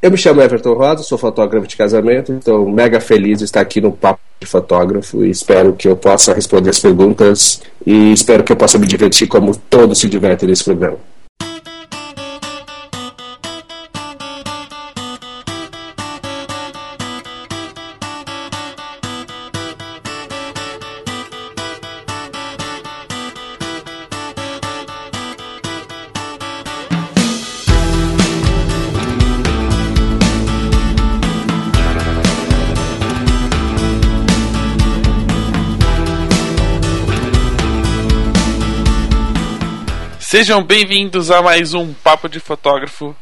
Eu me chamo Everton Rosa, sou fotógrafo de casamento, estou mega feliz de estar aqui no Papo de Fotógrafo e espero que eu possa responder as perguntas e espero que eu possa me divertir como todos se divertem nesse programa. Sejam bem-vindos a mais um Papo de Fotógrafo.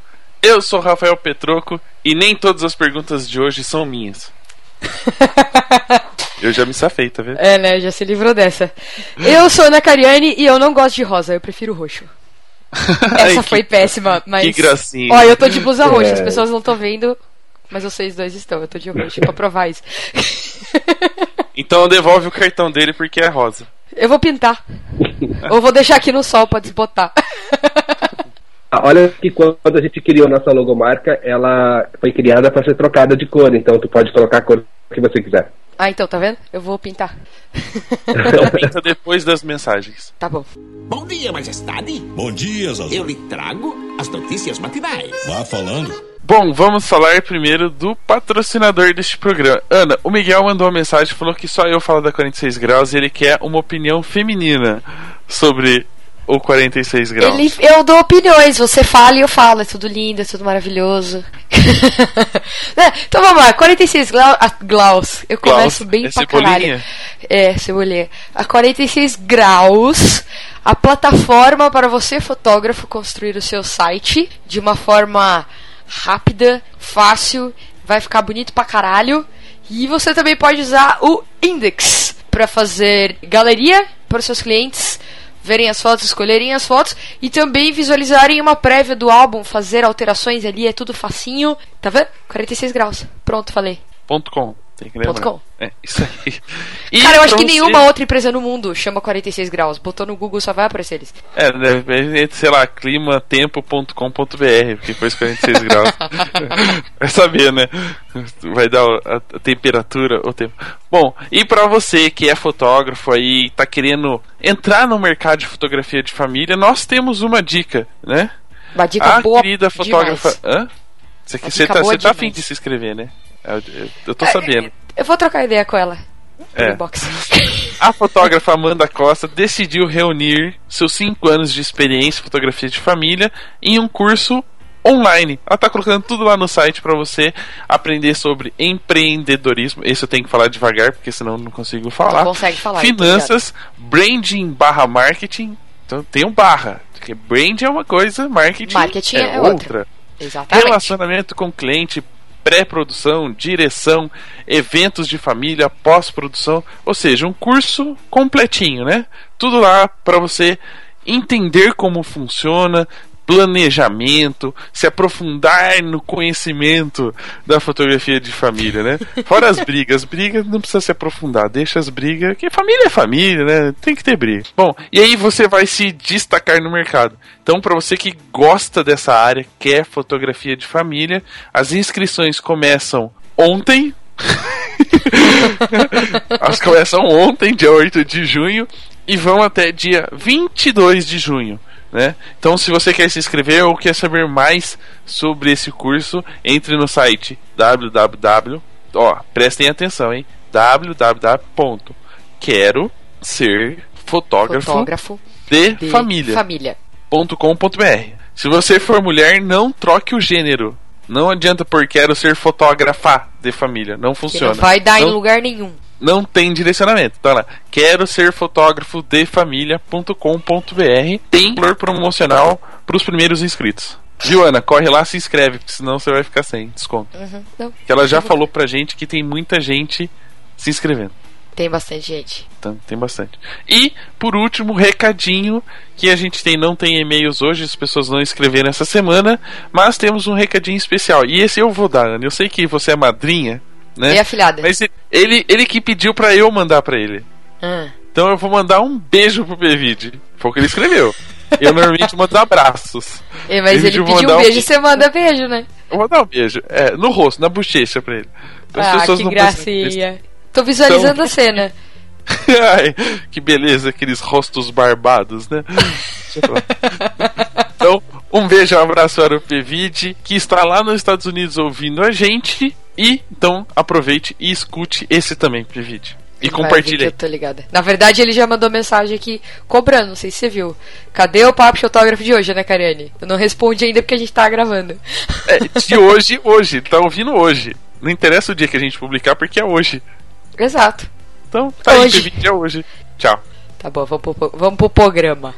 Eu sou Rafael Petroco e nem todas as perguntas de hoje são minhas. eu já me safei, tá vendo? É, né? Já se livrou dessa. Eu sou Ana Cariani e eu não gosto de rosa, eu prefiro roxo. Essa foi que, péssima, mas. Que gracinha. Ó, eu tô de blusa roxa, as pessoas não estão vendo, mas vocês dois estão, eu tô de roxo pra provar isso. então devolve o cartão dele porque é rosa. Eu vou pintar. Ou vou deixar aqui no sol pra desbotar. Ah, olha que quando a gente criou nossa logomarca, ela foi criada para ser trocada de cor, então tu pode colocar a cor que você quiser. Ah, então, tá vendo? Eu vou pintar. Então pinta depois das mensagens. Tá bom. Bom dia, majestade. Bom dia, Zazu. Eu lhe trago as notícias matinais. Vá falando. Bom, vamos falar primeiro do patrocinador deste programa. Ana, o Miguel mandou uma mensagem falou que só eu falo da 46 graus e ele quer uma opinião feminina sobre o 46 graus. Ele, eu dou opiniões, você fala e eu falo, é tudo lindo, é tudo maravilhoso. É, então vamos lá, 46 graus, graus. eu começo Glaus, bem é pra caralho. É, cebolinha. A 46 graus, a plataforma para você, fotógrafo, construir o seu site de uma forma rápida, fácil, vai ficar bonito pra caralho. E você também pode usar o Index para fazer galeria para seus clientes verem as fotos, escolherem as fotos e também visualizarem uma prévia do álbum, fazer alterações ali, é tudo facinho. Tá vendo? 46 graus. Pronto, falei. Ponto .com. Tem que lembrar. É, isso aí. E Cara, eu acho que você- nenhuma outra empresa no mundo chama 46 graus. Botou no Google, só vai aparecer eles. É, deve, sei lá, climatempo.com.br, porque foi 46 graus. Vai saber, né? Vai dar a, a temperatura, o tempo. Bom, e pra você que é fotógrafo aí, tá querendo entrar no mercado de fotografia de família, nós temos uma dica, né? Uma dica a boa querida fotógrafa. demais. Hã? Você, você tá, você tá afim de se inscrever, né? Eu, eu- eu tô É, sabendo. Eu vou trocar ideia com ela. É. A fotógrafa Amanda Costa decidiu reunir seus 5 anos de experiência em fotografia de família em um curso online. Ela tá colocando tudo lá no site para você aprender sobre empreendedorismo. Esse eu tenho que falar devagar, porque senão eu não consigo falar. Não consegue falar, Finanças, branding barra marketing. Então tem um barra. Porque brand é uma coisa, marketing, Marketing é outra. Exatamente. Relacionamento com cliente, pré-produção, direção, eventos de família, pós-produção, ou seja, um curso completinho, né? Tudo lá para você entender como funciona, planejamento, se aprofundar no conhecimento da fotografia de família, né? Fora as brigas, brigas não precisa se aprofundar, deixa as brigas, que família é família, né? Tem que ter briga. Bom, e aí você vai se destacar no mercado. Então, para você que gosta dessa área, quer fotografia de família, as inscrições começam ontem. Elas começam ontem, dia 8 de junho, e vão até dia 22 de junho. Né? Então, se você quer se inscrever ou quer saber mais sobre esse curso, entre no site www. Ó, prestem atenção, hein? www.quero ser fotógrafo, Fotógrafo de, de família família. .com.br. Se você for mulher, não troque o gênero. Não adianta por quero ser fotógrafa de família. Não funciona. não vai dar não, em lugar nenhum. Não tem direcionamento. Então lá, quero ser fotógrafo de família.com.br. Tem valor promocional para os primeiros inscritos. Viu, Ana? Corre lá, se inscreve, porque senão você vai ficar sem desconto. Uhum. Não, Que ela já falou pra gente que tem muita gente se inscrevendo. tem bastante gente. Então, tem bastante. E, por último, recadinho que a gente tem, não tem e-mails hoje, as pessoas não escreveram essa semana, mas temos um recadinho especial. E esse eu vou dar, Ana. Eu sei que você é madrinha, né? E a filhada? Mas ele, ele que pediu pra eu mandar pra ele. Ah. Então eu vou mandar um beijo pro Pevide. Foi o que ele escreveu. Eu normalmente mando abraços. É, mas Ele ele pediu um um- beijo, você manda beijo, né? Eu vou dar um beijo. É, no rosto, na bochecha pra ele. As ah, que gracinha. Tô visualizando Então- a cena. Ai, que beleza, aqueles rostos barbados, né? Então, um beijo, um abraço para o Pevide, que está lá nos Estados Unidos ouvindo a gente. E então aproveite e escute esse também, Pevide. E compartilhe. Tô ligada. Na verdade, ele já mandou mensagem aqui cobrando, não sei se você viu. Cadê o papo de autógrafo de hoje, né, Kariane? Eu não respondi ainda porque a gente tá gravando. É, de hoje, hoje, tá ouvindo hoje. Não interessa o dia que a gente publicar, porque é hoje. Exato. Então, tá aí, Hoje. Pevide, é hoje. Tchau. Tá bom, vamos pro, vamos pro programa.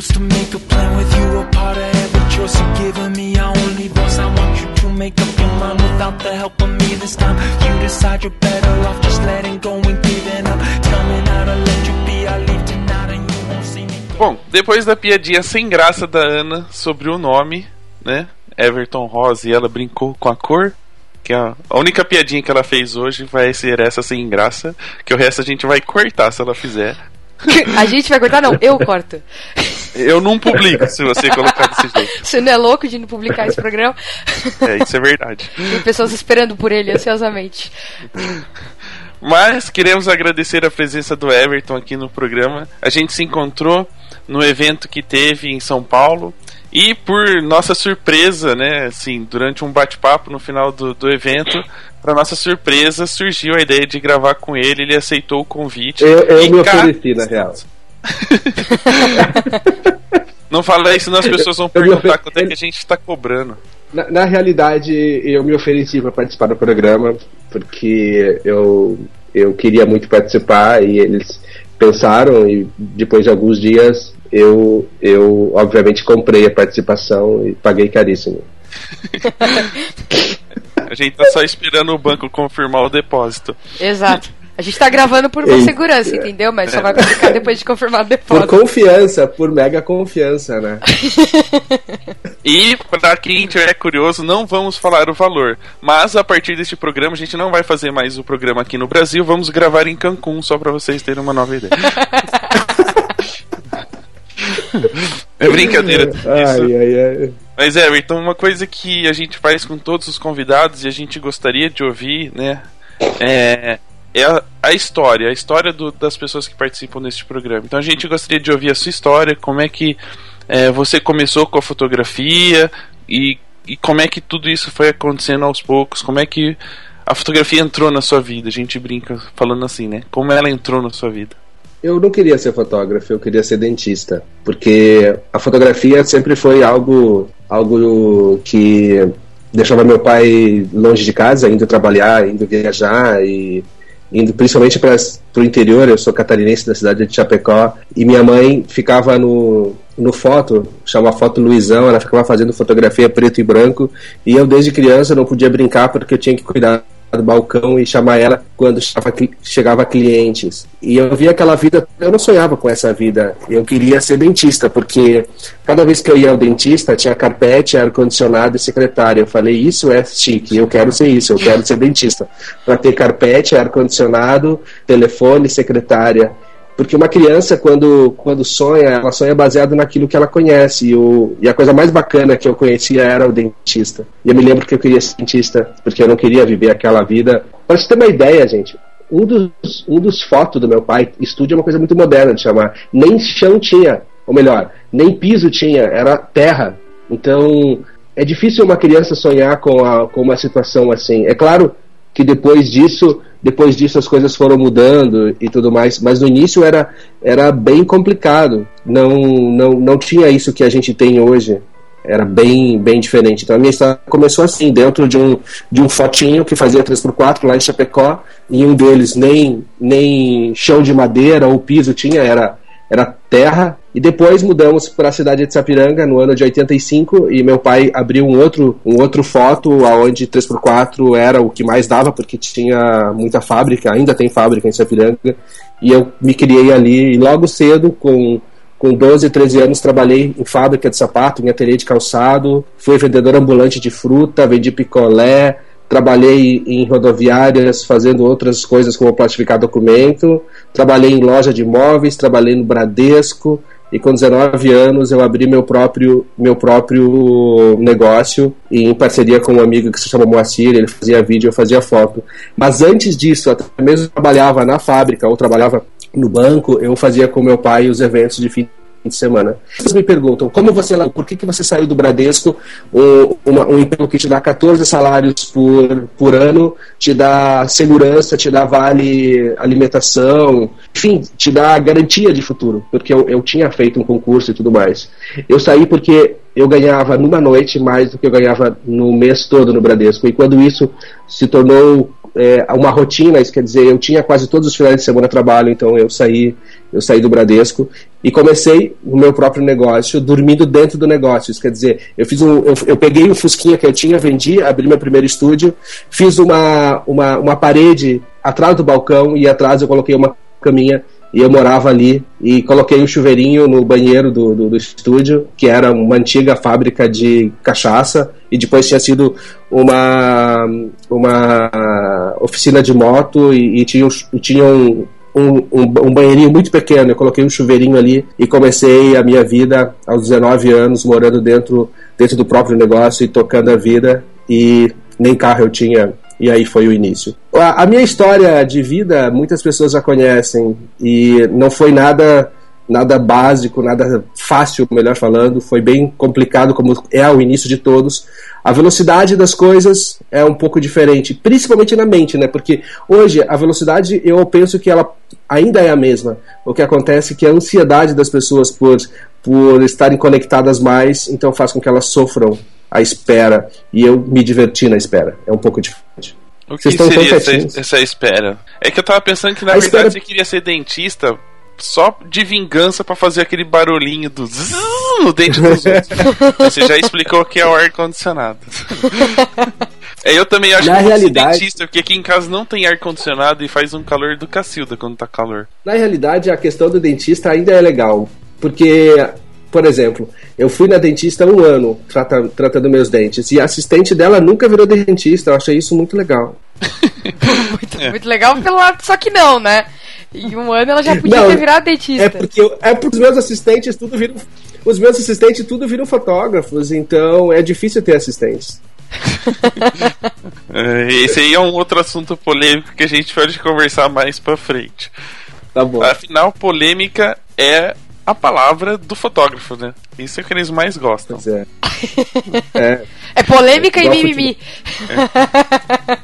Supposed to make a plan with you. A part of every choice you've given me. I only voice. I want you to make up your mind without the help of me this time. You decide you're better off just letting go and giving up. Tell me to let you be. I leave tonight and you won't see me. Bom, depois da piadinha sem graça da Ana sobre o nome, né? Everton Rosa e ela brincou com a cor. Que a, a única piadinha que ela fez hoje vai ser essa sem graça. Que o resto a gente vai cortar se ela fizer. A gente vai cortar? Não, eu corto. Eu não publico se você colocar desse jeito. Você não é louco de não publicar esse programa? É, isso é verdade. Tem pessoas esperando por ele ansiosamente. Mas queremos agradecer a presença do Everton aqui no programa. A gente se encontrou no evento que teve em São Paulo. E por nossa surpresa, né, assim, durante um bate-papo no final do, do evento, para nossa surpresa, surgiu a ideia de gravar com ele, ele aceitou o convite. Eu, eu me cá- ofereci, na real. Não fala isso, senão as pessoas vão perguntar ofe- quanto é que a gente tá cobrando. Na, na realidade, eu me ofereci para participar do programa, porque eu, eu queria muito participar e eles pensaram, e depois de alguns dias, eu, eu obviamente comprei a participação e paguei caríssimo. A gente tá só esperando o banco confirmar o depósito. Exato. A gente tá gravando por uma Eita. segurança, entendeu? Mas só vai publicar depois de confirmar o Por depósito. confiança, por mega confiança, né? E para quem tiver curioso, não vamos falar o valor. Mas a partir deste programa, a gente não vai fazer mais o programa aqui no Brasil, vamos gravar em Cancún, só para vocês terem uma nova ideia. é brincadeira tudo isso. Ai, ai, ai. Mas Everton, uma coisa que a gente faz com todos os convidados e a gente gostaria de ouvir, né? É, é a, a história, a história do- das pessoas que participam deste programa. Então a gente gostaria de ouvir a sua história, como é que é, você começou com a fotografia e, e como é que tudo isso foi acontecendo aos poucos, como é que a fotografia entrou na sua vida. A gente brinca falando assim, né? Como ela entrou na sua vida. Eu não queria ser fotógrafo, eu queria ser dentista, porque a fotografia sempre foi algo, algo que deixava meu pai longe de casa, indo trabalhar, indo viajar e indo principalmente para o interior. Eu sou catarinense da cidade de Chapecó e minha mãe ficava no no foto, chama foto Luizão, ela ficava fazendo fotografia preto e branco e eu desde criança não podia brincar porque eu tinha que cuidar do balcão e chamar ela quando chegava, cli- chegava clientes. E eu via aquela vida, eu não sonhava com essa vida. Eu queria ser dentista, porque cada vez que eu ia ao dentista tinha carpete, ar-condicionado e secretária. Eu falei, isso é chique, eu quero ser isso, eu quero ser dentista. Para ter carpete, ar-condicionado, telefone, secretária. Porque uma criança, quando, quando sonha, ela sonha baseado naquilo que ela conhece. E, o, e a coisa mais bacana que eu conhecia era o dentista. E eu me lembro que eu queria ser dentista, porque eu não queria viver aquela vida. Para você ter uma ideia, gente, um dos, um dos fotos do meu pai, estúdio é uma coisa muito moderna de chamar. Nem chão tinha, ou melhor, nem piso tinha, era terra. Então, é difícil uma criança sonhar com, a, com uma situação assim. É claro que depois disso, depois disso as coisas foram mudando e tudo mais, mas no início era, era bem complicado. Não, não, não tinha isso que a gente tem hoje. Era bem, bem diferente. Então a minha história começou assim, dentro de um, de um fotinho que fazia 3x4 lá em Chapecó, e um deles nem, nem chão de madeira ou piso tinha, era, era terra. E depois mudamos para a cidade de Sapiranga no ano de 85 e meu pai abriu um outro, um outro foto aonde 3x4 era o que mais dava porque tinha muita fábrica, ainda tem fábrica em Sapiranga. E eu me criei ali e logo cedo com com 12, 13 anos trabalhei em fábrica de sapato, em ateliê de calçado, fui vendedor ambulante de fruta, vendi picolé, trabalhei em rodoviárias fazendo outras coisas como plastificar documento, trabalhei em loja de imóveis, trabalhei no Bradesco. E com 19 anos eu abri meu próprio meu próprio negócio em parceria com um amigo que se chama Moacir, ele fazia vídeo, eu fazia foto. Mas antes disso, até mesmo trabalhava na fábrica ou trabalhava no banco, eu fazia com meu pai os eventos de fim de semana. Vocês me perguntam, como você por que, que você saiu do Bradesco, um, uma, um emprego que te dá 14 salários por, por ano, te dá segurança, te dá vale alimentação, enfim, te dá garantia de futuro, porque eu, eu tinha feito um concurso e tudo mais. Eu saí porque eu ganhava numa noite mais do que eu ganhava no mês todo no Bradesco, e quando isso se tornou é, uma rotina, isso quer dizer, eu tinha quase todos os finais de semana trabalho, então eu saí, eu saí do Bradesco e comecei o meu próprio negócio dormindo dentro do negócio. Isso quer dizer, eu fiz um, eu, eu peguei um fusquinha que eu tinha, vendi, abri meu primeiro estúdio, fiz uma, uma, uma parede atrás do balcão e atrás eu coloquei uma caminha e eu morava ali e coloquei um chuveirinho no banheiro do, do, do, estúdio, que era uma antiga fábrica de cachaça e depois tinha sido uma, uma oficina de moto e, e tinha, tinha um, um, um, um, banheirinho muito pequeno. Eu coloquei um chuveirinho ali e comecei a minha vida aos 19 anos morando dentro, dentro do próprio negócio e tocando a vida. E nem carro eu tinha e aí foi o início. A, a, minha história de vida, muitas pessoas já conhecem e não foi nada nada básico, nada fácil, melhor falando, foi bem complicado como é o início de todos. A velocidade das coisas é um pouco diferente, principalmente na mente, né? Porque hoje a velocidade eu penso que ela ainda é a mesma. O que acontece é que a ansiedade das pessoas por por estarem conectadas mais, então faz com que elas sofram a espera e eu me diverti na espera. É um pouco diferente. O que seria essa, essa, espera? É que eu tava pensando que na a verdade espera... você queria ser dentista só de vingança para fazer aquele barulhinho do zzz no dente dos outros. você já explicou que é o ar condicionado. é, eu também acho na que realidade... dentista, porque aqui em casa não tem ar condicionado e faz um calor do cacilda quando tá calor. Na realidade, a questão do dentista ainda é legal, porque por exemplo, eu fui na dentista um ano trata, tratando meus dentes e a assistente dela nunca virou dentista. Eu achei isso muito legal. muito, é. muito, legal pelo lado, só que não, né? Em um ano ela já podia não, ter virado dentista. É porque, é porque os meus assistentes tudo viram. Os meus assistentes tudo viram fotógrafos, então é difícil ter assistentes. É, esse aí é um outro assunto polêmico que a gente pode conversar mais pra frente. Tá bom. Afinal, polêmica é a palavra do fotógrafo, né? Isso é o que eles mais gostam. É. é. é. polêmica é, e mimimi. É.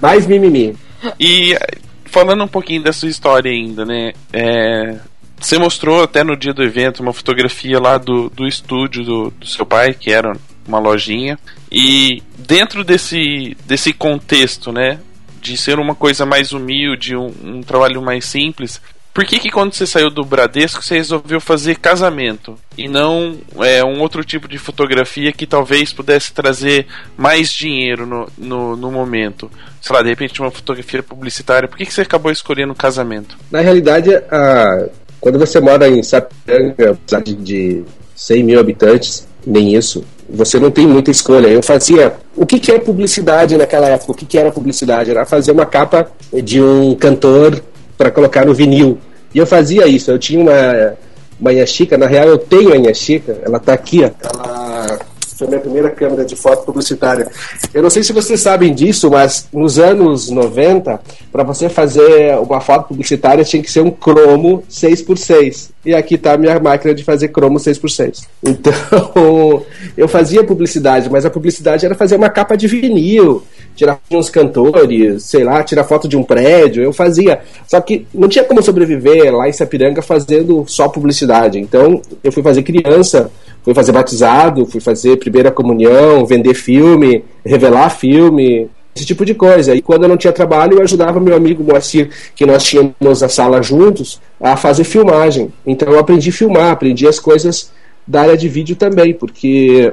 Mais mimimi. E falando um pouquinho da sua história ainda, né? É, você mostrou até no dia do evento uma fotografia lá do, do estúdio do, do seu pai, que era uma lojinha. E dentro desse, desse contexto, né? De ser uma coisa mais humilde, um, um trabalho mais simples, por que, que quando você saiu do Bradesco você resolveu fazer casamento e não é, um outro tipo de fotografia que talvez pudesse trazer mais dinheiro no, no, no momento? Sei lá, de repente uma fotografia publicitária. Por que, que você acabou escolhendo casamento? Na realidade, a, quando você mora em Sapiranga, cidade de 100 mil habitantes, nem isso, você não tem muita escolha. Eu fazia. O que, que é publicidade naquela época? O que, que era publicidade? Era fazer uma capa de um cantor para colocar no vinil. E eu fazia isso, eu tinha uma, uma Yashica, na real eu tenho a Yashica, ela está aqui, ó, ela foi minha primeira câmera de foto publicitária. Eu não sei se vocês sabem disso, mas nos anos 90, para você fazer uma foto publicitária tinha que ser um cromo 6x6. E aqui está a minha máquina de fazer cromo 6x6. Então, eu fazia publicidade, mas a publicidade era fazer uma capa de vinil, tirar de uns cantores, sei lá, tirar foto de um prédio, eu fazia. Só que não tinha como sobreviver lá em Sapiranga fazendo só publicidade. Então eu fui fazer criança, fui fazer batizado, fui fazer primeira comunhão, vender filme, revelar filme, esse tipo de coisa. E quando eu não tinha trabalho, eu ajudava meu amigo Moacir, que nós tínhamos a sala juntos, a fazer filmagem. Então eu aprendi a filmar, aprendi as coisas da área de vídeo também, porque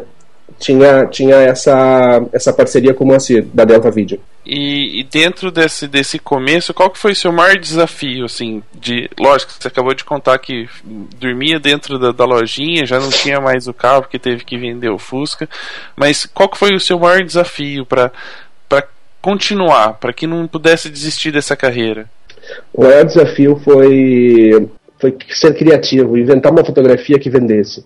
tinha, tinha essa, essa parceria com o Moacir, da Delta Video. E, e, dentro desse, desse começo, qual que foi o seu maior desafio, assim, de... Lógico, você acabou de contar que dormia dentro da, da lojinha, já não tinha mais o carro porque teve que vender o Fusca, mas qual que foi o seu maior desafio para continuar, para que não pudesse desistir dessa carreira? O maior desafio foi, foi ser criativo, inventar uma fotografia que vendesse.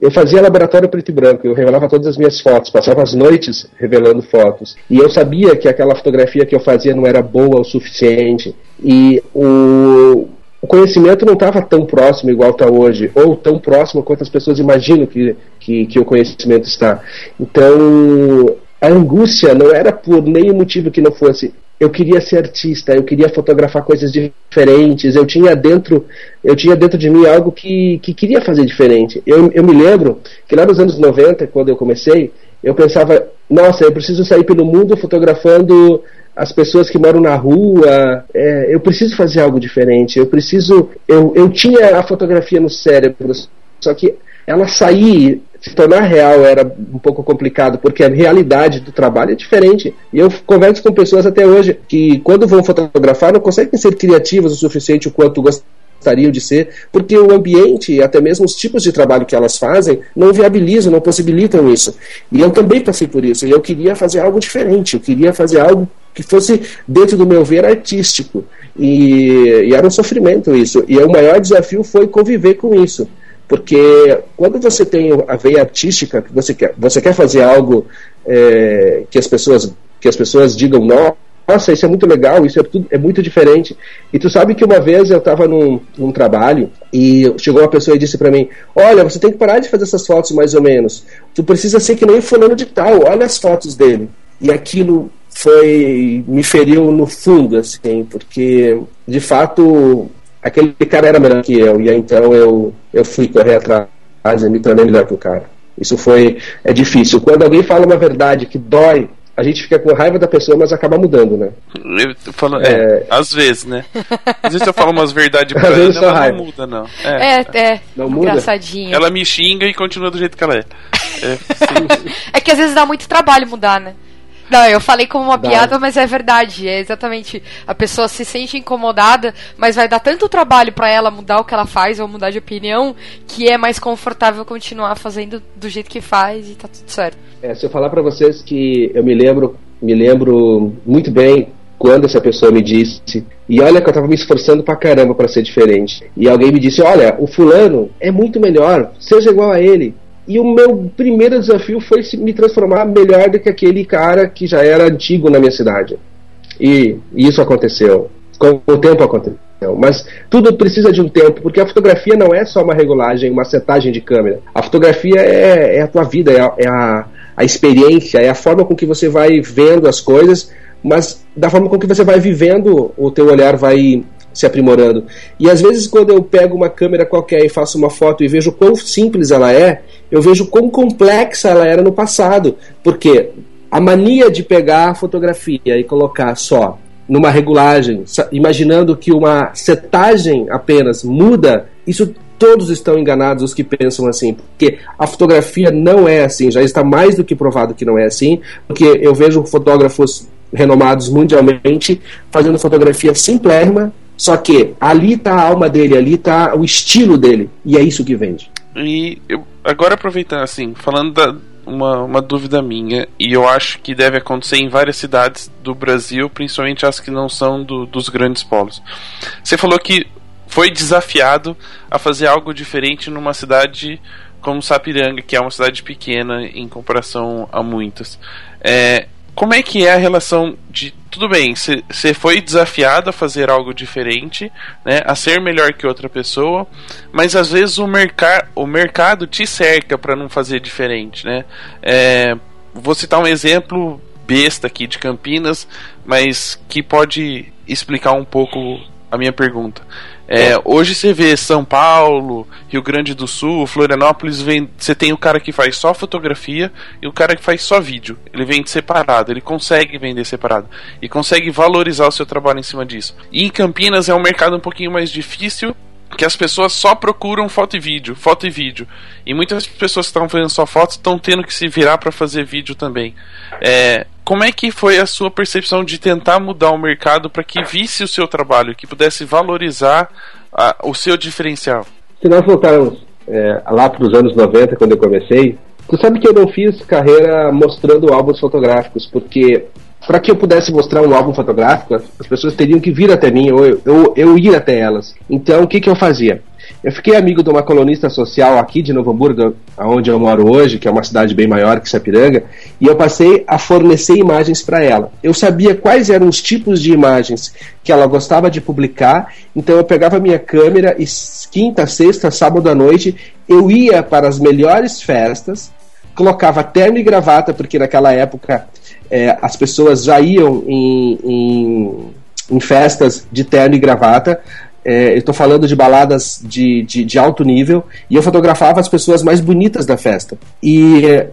Eu fazia laboratório preto e branco, eu revelava todas as minhas fotos, passava as noites revelando fotos. E eu sabia que aquela fotografia que eu fazia não era boa o suficiente. E o, o conhecimento não estava tão próximo igual está hoje, ou tão próximo quanto as pessoas imaginam que, que, que o conhecimento está. Então, a angústia não era por nenhum motivo que não fosse eu queria ser artista, eu queria fotografar coisas diferentes, eu tinha dentro, eu tinha dentro de mim algo que, que queria fazer diferente. Eu, eu me lembro que lá nos anos 90, quando eu comecei, eu pensava, nossa, eu preciso sair pelo mundo fotografando as pessoas que moram na rua, é, eu preciso fazer algo diferente, eu preciso, eu, eu tinha a fotografia no cérebro, só que ela sair se tornar real era um pouco complicado, porque a realidade do trabalho é diferente. E eu converso com pessoas até hoje que, quando vão fotografar, não conseguem ser criativas o suficiente o quanto gostariam de ser, porque o ambiente até mesmo os tipos de trabalho que elas fazem não viabilizam, não possibilitam isso. E eu também passei por isso. E eu queria fazer algo diferente, eu queria fazer algo que fosse, dentro do meu ver, artístico. E, e era um sofrimento isso. E o maior desafio foi conviver com isso porque quando você tem a veia artística, você quer, você quer fazer algo é, que as pessoas que as pessoas digam nossa, isso é muito legal, isso é, tudo, é muito diferente. E tu sabe que uma vez eu estava num, num, trabalho e chegou uma pessoa e disse para mim: Olha, você tem que parar de fazer essas fotos mais ou menos. Tu precisa ser que nem fulano de tal, olha as fotos dele. E aquilo foi me feriu no fundo, assim, porque de fato aquele cara era melhor que eu, e aí, então eu, eu fui correr atrás e me tornei melhor que o cara. Isso foi é difícil. Quando alguém fala uma verdade que dói, a gente fica com raiva da pessoa, mas acaba mudando, né? Eu falo, é, é, às vezes, né? Às vezes eu falo umas verdades pra ela, ela raiva. não muda, não. É, é, é não muda. engraçadinha. Ela me xinga e continua do jeito que ela é. É, é que às vezes dá muito trabalho mudar, né? Não, eu falei como uma piada, mas é verdade. É exatamente. A pessoa se sente incomodada, mas vai dar tanto trabalho para ela mudar o que ela faz ou mudar de opinião que é mais confortável continuar fazendo do jeito que faz e tá tudo certo. É, se eu falar para vocês que eu me lembro, me lembro muito bem quando essa pessoa me disse, e olha que eu tava me esforçando pra caramba para ser diferente. E alguém me disse: "Olha, o fulano é muito melhor, seja igual a ele". E o meu primeiro desafio foi me transformar melhor do que aquele cara que já era antigo na minha cidade. E, isso aconteceu. Com o tempo aconteceu. Mas tudo precisa de um tempo, porque a fotografia não é só uma regulagem, uma setagem de câmera. A fotografia é, é a tua vida, é, a, é a, a experiência, é a forma com que você vai vendo as coisas, mas da forma com que você vai vivendo, o teu olhar vai se aprimorando. E às vezes, quando eu pego uma câmera qualquer e faço uma foto e vejo quão simples ela é, eu vejo quão complexa ela era no passado. Porque a mania de pegar a fotografia e colocar só numa regulagem, imaginando que uma setagem apenas muda, isso todos estão enganados os que pensam assim, porque a fotografia não é assim, já está mais do que provado que não é assim, porque eu vejo fotógrafos renomados mundialmente fazendo fotografia simplérrima, só que ali está a alma dele, ali está o estilo dele, e é isso que vende. E eu, agora aproveitando assim, falando da uma, uma dúvida minha, e eu acho que deve acontecer em várias cidades do Brasil, principalmente as que não são do, dos grandes polos. Você falou que foi desafiado a fazer algo diferente numa cidade como Sapiranga, que é uma cidade pequena em comparação a muitas. É, como é que é a relação de. Tudo bem, você foi desafiado a fazer algo diferente, né, a ser melhor que outra pessoa, mas às vezes o, merca o mercado te cerca para não fazer diferente. Né? É, vou citar um exemplo besta aqui de Campinas, mas que pode explicar um pouco a minha pergunta. É, hoje você vê São Paulo, Rio Grande do Sul, Florianópolis, vem, você tem o cara que faz só fotografia e o cara que faz só vídeo. Ele vende separado, ele consegue vender separado e consegue valorizar o seu trabalho em cima disso. E em Campinas é um mercado um pouquinho mais difícil que as pessoas só procuram foto e vídeo, foto e vídeo. E muitas pessoas que estão fazendo só fotos estão tendo que se virar para fazer vídeo também. É, como é que foi a sua percepção de tentar mudar o mercado para que visse o seu trabalho, que pudesse valorizar a, o seu diferencial? Se nós voltarmos é, lá para os anos 90, quando eu comecei, tu sabe que eu não fiz carreira mostrando álbuns fotográficos, porque para que eu pudesse mostrar um álbum fotográfico, as pessoas teriam que vir até mim ou eu, eu, eu ir até elas. Então, o que, que eu fazia? Eu fiquei amigo de uma colunista social aqui de Novo Hamburgo, onde eu moro hoje, que é uma cidade bem maior que Sapiranga, e eu passei a fornecer imagens para ela. Eu sabia quais eram os tipos de imagens que ela gostava de publicar, então eu pegava minha câmera e quinta, sexta, sábado à noite eu ia para as melhores festas, colocava terno e gravata, porque naquela época é, as pessoas já iam em, em, em, festas de terno e gravata. É, eu estou falando de baladas de, de, de, alto nível e eu fotografava as pessoas mais bonitas da festa. E é,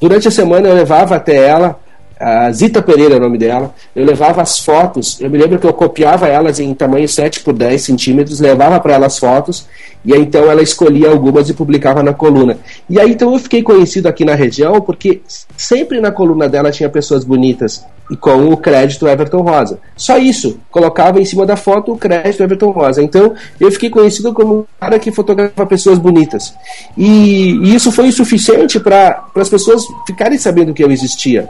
durante a semana eu levava até ela a Zita Pereira é o nome dela. Eu levava as fotos, eu me lembro que eu copiava elas em tamanho 7 por 10 centímetros, levava para ela as fotos, e aí então ela escolhia algumas e publicava na coluna. E aí então eu fiquei conhecido aqui na região, porque sempre na coluna dela tinha pessoas bonitas, e com o crédito Everton Rosa. Só isso, colocava em cima da foto o crédito Everton Rosa. Então eu fiquei conhecido como um cara que fotografa pessoas bonitas. E, e isso foi o suficiente para as pessoas ficarem sabendo que eu existia.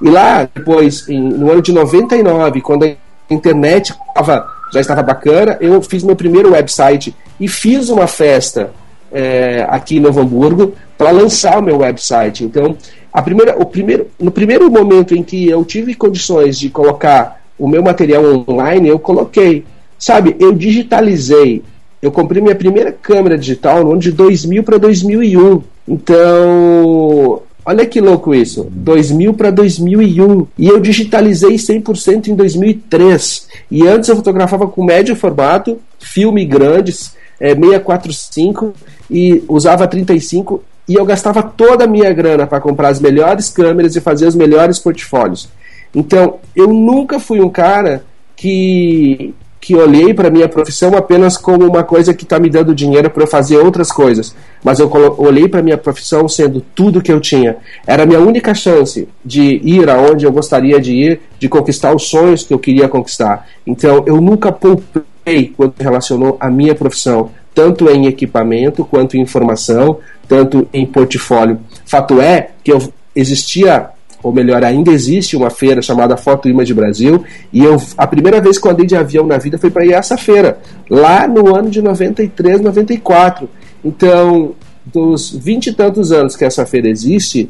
E lá, depois, em, no ano de 99, quando a internet tava, já estava bacana, eu fiz meu primeiro website e fiz uma festa é, aqui em Novo Hamburgo para lançar o meu website. Então, a primeira, o primeiro, no primeiro momento em que eu tive condições de colocar o meu material online, eu coloquei. Sabe, eu digitalizei. Eu comprei minha primeira câmera digital no ano de 2000 para 2001. Então, Olha que louco isso. 2000 para 2001. E eu digitalizei 100% em 2003. E antes eu fotografava com médio formato, filme grandes, é, 645 e usava 35 e eu gastava toda a minha grana para comprar as melhores câmeras e fazer os melhores portfólios. Então, eu nunca fui um cara que que olhei para minha profissão apenas como uma coisa que está me dando dinheiro para eu fazer outras coisas, mas eu olhei para minha profissão sendo tudo que eu tinha. Era a minha única chance de ir aonde eu gostaria de ir, de conquistar os sonhos que eu queria conquistar. Então, eu nunca poupei quando relacionou a minha profissão, tanto em equipamento quanto em informação, tanto em portfólio. Fato é que eu existia ou melhor, ainda existe uma feira chamada Foto Image Brasil, e eu a primeira vez que eu andei de avião na vida foi para ir a essa feira, lá no ano de 93, 94. Então, dos vinte e tantos anos que essa feira existe,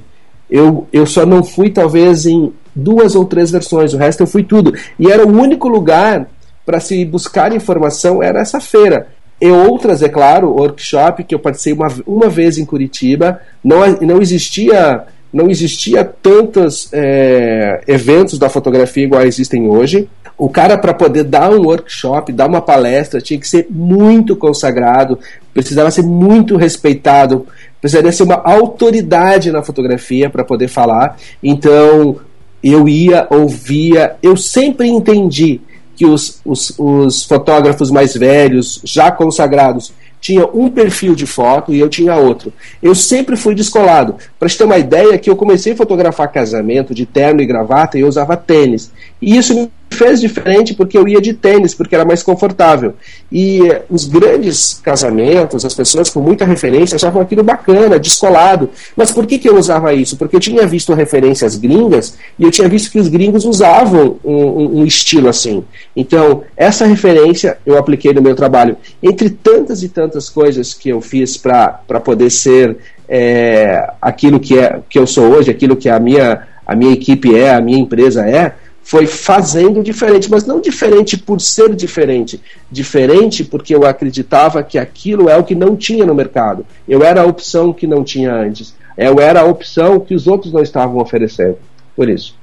eu, eu só não fui talvez em duas ou três versões, o resto eu fui tudo. E era o único lugar para se buscar informação, era essa feira. E outras, é claro, workshop que eu participei uma, uma vez em Curitiba, não, não existia não existia tantos é, eventos da fotografia igual existem hoje. O cara, para poder dar um workshop, dar uma palestra, tinha que ser muito consagrado, precisava ser muito respeitado, precisaria ser uma autoridade na fotografia para poder falar. Então, eu ia, ouvia, eu sempre entendi que os, os, os fotógrafos mais velhos, já consagrados, tinha um perfil de foto e eu tinha outro. Eu sempre fui descolado. Para te ter uma ideia, que eu comecei a fotografar casamento de terno e gravata e eu usava tênis. E isso me fez diferente porque eu ia de tênis, porque era mais confortável. E eh, os grandes casamentos, as pessoas com muita referência, achavam aquilo bacana, descolado. Mas por que, que eu usava isso? Porque eu tinha visto referências gringas e eu tinha visto que os gringos usavam um, um, um estilo assim. Então, essa referência eu apliquei no meu trabalho. Entre tantas e tantas coisas que eu fiz para poder ser é, aquilo que, é, que eu sou hoje, aquilo que a minha, a minha equipe é, a minha empresa é, foi fazendo diferente, mas não diferente por ser diferente, diferente porque eu acreditava que aquilo é o que não tinha no mercado. Eu era a opção que não tinha antes. Eu era a opção que os outros não estavam oferecendo. Por isso.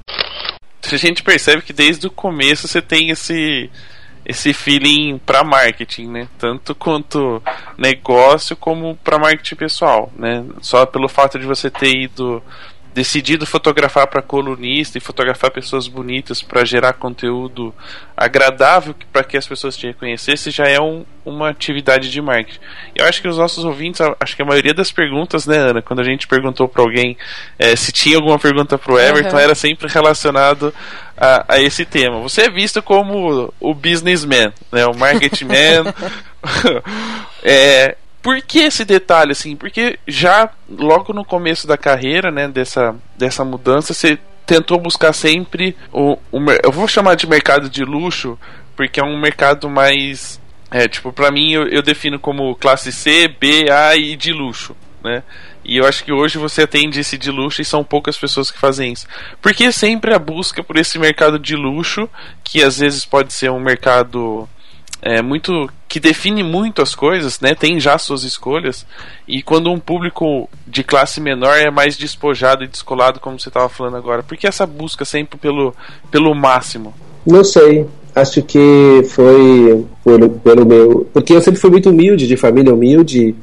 A gente percebe que desde o começo você tem esse esse feeling para marketing, né? Tanto quanto negócio como para marketing pessoal, né? Só pelo fato de você ter ido decidido fotografar para colunista e fotografar pessoas bonitas para gerar conteúdo agradável para que as pessoas te reconhecessem já é um, uma atividade de marketing. Eu acho que os nossos ouvintes, acho que a maioria das perguntas, né, Ana, quando a gente perguntou para alguém é, se tinha alguma pergunta para o Everton, uhum. era sempre relacionado a, a, esse tema. Você é visto como o businessman, né, o marketing man. é, por que esse detalhe, assim? Porque já logo no começo da carreira, né, dessa, dessa mudança, você tentou buscar sempre o, o eu vou chamar de mercado de luxo, porque é um mercado mais é, tipo, para mim eu, eu, defino como classe C, B, A e de luxo, né? E eu acho que hoje você atende esse de luxo e são poucas pessoas que fazem isso. Porque sempre a busca por esse mercado de luxo, que às vezes pode ser um mercado é, muito que define muito as coisas, né? Tem já suas escolhas. E quando um público de classe menor é mais despojado e descolado, como você estava falando agora, por que essa busca sempre pelo, pelo máximo? Não sei. Acho que foi por, pelo meu. Porque eu sempre fui muito humilde, de família humilde,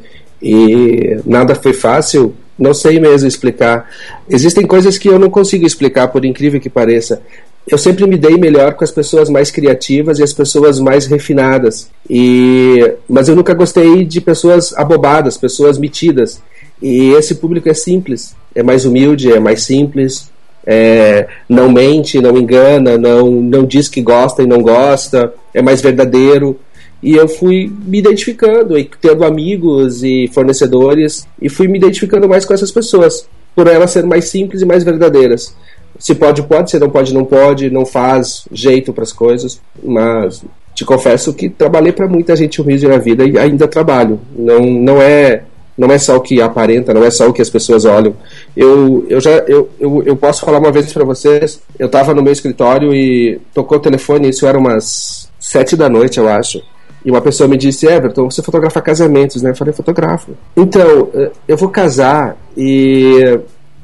e nada foi fácil. Não sei mesmo explicar. Existem coisas que eu não consigo explicar, por incrível que pareça eu sempre me dei melhor com as pessoas mais criativas e as pessoas mais refinadas. E mas eu nunca gostei de pessoas abobadas, pessoas metidas. E esse público é simples, é mais humilde, é mais simples, é, não mente, não engana, não não diz que gosta e não gosta, é mais verdadeiro. E eu fui me identificando e tendo amigos e fornecedores e fui me identificando mais com essas pessoas, por elas serem mais simples e mais verdadeiras. Se pode, pode, se não pode, não pode, não faz jeito para as coisas, mas te confesso que trabalhei para muita gente humilde na vida e ainda trabalho. Não, não é não é só o que aparenta, não é só o que as pessoas olham. Eu, eu já eu, eu, eu posso falar uma vez para vocês. Eu estava no meu escritório e tocou o telefone. Isso era umas sete da noite, eu acho. E uma pessoa me disse: Everton, você fotografa casamentos, né? Eu falei: fotografo. Então, eh, eu vou casar e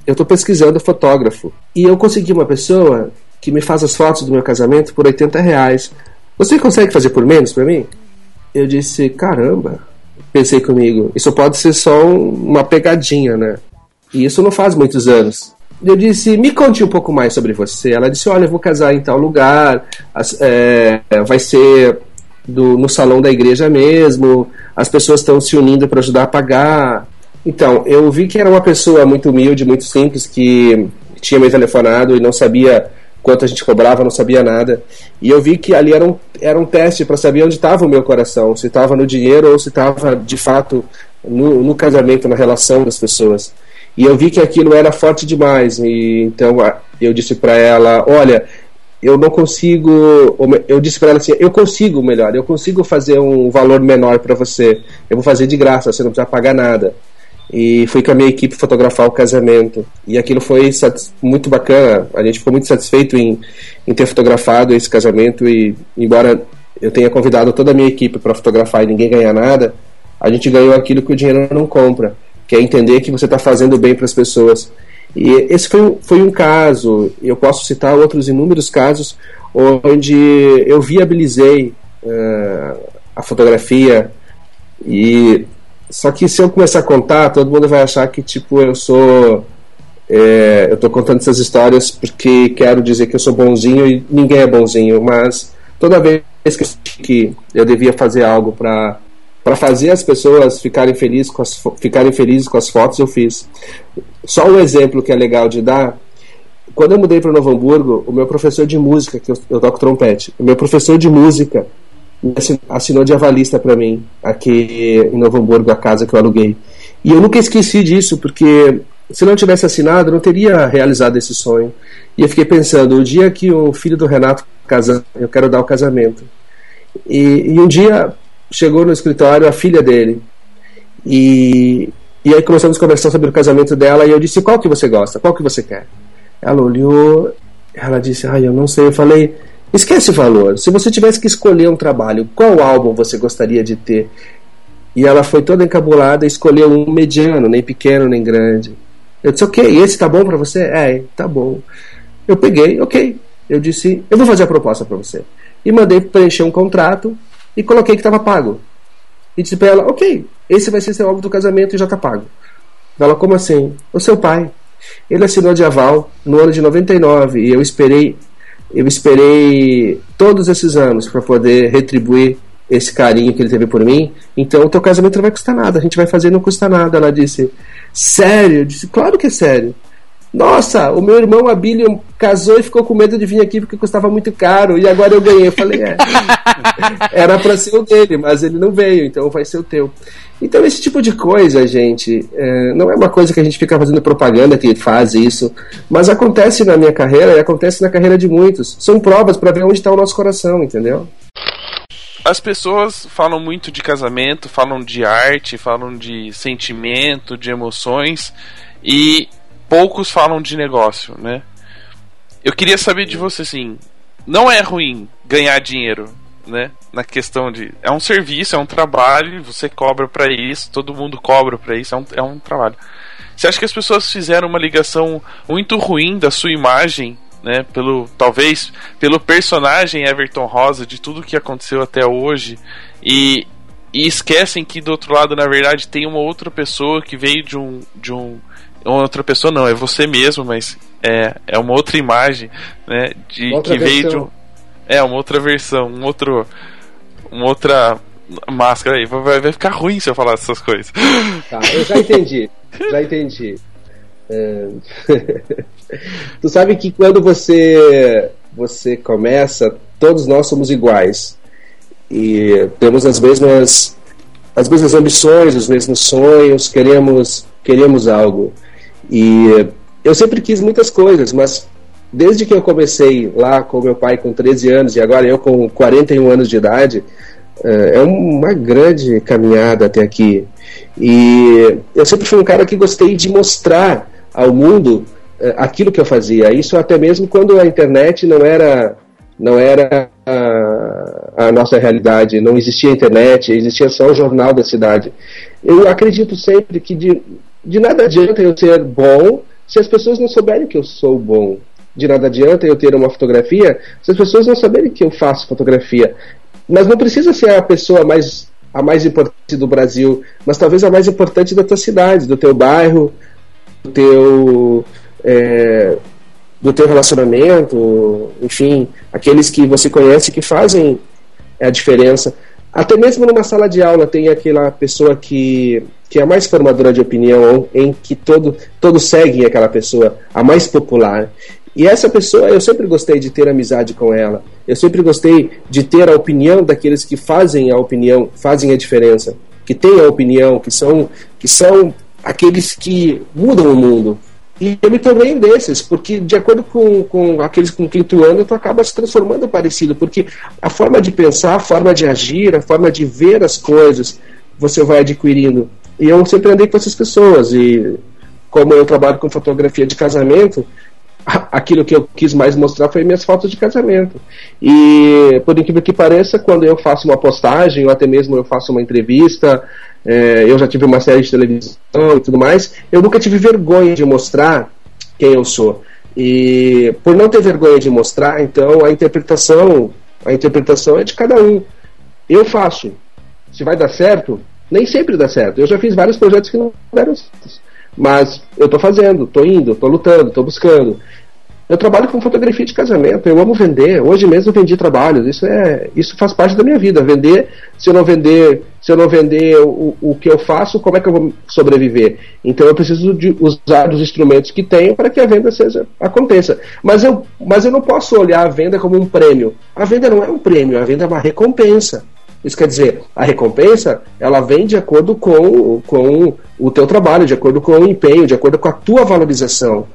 eu estou pesquisando fotógrafo e eu consegui uma pessoa que me faz as fotos do meu casamento por 80 reais. Você consegue fazer por menos para mim? Eu disse, caramba. Pensei comigo, isso pode ser só uma pegadinha, né? E isso não faz muitos anos. Eu disse, me conte um pouco mais sobre você. Ela disse, olha, eu vou casar em tal lugar, é, vai ser do, no salão da igreja mesmo, as pessoas estão se unindo para ajudar a pagar. Então, eu vi que era uma pessoa muito humilde, muito simples, que tinha me telefonado e não sabia quanto a gente cobrava, não sabia nada. E eu vi que ali era um, era um teste para saber onde estava o meu coração, se estava no dinheiro ou se estava de fato no, no, casamento, na relação das pessoas. E eu vi que aquilo era forte demais. E então eu disse para ela: Olha, eu não consigo. Eu disse para ela assim: Eu consigo melhor, eu consigo fazer um valor menor para você. Eu vou fazer de graça, você não precisa pagar nada e fui com a minha equipe fotografar o casamento. E aquilo foi muito bacana, a gente ficou muito satisfeito em, em ter fotografado esse casamento e embora eu tenha convidado toda a minha equipe para fotografar e ninguém ganhar nada, a gente ganhou aquilo que o dinheiro não compra, que é entender que você está fazendo bem para as pessoas. E esse foi, foi um caso, eu posso citar outros inúmeros casos onde eu viabilizei uh, a fotografia e só que se eu começar a contar, todo mundo vai achar que, tipo, eu sou. É, eu tô contando essas histórias porque quero dizer que eu sou bonzinho e ninguém é bonzinho, mas toda vez que eu devia fazer algo para para fazer as pessoas ficarem felizes com as ficarem felizes com as fotos eu fiz. Só um exemplo que é legal de dar. Quando eu mudei para Novo Hamburgo, o meu professor de música, que eu, eu toco trompete, o meu professor de música assinou de avalista para mim, aqui em Novo Hamburgo, a casa que eu aluguei. E eu nunca esqueci disso, porque se não tivesse assinado, eu não teria realizado esse sonho. E eu fiquei pensando, o dia que o filho do Renato casa, eu quero dar o casamento. E, e um dia chegou no escritório a filha dele. E, e aí começamos a conversar sobre o casamento dela e eu disse, qual que você gosta? Qual que você quer? Ela olhou, ela disse, ai, eu não sei. Eu falei, Esquece o valor. Se você tivesse que escolher um trabalho, qual álbum você gostaria de ter? E ela foi toda encabulada e escolheu um mediano, nem pequeno nem grande. Eu disse, ok, esse tá bom para você? É, tá bom. Eu peguei, ok. Eu disse, eu vou fazer a proposta para você. E mandei preencher um contrato e coloquei que estava pago. E disse para ela, ok, esse vai ser seu álbum do casamento e já está pago. Ela, como assim? O seu pai. Ele assinou de aval no ano de 99 e eu esperei eu esperei todos esses anos para poder retribuir esse carinho que ele teve por mim. Então o teu casamento não vai custar nada, a gente vai fazer não custa nada. Ela disse: Sério? Eu disse: Claro que é sério. Nossa, o meu irmão Abílio casou e ficou com medo de vir aqui porque custava muito caro e agora eu ganhei. Eu falei: É, era para ser o dele, mas ele não veio, então vai ser o teu. Então, esse tipo de coisa, gente, é, não é uma coisa que a gente fica fazendo propaganda que faz isso, mas acontece na minha carreira e acontece na carreira de muitos. São provas para ver onde está o nosso coração, entendeu? As pessoas falam muito de casamento, falam de arte, falam de sentimento, de emoções e poucos falam de negócio, né? Eu queria saber de você assim, não é ruim ganhar dinheiro, né? Na questão de. É um serviço, é um trabalho, você cobra para isso, todo mundo cobra para isso, é um, é um trabalho. Você acha que as pessoas fizeram uma ligação muito ruim da sua imagem, né? Pelo, talvez pelo personagem Everton Rosa, de tudo que aconteceu até hoje, e, e esquecem que do outro lado, na verdade, tem uma outra pessoa que veio de um. De um outra pessoa não, é você mesmo, mas é, é uma outra imagem, né? De, Outra que veio de um, é, uma outra versão, um outro. Uma outra máscara aí. Vai, vai ficar ruim se eu falar essas coisas. Tá, eu já entendi. já entendi. É, tu sabe que quando você você começa, todos nós somos iguais e temos as mesmas as mesmas ambições, os mesmos sonhos, queremos queremos algo. E eu sempre quis muitas coisas, mas desde que eu comecei lá com meu pai com 13 anos e agora eu com 41 anos de idade, eh, é uma grande caminhada até aqui. E eu sempre fui um cara que gostei de mostrar ao mundo eh, aquilo que eu fazia. Isso até mesmo quando a internet não era não era a, a nossa realidade, não existia internet, existia só o jornal da cidade. Eu acredito sempre que de, de nada adianta eu ser bom se as pessoas não souberem que eu sou bom. De nada adianta eu ter uma fotografia se as pessoas não saberem que eu faço fotografia. Mas não precisa ser a pessoa mais a mais importante do Brasil, mas talvez a mais importante da tua cidade, do teu bairro, do teu é, do teu relacionamento, enfim, aqueles que você conhece que fazem a diferença. Até mesmo numa sala de aula tem aquela pessoa que, que é a mais formadora de opinião, em que todo, todos seguem aquela pessoa, a mais popular. E essa pessoa, eu sempre gostei de ter amizade com ela. Eu sempre gostei de ter a opinião daqueles que fazem a opinião, fazem a diferença, que têm a opinião, que são, que são aqueles que mudam o mundo. E eu me tornei um desses, porque de acordo com, com aqueles com quem tu anda, tu acaba se transformando parecido, porque a forma de pensar, a forma de agir, a forma de ver as coisas, você vai adquirindo. E eu sempre andei com essas pessoas, e como eu trabalho com fotografia de casamento, aquilo que eu quis mais mostrar foi minhas fotos de casamento. E, por incrível que pareça, quando eu faço uma postagem, ou até mesmo eu faço uma entrevista, é, eu já tive uma série de televisão e tudo mais, eu nunca tive vergonha de mostrar quem eu sou. E por não ter vergonha de mostrar, então a interpretação, a interpretação é de cada um. Eu faço. Se vai dar certo, nem sempre dá certo. Eu já fiz vários projetos que não deram certo. Mas eu estou fazendo, estou indo, estou lutando, estou buscando. Eu trabalho com fotografia de casamento, eu amo vender. Hoje mesmo eu vendi trabalhos. Isso é, isso faz parte da minha vida. Vender, se eu não vender, se eu não vender o, o que eu faço, como é que eu vou sobreviver? Então eu preciso de usar os instrumentos que tenho para que a venda seja aconteça. Mas eu, mas eu não posso olhar a venda como um prêmio. A venda não é um prêmio, a venda é uma recompensa. Isso quer dizer, a recompensa ela vem de acordo com, com o teu trabalho, de acordo com o empenho, de acordo com a tua valorização.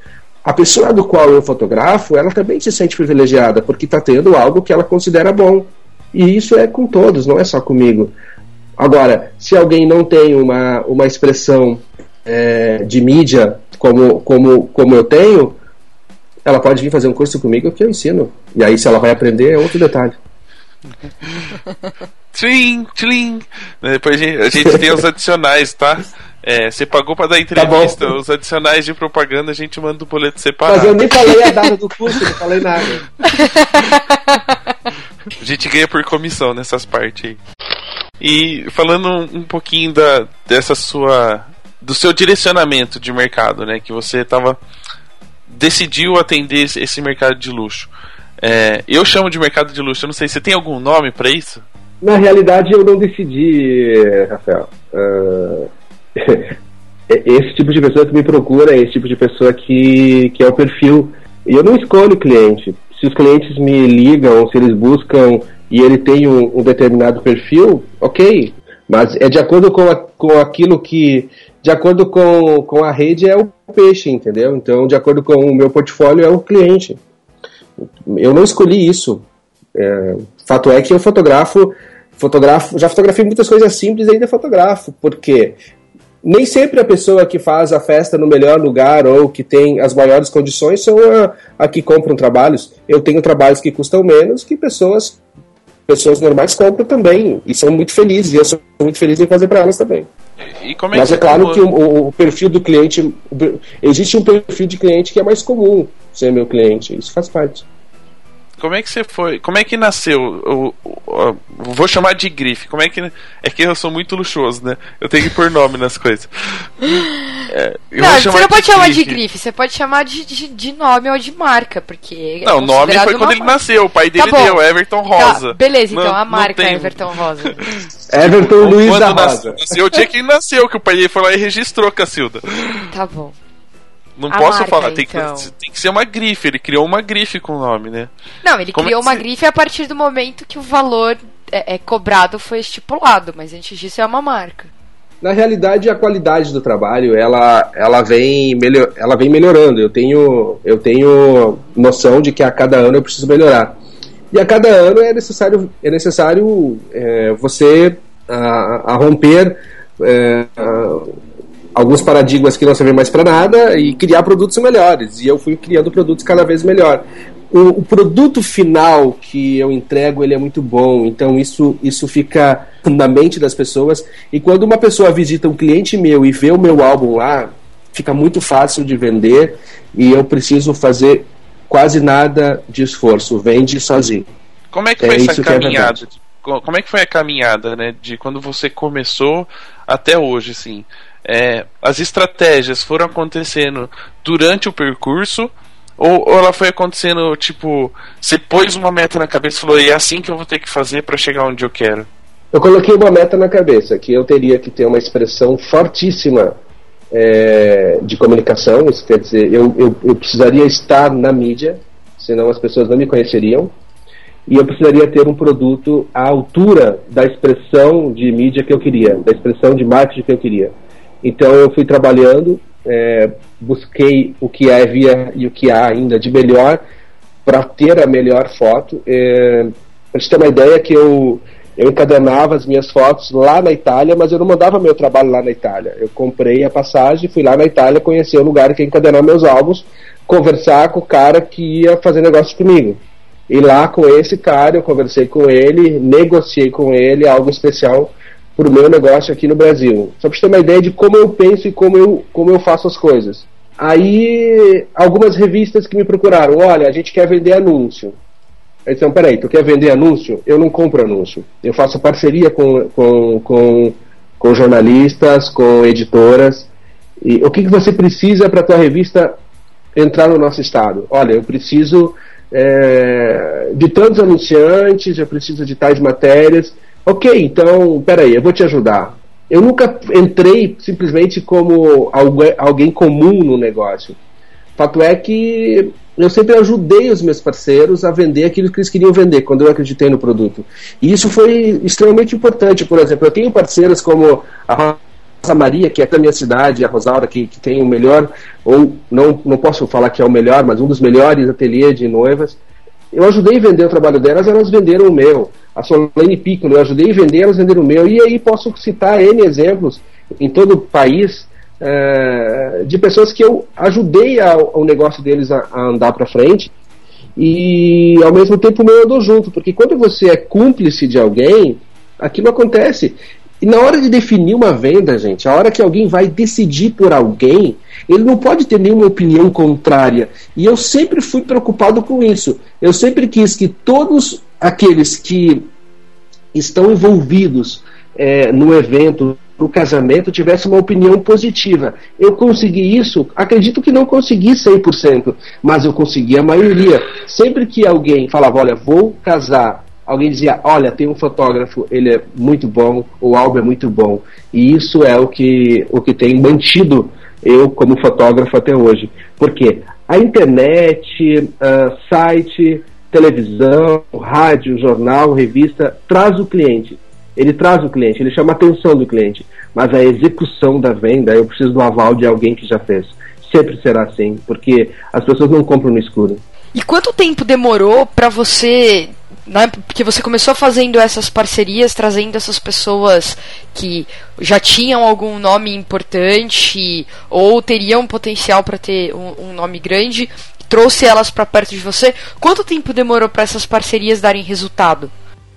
A pessoa do qual eu fotografo, ela também se sente privilegiada, porque está tendo algo que ela considera bom. E isso é com todos, não é só comigo. Agora, se alguém não tem uma, uma expressão é, de mídia como, como, como eu tenho, ela pode vir fazer um curso comigo que eu ensino. E aí, se ela vai aprender, é outro detalhe. Tlim, tlim. Depois a gente, a gente tem os adicionais, tá? É, você pagou pra dar entrevista, bom. os adicionais de propaganda a gente manda o boleto Mas separado. eu nem falei a data do curso, não falei nada. A gente ganha por comissão nessas partes aí. E falando um, pouquinho da, dessa sua do seu direcionamento de mercado, né? Que você estava decidiu atender esse, esse mercado de luxo. É, eu chamo de mercado de luxo. Eu não sei, você tem algum nome para isso? Na realidade, eu não decidi, Rafael. Uh, esse tipo de pessoa que me procura, esse tipo de pessoa que, que é o perfil. E eu não escolho cliente. Se os clientes me ligam, se eles buscam e ele tem um, um determinado perfil, ok. Mas é de acordo com, a, com aquilo que. De acordo com, com a rede é o peixe, entendeu? Então, de acordo com o meu portfólio, é o cliente. Eu não escolhi isso. É, fato é que eu fotografo, fotografo, já fotografei muitas coisas simples e ainda fotografo, porque nem sempre a pessoa que faz a festa no melhor lugar ou que tem as maiores condições são a, a que compram trabalhos. Eu tenho trabalhos que custam menos que pessoas pessoas normais compram também e são muito felizes e eu sou muito feliz em fazer para elas também. É Mas é claro que o, o, perfil do cliente existe um perfil de cliente que é mais comum ser meu cliente, isso faz parte. Como é que você foi? Como é que nasceu? O, o, o, vou chamar de grife. Como é que é que eu sou muito luxuoso, né? Eu tenho que pôr nome nas coisas. É, não, você não pode chamar grife. de grife. Você pode chamar de, de, de, nome ou de marca, porque é não, o nome foi quando ele nasceu. O pai dele tá deu Everton tá, Rosa. Tá, beleza, então não, a marca é Everton Rosa. Everton Luiz da Rosa. Nasceu o dia que ele nasceu, que o pai dele foi lá e registrou, Cacilda. Tá bom. Não a posso marca, falar, tem, então. que, tem que ser uma grife. Ele criou uma grife com o nome, né? Não, ele Como criou é uma grife a partir do momento que o valor é, é, cobrado foi estipulado, mas antes disso é uma marca. Na realidade, a qualidade do trabalho ela, ela, vem, melhor, ela vem melhorando. Eu tenho, eu tenho noção de que a cada ano eu preciso melhorar. E a cada ano é necessário, é necessário é, você a, a romper é, a, alguns paradigmas que não servem mais para nada e criar produtos melhores. E eu fui criando produtos cada vez melhor. O, o, produto final que eu entrego ele é muito bom, então isso, isso fica na mente das pessoas. E quando uma pessoa visita um cliente meu e vê o meu álbum lá, fica muito fácil de vender e eu preciso fazer quase nada de esforço, vende sozinho. Como é que foi é essa é caminhada? É como é que foi a caminhada, né, de quando você começou até hoje, assim? É, as estratégias foram acontecendo durante o percurso ou, ou, ela foi acontecendo tipo você pôs uma meta na cabeça e falou é assim que eu vou ter que fazer para chegar onde eu quero? Eu coloquei uma meta na cabeça que eu teria que ter uma expressão fortíssima é, de comunicação. Isso quer dizer eu, eu, eu precisaria estar na mídia senão as pessoas não me conheceriam. E eu precisaria ter um produto à altura da expressão de mídia que eu queria, da expressão de marketing que eu queria. Então eu fui trabalhando, é, busquei o que havia e o que há ainda de melhor para ter a melhor foto. É, para você ter uma ideia que eu, eu encadenava as minhas fotos lá na Itália, mas eu não mandava meu trabalho lá na Itália. Eu comprei a passagem, fui lá na Itália conhecer o lugar que ia encadenar meus álbuns, conversar com o cara que ia fazer negócio comigo. E lá com esse cara eu conversei com ele, negociei com ele algo especial para o meu negócio aqui no Brasil. Só para ter uma ideia de como eu penso e como eu, como eu faço as coisas. Aí, algumas revistas que me procuraram, olha, a gente quer vender anúncio. Aí disseram, peraí, tu quer vender anúncio? Eu não compro anúncio. Eu faço parceria com, com, com, com jornalistas, com editoras. E o que, que você precisa para a tua revista entrar no nosso estado? Olha, eu preciso é, de tantos anunciantes, eu preciso de tais matérias. Ok, então, peraí, eu vou te ajudar. Eu nunca entrei simplesmente como alguém comum no negócio. Fato é que eu sempre ajudei os meus parceiros a vender aquilo que eles queriam vender, quando eu acreditei no produto. E isso foi extremamente importante. Por exemplo, eu tenho parceiras como a Rosa Maria, que é da minha cidade, a Rosaura, que, que tem o melhor, ou não, não posso falar que é o melhor, mas um dos melhores ateliês de noivas. Eu ajudei a vender o trabalho delas, elas venderam o meu. A Solane Piccolo, eu ajudei a vender, elas venderam o meu, e aí posso citar N exemplos em todo o país é, de pessoas que eu ajudei o negócio deles a, a andar para frente, e ao mesmo tempo o meu andou junto, porque quando você é cúmplice de alguém, aquilo acontece. E na hora de definir uma venda, gente, a hora que alguém vai decidir por alguém, ele não pode ter nenhuma opinião contrária. E eu sempre fui preocupado com isso. Eu sempre quis que todos aqueles que estão envolvidos é, no evento, o casamento tivesse uma opinião positiva. Eu consegui isso, acredito que não consegui 100%, mas eu consegui a maioria. Sempre que alguém falava, olha, vou casar, alguém dizia, olha, tem um fotógrafo, ele é muito bom, o álbum é muito bom. E isso é o que, o que tem mantido eu como fotógrafo até hoje. Porque a internet, uh, site, televisão, rádio, jornal, revista, traz o cliente. Ele traz o cliente, ele chama a atenção do cliente. Mas a execução da venda, eu preciso do aval de alguém que já fez. Sempre será assim, porque as pessoas não compram no escuro. E quanto tempo demorou para você né, porque você começou fazendo essas parcerias, trazendo essas pessoas que já tinham algum nome importante ou teriam potencial para ter um, um, nome grande, trouxe elas para perto de você. Quanto tempo demorou para essas parcerias darem resultado?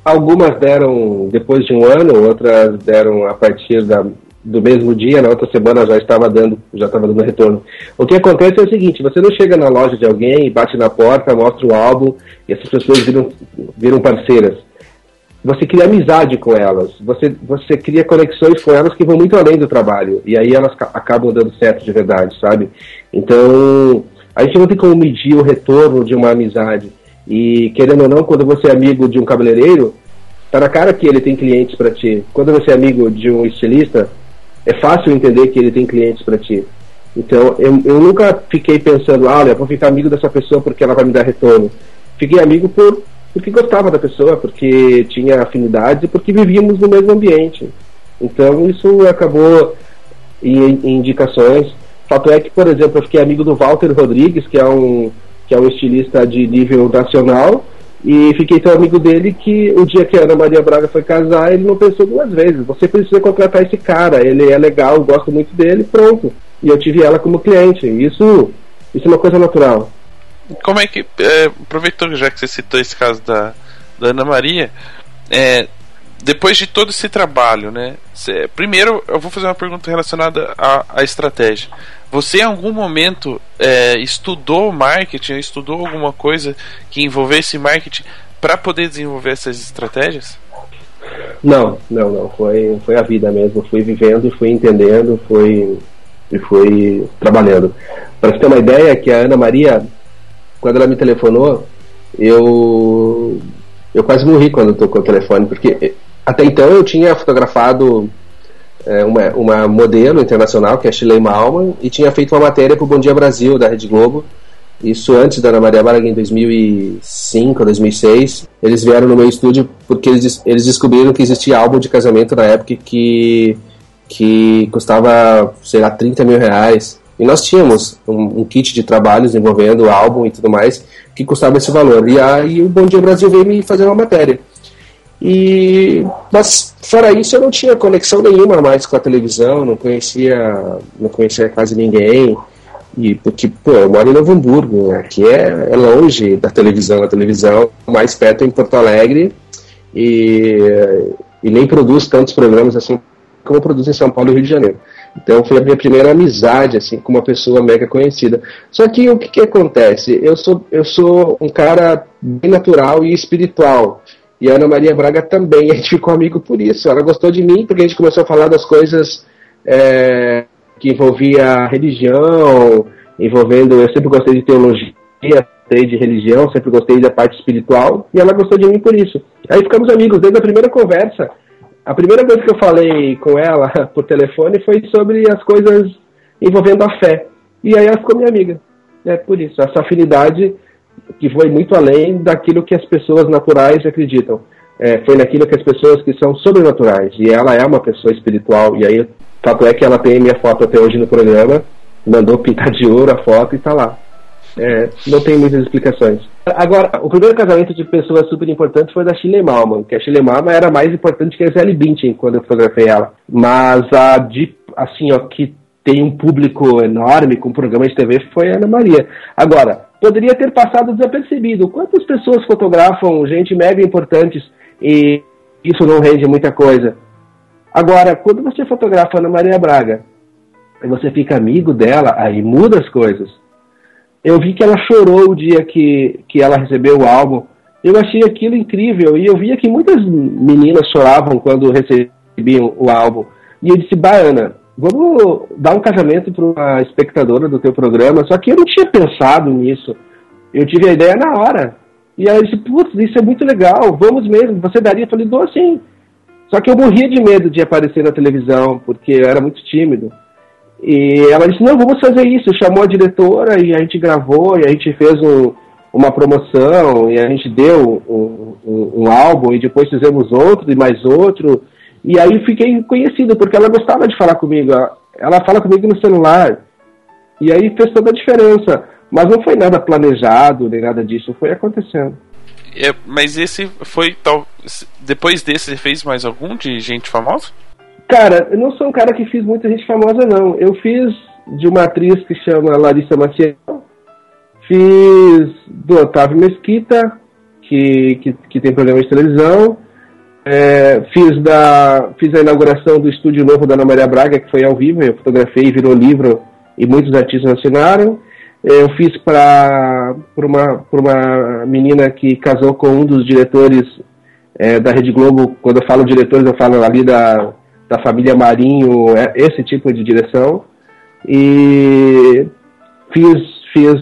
Algumas deram depois de um ano, outras deram a partir da, do mesmo dia, na outra semana já estava dando, já estava dando retorno. O que acontece é o seguinte, você não chega na loja de alguém, bate na porta, mostra o álbum e essas pessoas viram, viram parceiras. Você cria amizade com elas, você, você cria conexões com elas que vão muito além do trabalho, e aí elas acabam dando certo de verdade, sabe? Então, a gente não tem como medir o retorno de uma amizade. E, querendo ou não, quando você é amigo de um cabeleireiro, tá na cara que ele tem clientes para ti. Quando você é amigo de um estilista, é fácil entender que ele tem clientes para ti. Então, eu, eu nunca fiquei pensando, ah, vou ficar amigo dessa pessoa porque ela vai me dar retorno. Fiquei amigo por, porque gostava da pessoa, porque tinha afinidades e porque vivíamos no mesmo ambiente. Então, isso acabou em, em indicações. Fato é que, por exemplo, eu fiquei amigo do Walter Rodrigues, que é um, que é um estilista de nível nacional, e fiquei tão amigo dele que o dia que a Ana Maria Braga foi casar, ele não pensou duas vezes. Você precisa contratar esse cara, ele é legal, gosto muito dele, pronto. E eu tive ela como cliente. Isso, isso é uma coisa natural. Como é que. É, aproveitando já que você citou esse caso da, da Ana Maria, é, depois de todo esse trabalho, né? Cê, primeiro, eu vou fazer uma pergunta relacionada à estratégia. Você em algum momento é, estudou marketing, estudou alguma coisa que envolvesse marketing para poder desenvolver essas estratégias? Não, não, não. Foi, foi a vida mesmo. Fui vivendo, fui entendendo, fui e fui trabalhando. Para você ter uma ideia, que a Ana Maria, quando ela me telefonou, eu eu quase morri quando tocou o telefone, porque até então eu tinha fotografado uma, uma modelo internacional, que é a Shirley Malman, e tinha feito uma matéria para o Bom Dia Brasil, da Rede Globo. Isso antes da Ana Maria Braga, em 2005 ou 2006. Eles vieram no meu estúdio porque eles, eles descobriram que existia álbum de casamento na época que, que custava, sei lá, 30 mil reais. E nós tínhamos um, um, kit de trabalhos envolvendo álbum e tudo mais que custava esse valor. E aí o Bom Dia Brasil veio me fazer uma matéria. E, mas fora isso eu não tinha conexão nenhuma mais com a televisão, não conhecia, não conhecia quase ninguém. E porque, pô, eu moro em Novo Hamburgo, aqui é, é longe da televisão, a televisão mais perto é em Porto Alegre e, e nem produz tantos programas assim como produz em São Paulo e Rio de Janeiro. Então foi a minha primeira amizade assim com uma pessoa mega conhecida. Só que o que, que acontece? Eu sou eu sou um cara bem natural e espiritual. E a Ana Maria Braga também, a gente ficou amigo por isso. Ela gostou de mim porque a gente começou a falar das coisas é, que envolvia religião, envolvendo. Eu sempre gostei de teologia, gostei de religião, sempre gostei da parte espiritual, e ela gostou de mim por isso. Aí ficamos amigos desde a primeira conversa. A primeira coisa que eu falei com ela por telefone foi sobre as coisas envolvendo a fé. E aí ela ficou minha amiga. É por isso, essa afinidade que foi muito além daquilo que as pessoas naturais acreditam. É, foi naquilo que as pessoas que são sobrenaturais. E ela é uma pessoa espiritual. E aí, o fato é que ela tem minha foto até hoje no programa, mandou pintar de ouro a foto e está lá. É, não tem muitas explicações. Agora, o primeiro casamento de pessoas super importante foi da Shirley Malman, que a Shirley Malman era mais importante que a Sally Bintin quando eu fotografei ela. Mas a de, assim, ó, que tem um público enorme com programa de TV foi a Ana Maria. Agora, poderia ter passado desapercebido. Quantas pessoas fotografam gente mega importantes e isso não rende muita coisa? Agora, quando você fotografa Ana Maria Braga e você fica amigo dela, aí muda as coisas. Eu vi que ela chorou o dia que, que ela recebeu o álbum. Eu achei aquilo incrível e eu via que muitas meninas choravam quando recebiam o álbum. E eu disse, Baiana, vamos dar um casamento para uma espectadora do teu programa. Só que eu não tinha pensado nisso. Eu tive a ideia na hora. E aí eu disse, putz, isso é muito legal, vamos mesmo. Você daria? Eu falei, dou assim. Só que eu morria de medo de aparecer na televisão, porque eu era muito tímido. E ela disse, não, vamos fazer isso. Chamou a diretora e a gente gravou, e a gente fez um, uma promoção, e a gente deu um, um, um, álbum, e depois fizemos outro, e mais outro. E aí fiquei conhecido, porque ela gostava de falar comigo. Ela fala comigo no celular. E aí fez toda a diferença. Mas não foi nada planejado, nem nada disso, foi acontecendo. É, mas esse foi tal. Depois desse, você fez mais algum de gente famosa? Cara, eu não sou um cara que fiz muita gente famosa, não. Eu fiz de uma atriz que chama Larissa Maciel, fiz do Otávio Mesquita, que, que, que tem programa de televisão, é, fiz, da, fiz a inauguração do estúdio novo da Ana Maria Braga, que foi ao vivo, eu fotografei, virou livro e muitos artistas assinaram. É, eu fiz para uma, uma menina que casou com um dos diretores é, da Rede Globo. Quando eu falo diretores, eu falo ali da, da família Marinho, é, esse tipo de direção. E fiz, fiz,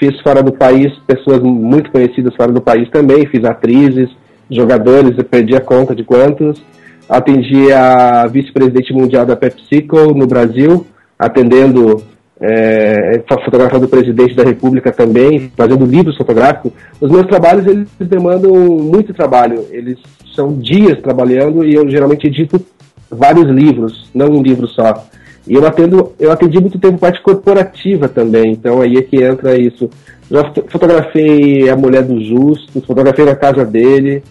fiz fora do país, pessoas muito conhecidas fora do país também, fiz atrizes, jogadores, eu perdi a conta de quantos. Atendi a vice-presidente mundial da PepsiCo no Brasil, atendendo, é, fotografando o presidente da República também, fazendo livros fotográficos. Os meus trabalhos, eles demandam muito trabalho, eles são dias trabalhando e eu geralmente edito vários livros, não um livro só. E eu atendo, eu atendi muito tempo parte corporativa também, então aí é que entra isso. Já fotografei a mulher do Justo, fotografei na casa dele,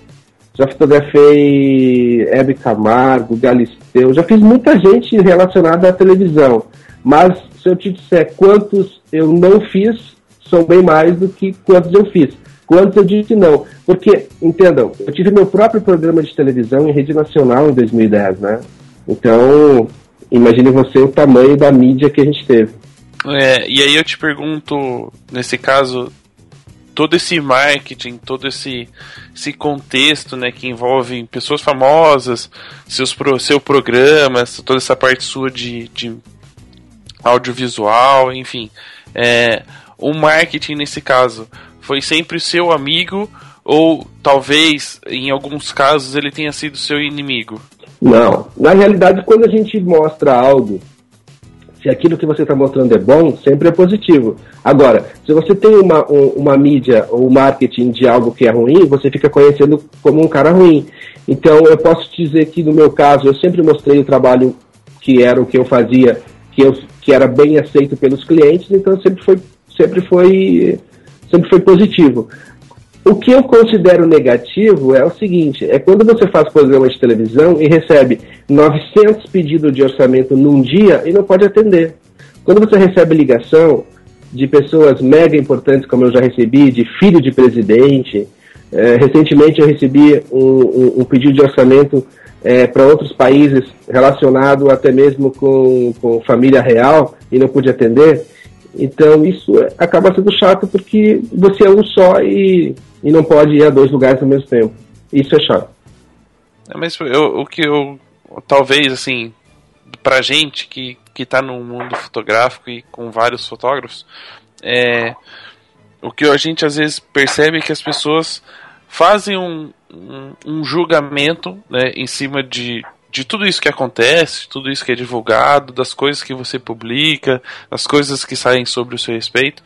já fotografei Hebe Camargo, Galisteu, já fiz muita gente relacionada à televisão. Mas se eu te disser quantos eu não fiz, são bem mais do que quantos eu fiz. Quantos eu disse não. Porque, entendam, eu tive meu próprio programa de televisão em rede nacional em 2010, né? Então, imagine você o tamanho da mídia que a gente teve. É, e aí eu te pergunto, nesse caso, todo esse marketing, todo esse, esse contexto né, que envolve pessoas famosas, seus, seu programa, toda essa parte sua de, de audiovisual, enfim. É, o marketing nesse caso foi sempre seu amigo ou talvez em alguns casos ele tenha sido seu inimigo? Não. Na realidade, quando a gente mostra algo se aquilo que você está mostrando é bom, sempre é positivo. Agora, se você tem uma, um, uma mídia ou marketing de algo que é ruim, você fica conhecendo como um cara ruim. Então, eu posso te dizer que no meu caso, eu sempre mostrei o trabalho que era o que eu fazia, que, eu, que era bem aceito pelos clientes, então sempre foi, sempre foi, sempre foi positivo. O que eu considero negativo é o seguinte: é quando você faz programa de televisão e recebe 900 pedidos de orçamento num dia e não pode atender. Quando você recebe ligação de pessoas mega importantes, como eu já recebi, de filho de presidente, é, recentemente eu recebi um, um, um pedido de orçamento é, para outros países relacionado até mesmo com, com família real e não pude atender. Então isso acaba sendo chato porque você é um só e e não pode ir a dois lugares ao mesmo tempo. Isso é chato. É, mas eu, o que eu. Talvez, assim, pra gente que, que tá no mundo fotográfico e com vários fotógrafos, é, o que a gente às vezes percebe é que as pessoas fazem um, um, um julgamento né, em cima de, de tudo isso que acontece, tudo isso que é divulgado, das coisas que você publica, das coisas que saem sobre o seu respeito.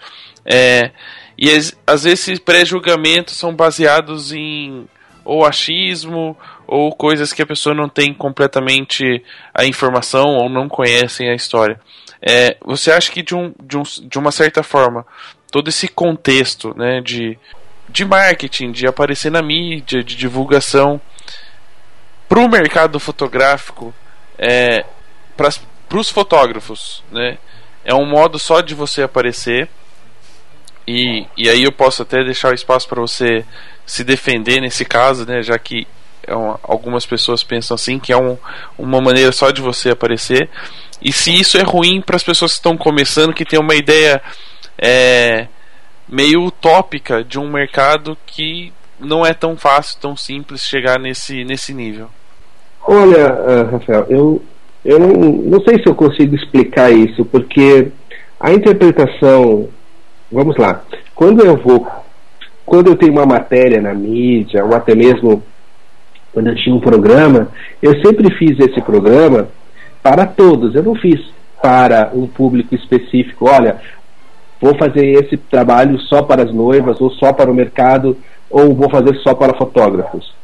É, e às vezes esses pré-julgamentos são baseados em ou achismo ou coisas que a pessoa não tem completamente a informação ou não conhecem a história. É, você acha que de, um, de, um, de uma certa forma todo esse contexto né, de, de marketing, de aparecer na mídia, de divulgação para o mercado fotográfico, é, para os fotógrafos, né, é um modo só de você aparecer e, e aí eu posso até deixar o espaço para você se defender nesse caso, né? Já que é uma, algumas pessoas pensam assim que é um, uma maneira só de você aparecer. E se isso é ruim para as pessoas que estão começando, que tem uma ideia é, meio utópica de um mercado que não é tão fácil, tão simples chegar nesse, nesse nível. Olha, uh, Rafael, eu, eu não, não sei se eu consigo explicar isso, porque a interpretação, vamos lá, quando eu vou, quando eu tenho uma matéria na mídia, ou até mesmo quando eu tinha um programa, eu sempre fiz esse programa para todos, eu não fiz para um público específico. Olha, vou fazer esse trabalho só para as noivas, ou só para o mercado, ou vou fazer só para fotógrafos.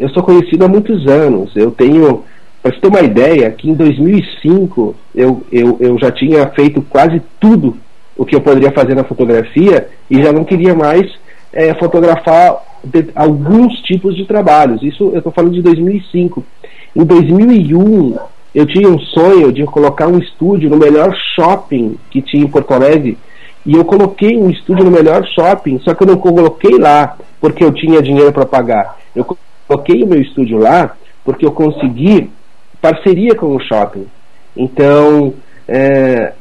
Eu sou conhecido há muitos anos, eu tenho para você ter uma ideia, que em 2005 eu, eu, eu já tinha feito quase tudo o que eu poderia fazer na fotografia e já não queria mais é, fotografar alguns tipos de trabalhos. Isso eu estou falando de 2005. Em 2001 eu tinha um sonho de colocar um estúdio no melhor shopping que tinha em Porto Alegre e eu coloquei um estúdio no melhor shopping, só que eu não coloquei lá porque eu tinha dinheiro para pagar. Eu coloquei o meu estúdio lá porque eu consegui parceria com o shopping. Então, é,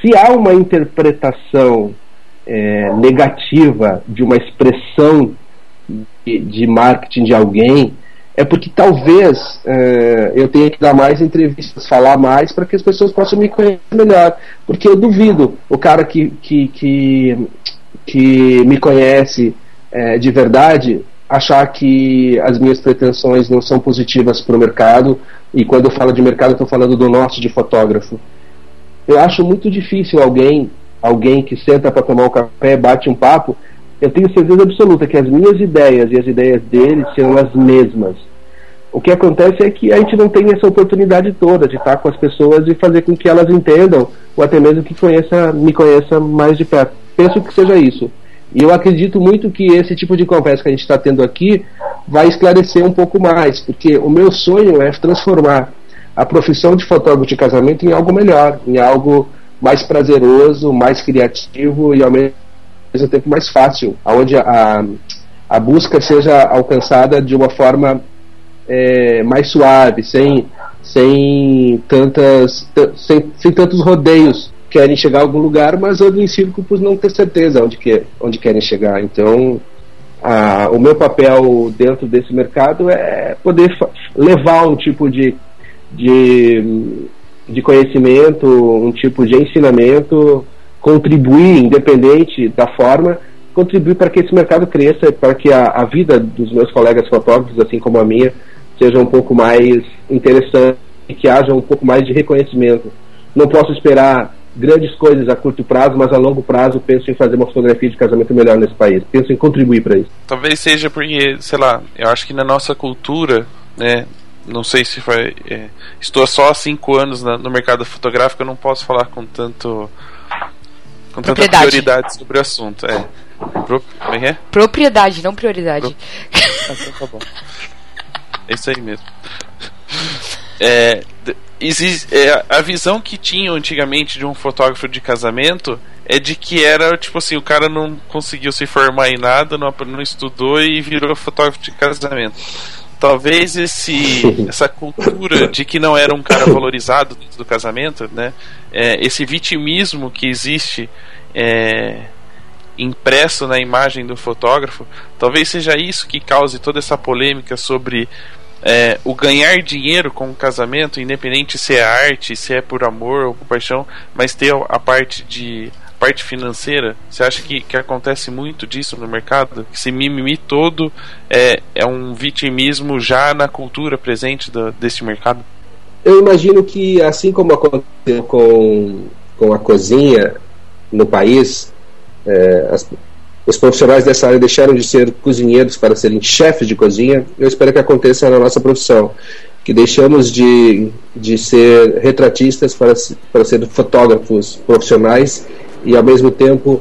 se há uma interpretação é, negativa de uma expressão de, de, marketing de alguém, é porque talvez é, eu tenha que dar mais entrevistas, falar mais para que as pessoas possam me conhecer melhor. Porque eu duvido o cara que, que, que, que me conhece é, de verdade achar que as minhas pretensões não são positivas para o mercado, e quando eu falo de mercado, estou falando do nosso de fotógrafo. Eu acho muito difícil alguém, alguém que senta para tomar um café, bate um papo, eu tenho certeza absoluta que as minhas ideias e as ideias dele serão as mesmas. O que acontece é que a gente não tem essa oportunidade toda de estar com as pessoas e fazer com que elas entendam, ou até mesmo que conheça, me conheça mais de perto. Penso que seja isso. E eu acredito muito que esse tipo de conversa que a gente está tendo aqui vai esclarecer um pouco mais, porque o meu sonho é transformar a profissão de fotógrafo de casamento em algo melhor, em algo mais prazeroso, mais criativo e ao mesmo tempo mais fácil, onde a, a busca seja alcançada de uma forma é, mais suave, sem, sem, tantas, sem, sem tantos rodeios querem chegar a algum lugar, mas andam em círculo por não ter certeza onde, que, onde querem chegar. Então, a, o meu papel dentro desse mercado é poder levar um tipo de, de, de conhecimento, um tipo de ensinamento, contribuir, independente da forma, contribuir para que esse mercado cresça, para que a, a vida dos meus colegas fotógrafos, assim como a minha, seja um pouco mais interessante e que haja um pouco mais de reconhecimento. Não posso esperar grandes coisas a curto prazo, mas a longo prazo penso em fazer uma fotografia de casamento melhor nesse país. Penso em contribuir para isso. Talvez seja porque, sei lá, eu acho que na nossa cultura, né, não sei se foi. É, estou só há cinco anos na, no mercado fotográfico, eu não posso falar com tanto. com tanta prioridade sobre o assunto. É. Pro, como é que é? Propriedade, não prioridade. Pro... Ah, então tá bom. É isso aí mesmo. É, existe, é, a visão que tinham antigamente de um fotógrafo de casamento é de que era tipo assim, o cara não conseguiu se formar em nada, não, não estudou e virou fotógrafo de casamento. Talvez esse, essa cultura de que não era um cara valorizado dentro do casamento, né? É, esse vitimismo que existe é, impresso na imagem do fotógrafo, talvez seja isso que cause toda essa polêmica sobre é, o ganhar dinheiro com o casamento, independente se é arte, se é por amor ou por paixão, mas ter a parte de parte financeira, você acha que, que acontece muito disso no mercado? Esse mimimi todo é, é um vitimismo já na cultura presente do, desse mercado? Eu imagino que, assim como aconteceu com, com a cozinha no país, é, as, os profissionais dessa área deixaram de ser cozinheiros para serem chefes de cozinha, eu espero que aconteça na nossa profissão. Que deixamos de, de ser retratistas para, para ser fotógrafos profissionais e, ao mesmo tempo,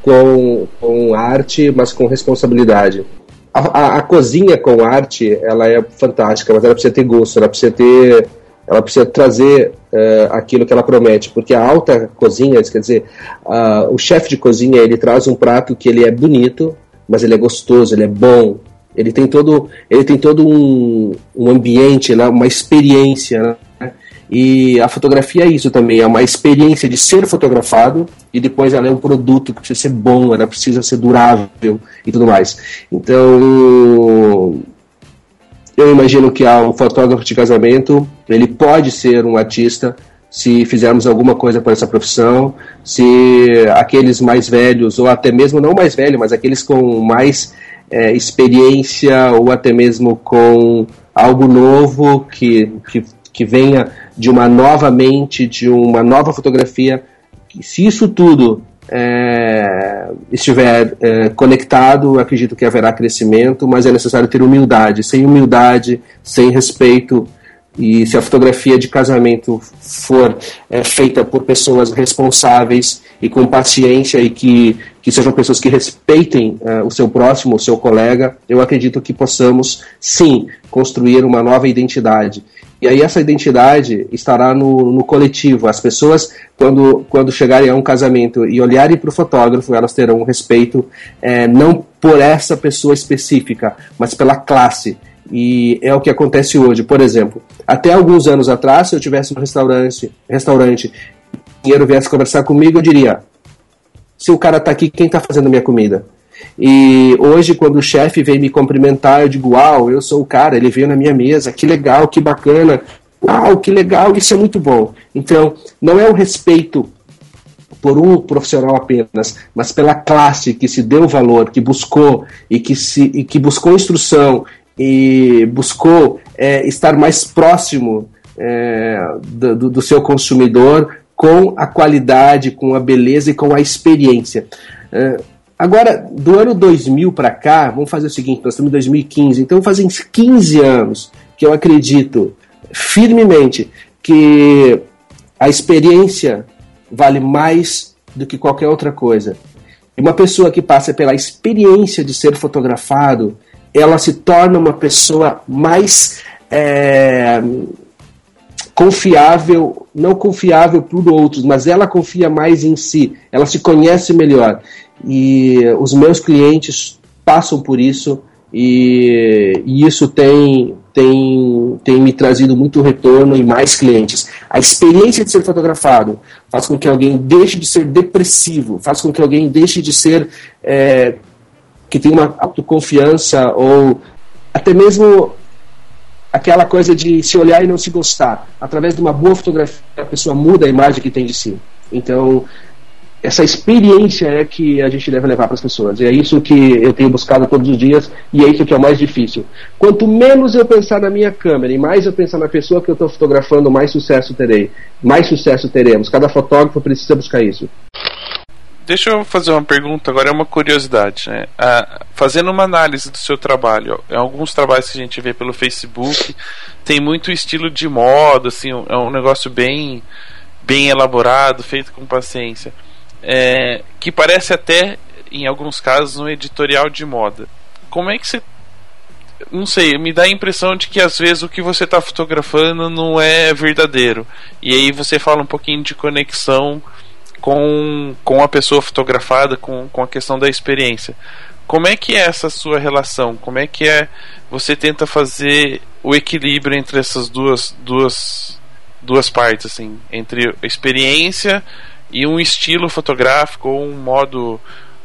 com, com arte, mas com responsabilidade. A, a, a cozinha com arte, ela é fantástica, mas ela precisa ter gosto, ela precisa ter ela precisa trazer uh, aquilo que ela promete, porque a alta cozinha, quer dizer, uh, o chefe de cozinha ele traz um prato que ele é bonito, mas ele é gostoso, ele é bom, ele tem todo, ele tem todo um, um ambiente, né, uma experiência, né? e a fotografia é isso também, é uma experiência de ser fotografado e depois ela é um produto que precisa ser bom, ela precisa ser durável e tudo mais. Então, eu imagino que um fotógrafo de casamento ele pode ser um artista se fizermos alguma coisa por essa profissão, se aqueles mais velhos, ou até mesmo não mais velhos, mas aqueles com mais é, experiência, ou até mesmo com algo novo que, que, que venha de uma nova mente, de uma nova fotografia, se isso tudo é, estiver é, conectado, acredito que haverá crescimento, mas é necessário ter humildade. Sem humildade, sem respeito, e se a fotografia de casamento for é, feita por pessoas responsáveis e com paciência e que, que sejam pessoas que respeitem é, o seu próximo, o seu colega, eu acredito que possamos sim construir uma nova identidade. E aí essa identidade estará no, no coletivo. As pessoas, quando, quando chegarem a um casamento e olharem para o fotógrafo, elas terão respeito é, não por essa pessoa específica, mas pela classe e é o que acontece hoje. Por exemplo, até alguns anos atrás, se eu tivesse um restaurante, restaurante e o dinheiro viesse conversar comigo, eu diria: se o cara está aqui, quem está fazendo minha comida? E hoje, quando o chefe vem me cumprimentar, eu digo: Uau, eu sou o cara, ele veio na minha mesa, que legal, que bacana, uau, que legal, isso é muito bom. Então, não é o respeito por um profissional apenas, mas pela classe que se deu valor, que buscou e que, se, e que buscou instrução e buscou é, estar mais próximo é, do, do, seu consumidor com a qualidade, com a beleza e com a experiência. É, agora, do ano 2000 para cá, vamos fazer o seguinte: nós estamos em 2015, então fazem 15 anos que eu acredito firmemente que a experiência vale mais do que qualquer outra coisa. E uma pessoa que passa pela experiência de ser fotografado, ela se torna uma pessoa mais é, confiável, não confiável por outros, mas ela confia mais em si, ela se conhece melhor. E os meus clientes passam por isso e, e isso tem, tem, tem me trazido muito retorno e mais clientes. A experiência de ser fotografado faz com que alguém deixe de ser depressivo, faz com que alguém deixe de ser é, que tem uma autoconfiança ou até mesmo aquela coisa de se olhar e não se gostar. Através de uma boa fotografia, a pessoa muda a imagem que tem de si. Então, essa experiência é que a gente deve levar para as pessoas. E é isso que eu tenho buscado todos os dias e é isso que é o mais difícil. Quanto menos eu pensar na minha câmera e mais eu pensar na pessoa que eu estou fotografando, mais sucesso terei. Mais sucesso teremos. Cada fotógrafo precisa buscar isso. Deixa eu fazer uma pergunta, agora é uma curiosidade. Né? Ah, fazendo uma análise do seu trabalho, em alguns trabalhos que a gente vê pelo Facebook, tem muito estilo de moda, assim, é um negócio bem, bem elaborado, feito com paciência. É, que parece até, em alguns casos, um editorial de moda. Como é que você. Não sei, me dá a impressão de que às vezes o que você está fotografando não é verdadeiro. E aí você fala um pouquinho de conexão com, com a pessoa fotografada, com, com a questão da experiência. Como é que é essa sua relação? Como é que é você tenta fazer o equilíbrio entre essas duas duas duas partes assim, entre experiência e um estilo fotográfico ou um modo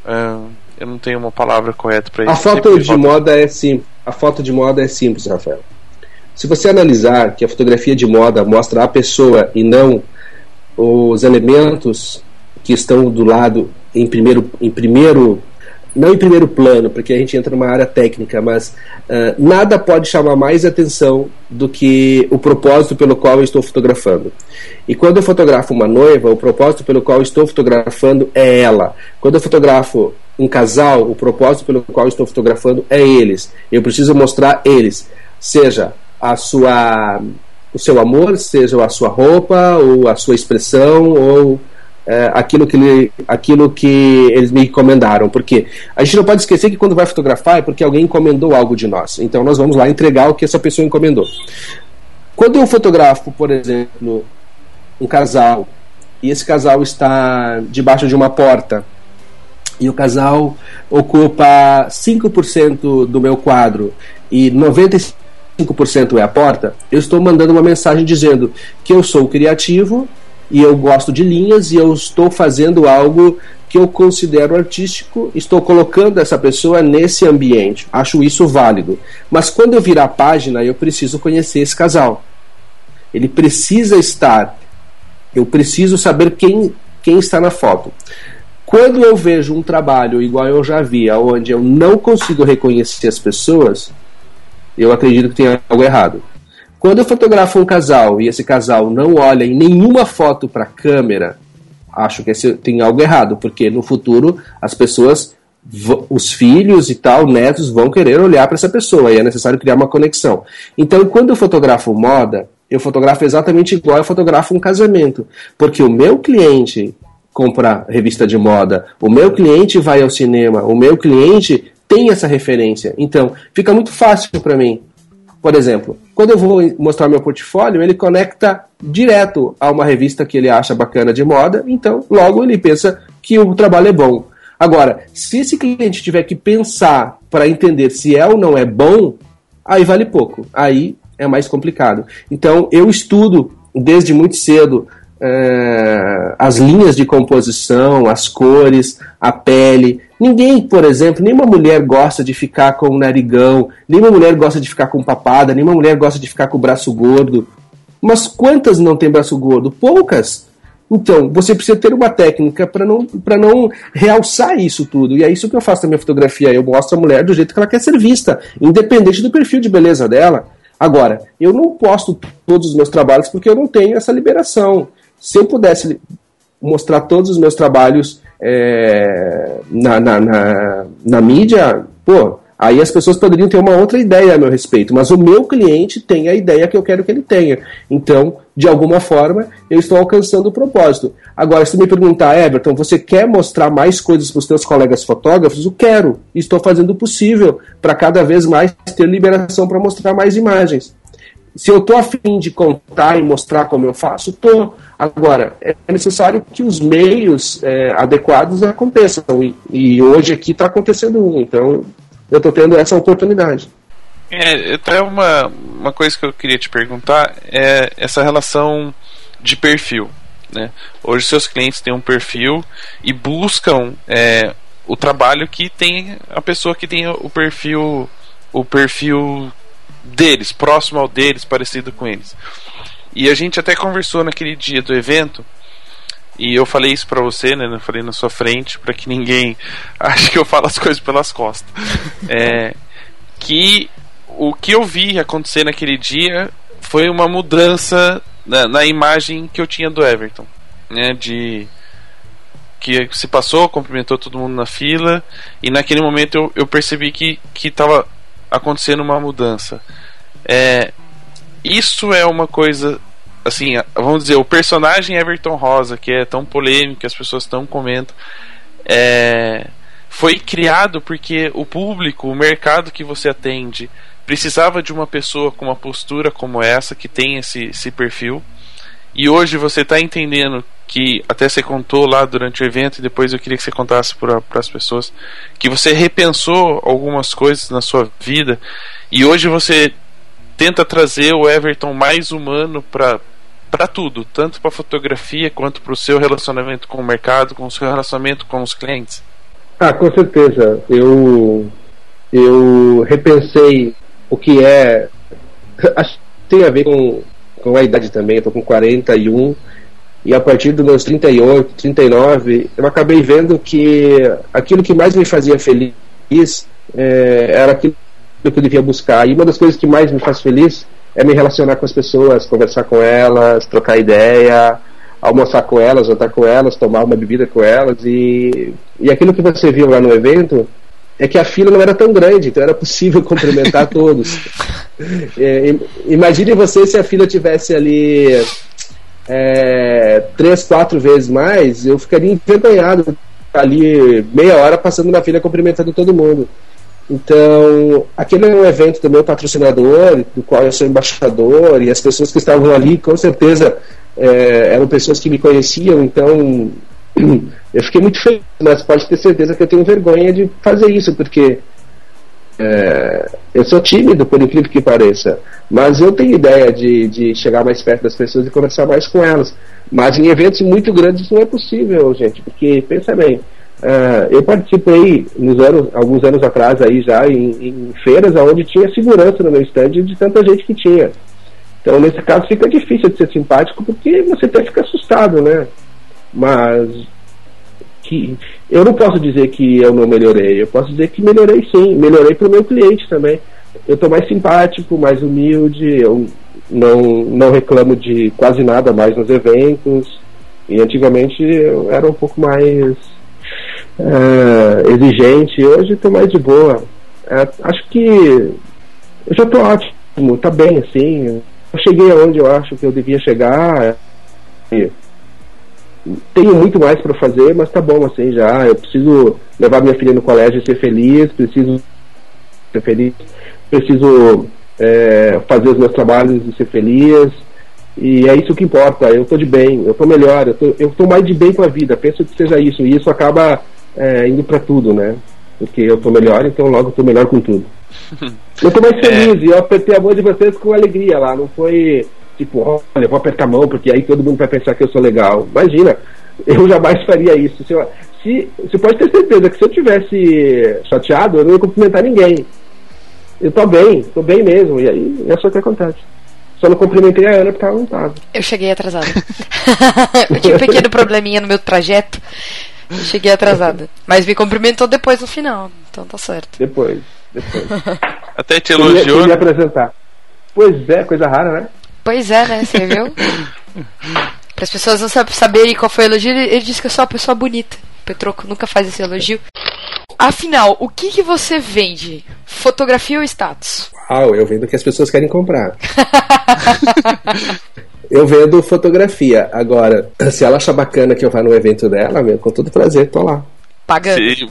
uh, eu não tenho uma palavra correta para isso. A foto de foto... moda é simples. A foto de moda é simples, Rafael. Se você analisar que a fotografia de moda mostra a pessoa e não os elementos que estão do lado em primeiro, em primeiro não em primeiro plano, porque a gente entra numa área técnica, mas uh, nada pode chamar mais atenção do que o propósito pelo qual eu estou fotografando. E quando eu fotografo uma noiva, o propósito pelo qual estou fotografando é ela. Quando eu fotografo um casal, o propósito pelo qual estou fotografando é eles. Eu preciso mostrar eles, seja a sua o seu amor, seja a sua roupa, ou a sua expressão, ou é, aquilo, que aquilo que eles me encomendaram. Porque a gente não pode esquecer que quando vai fotografar é porque alguém encomendou algo de nós. Então nós vamos lá entregar o que essa pessoa encomendou. Quando eu fotografo, por exemplo, um casal, e esse casal está debaixo de uma porta, e o casal ocupa 5% do meu quadro e 95% é a porta, eu estou mandando uma mensagem dizendo que eu sou criativo e eu gosto de linhas e eu estou fazendo algo que eu considero artístico, estou colocando essa pessoa nesse ambiente. Acho isso válido. Mas quando eu virar a página, eu preciso conhecer esse casal. Ele precisa estar. Eu preciso saber quem, quem está na foto. Quando eu vejo um trabalho igual eu já vi, onde eu não consigo reconhecer as pessoas, eu acredito que tem algo errado. Quando eu fotografo um casal e esse casal não olha em nenhuma foto para a câmera, acho que esse, tem algo errado, porque no futuro as pessoas, os filhos e tal, netos, vão querer olhar para essa pessoa e é necessário criar uma conexão. Então, quando eu fotografo moda, eu fotografo exatamente igual eu fotografo um casamento, porque o meu cliente compra revista de moda, o meu cliente vai ao cinema, o meu cliente tem essa referência. Então, fica muito fácil para mim. Por exemplo, quando eu vou mostrar meu portfólio, ele conecta direto a uma revista que ele acha bacana de moda, então logo ele pensa que o trabalho é bom. Agora, se esse cliente tiver que pensar para entender se é ou não é bom, aí vale pouco. Aí é mais complicado. Então, eu estudo desde muito cedo é, as linhas de composição, as cores, a pele. Ninguém, por exemplo, nenhuma mulher gosta de ficar com o narigão, nenhuma mulher gosta de ficar com papada, nenhuma mulher gosta de ficar com o braço gordo. Mas quantas não tem braço gordo? Poucas. Então, você precisa ter uma técnica para não, não realçar isso tudo. E é isso que eu faço na minha fotografia. Eu mostro a mulher do jeito que ela quer ser vista, independente do perfil de beleza dela. Agora, eu não posto todos os meus trabalhos porque eu não tenho essa liberação se eu pudesse mostrar todos os meus trabalhos é, na, na, na, na, mídia, pô, aí as pessoas poderiam ter uma outra ideia a meu respeito, mas o meu cliente tem a ideia que eu quero que ele tenha. Então, de alguma forma, eu estou alcançando o propósito. Agora, se me perguntar, Everton, você quer mostrar mais coisas para os seus colegas fotógrafos? Eu quero. Estou fazendo o possível para cada vez mais ter liberação para mostrar mais imagens. Se eu estou afim de contar e mostrar como eu faço, estou. Agora, é necessário que os meios é, adequados aconteçam. E, e hoje aqui está acontecendo um. Então, eu estou tendo essa oportunidade. É, até uma, uma coisa que eu queria te perguntar é essa relação de perfil. Né? Hoje seus clientes têm um perfil e buscam é, o trabalho que tem a pessoa que tem o perfil o perfil deles, próximo ao deles, parecido com eles. E a gente até conversou naquele dia do evento. E eu falei isso pra você, né? Eu falei na sua frente, para que ninguém ache que eu falo as coisas pelas costas. É, que o que eu vi acontecer naquele dia foi uma mudança na, na imagem que eu tinha do Everton, né? De que se passou, cumprimentou todo mundo na fila e naquele momento eu, eu percebi que que estava acontecendo uma mudança. É, isso é uma coisa assim, vamos dizer, o personagem Everton Rosa, que é tão polêmico, as pessoas tão comentam, é, foi criado porque o público, o mercado que você atende, precisava de uma pessoa com uma postura como essa, que tem esse, esse perfil. E hoje você está entendendo que até você contou lá durante o evento e depois eu queria que você contasse para as pessoas que você repensou algumas coisas na sua vida e hoje você tenta trazer o Everton mais humano para para tudo, tanto para fotografia quanto para o seu relacionamento com o mercado, com o seu relacionamento com os clientes. Ah, com certeza. Eu eu repensei o que é acho que tem a ver com, com a idade também. Eu tô com 41 e a partir dos meus 38, 39, eu acabei vendo que aquilo que mais me fazia feliz é, era aquilo que eu devia buscar. E uma das coisas que mais me faz feliz é me relacionar com as pessoas, conversar com elas, trocar ideia, almoçar com elas, jantar com elas, tomar uma bebida com elas. E, e aquilo que você viu lá no evento é que a fila não era tão grande, então era possível cumprimentar todos. É, imagine você se a fila tivesse ali é, três, quatro vezes mais, eu ficaria envergonhado ali meia hora passando na fila cumprimentando todo mundo. Então, aquele é um evento do meu patrocinador, do qual eu sou embaixador, e as pessoas que estavam ali, com certeza, é, eram pessoas que me conheciam, então eu fiquei muito feliz, mas pode ter certeza que eu tenho vergonha de fazer isso, porque é, eu sou tímido, por incrível que pareça, mas eu tenho ideia de, de chegar mais perto das pessoas e conversar mais com elas. Mas em eventos muito grandes isso não é possível, gente, porque, pensa bem, uh, eu participei nos anos, alguns anos atrás aí já em, em feiras onde tinha segurança no meu stand de tanta gente que tinha. Então, nesse caso, fica difícil de ser simpático porque você até fica assustado, né? Mas que eu não posso dizer que eu não melhorei, eu posso dizer que melhorei sim, melhorei para o meu cliente também. Eu estou mais simpático, mais humilde, eu não, não reclamo de quase nada mais nos eventos. E antigamente eu era um pouco mais uh, exigente, hoje estou mais de boa. Uh, acho que eu já estou ótimo, tá bem assim. Eu cheguei aonde eu acho que eu devia chegar. E tenho muito mais para fazer, mas tá bom assim já. Eu preciso levar minha filha no colégio e ser feliz, preciso ser feliz, preciso é, fazer os meus trabalhos e ser feliz. E é isso que importa. Eu tô de bem, eu tô melhor, eu tô, eu tô mais de bem com a vida. Penso que seja isso. E isso acaba é, indo para tudo, né? Porque eu tô melhor, então logo eu tô melhor com tudo. eu tô mais é. feliz e eu apertei a mão de vocês com alegria lá. Não foi tipo, olha, vou apertar a mão porque aí todo mundo vai pensar que eu sou legal. Imagina, eu jamais faria isso. Se, eu, se você pode ter certeza que se eu tivesse chateado, eu não ia cumprimentar ninguém. Eu tô bem, tô bem mesmo. E aí é só o que acontece. Só não cumprimentei a Ana porque ela não tava. Eu cheguei atrasada. eu tinha um pequeno probleminha no meu trajeto. Eu cheguei atrasada. Mas me cumprimentou depois no final. Então tá certo. Depois, depois. Até te elogiou. me né? apresentar. Pois é, coisa rara, né? Pois é, né? Você viu? Para as pessoas não saberem qual foi o elogio, ele disse que eu sou uma pessoa bonita. Petroco nunca faz esse elogio. Afinal, o que, que você vende? Fotografia ou status? Uau, eu vendo o que as pessoas querem comprar. eu vendo fotografia. Agora, se ela achar bacana que eu vá no evento dela, meu, com todo prazer, tô lá. Pagando. Sim.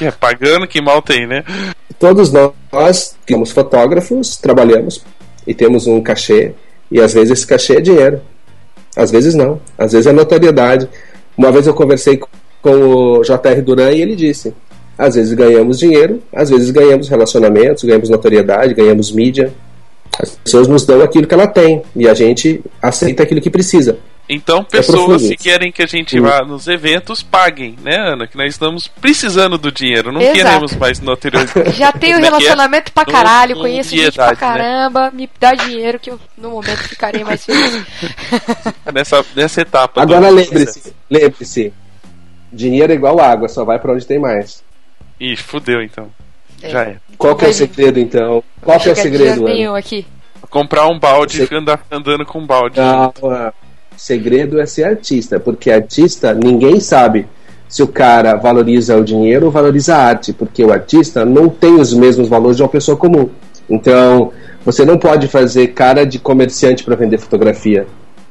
É pagando que mal tem, né? Todos nós somos fotógrafos, trabalhamos e temos um cachê, e às vezes esse cachê é dinheiro. Às vezes não. Às vezes é notoriedade. Uma vez eu conversei com o JR Duran e ele disse: às vezes ganhamos dinheiro, às vezes ganhamos relacionamentos, ganhamos notoriedade, ganhamos mídia. As pessoas nos dão aquilo que ela tem e a gente aceita aquilo que precisa. Então, é pessoas que querem que a gente vá nos eventos paguem, né, Ana? Que nós estamos precisando do dinheiro, não Exato. queremos mais notoriedade. Já tenho é é? relacionamento pra caralho, no, conheço gente pra né? caramba, né? me dá dinheiro que eu no momento ficarei mais feliz. nessa, nessa etapa. Agora lembre-se, lembre-se, dinheiro é igual água, só vai para onde tem mais. Ih, fudeu então. É. Já é. Qual que é o segredo então? Qual que é o segredo? Aqui. Comprar um balde e andar andando com um balde. Não, segredo é ser artista, porque artista ninguém sabe se o cara valoriza o dinheiro ou valoriza a arte, porque o artista não tem os mesmos valores de uma pessoa comum. Então, você não pode fazer cara de comerciante para vender fotografia.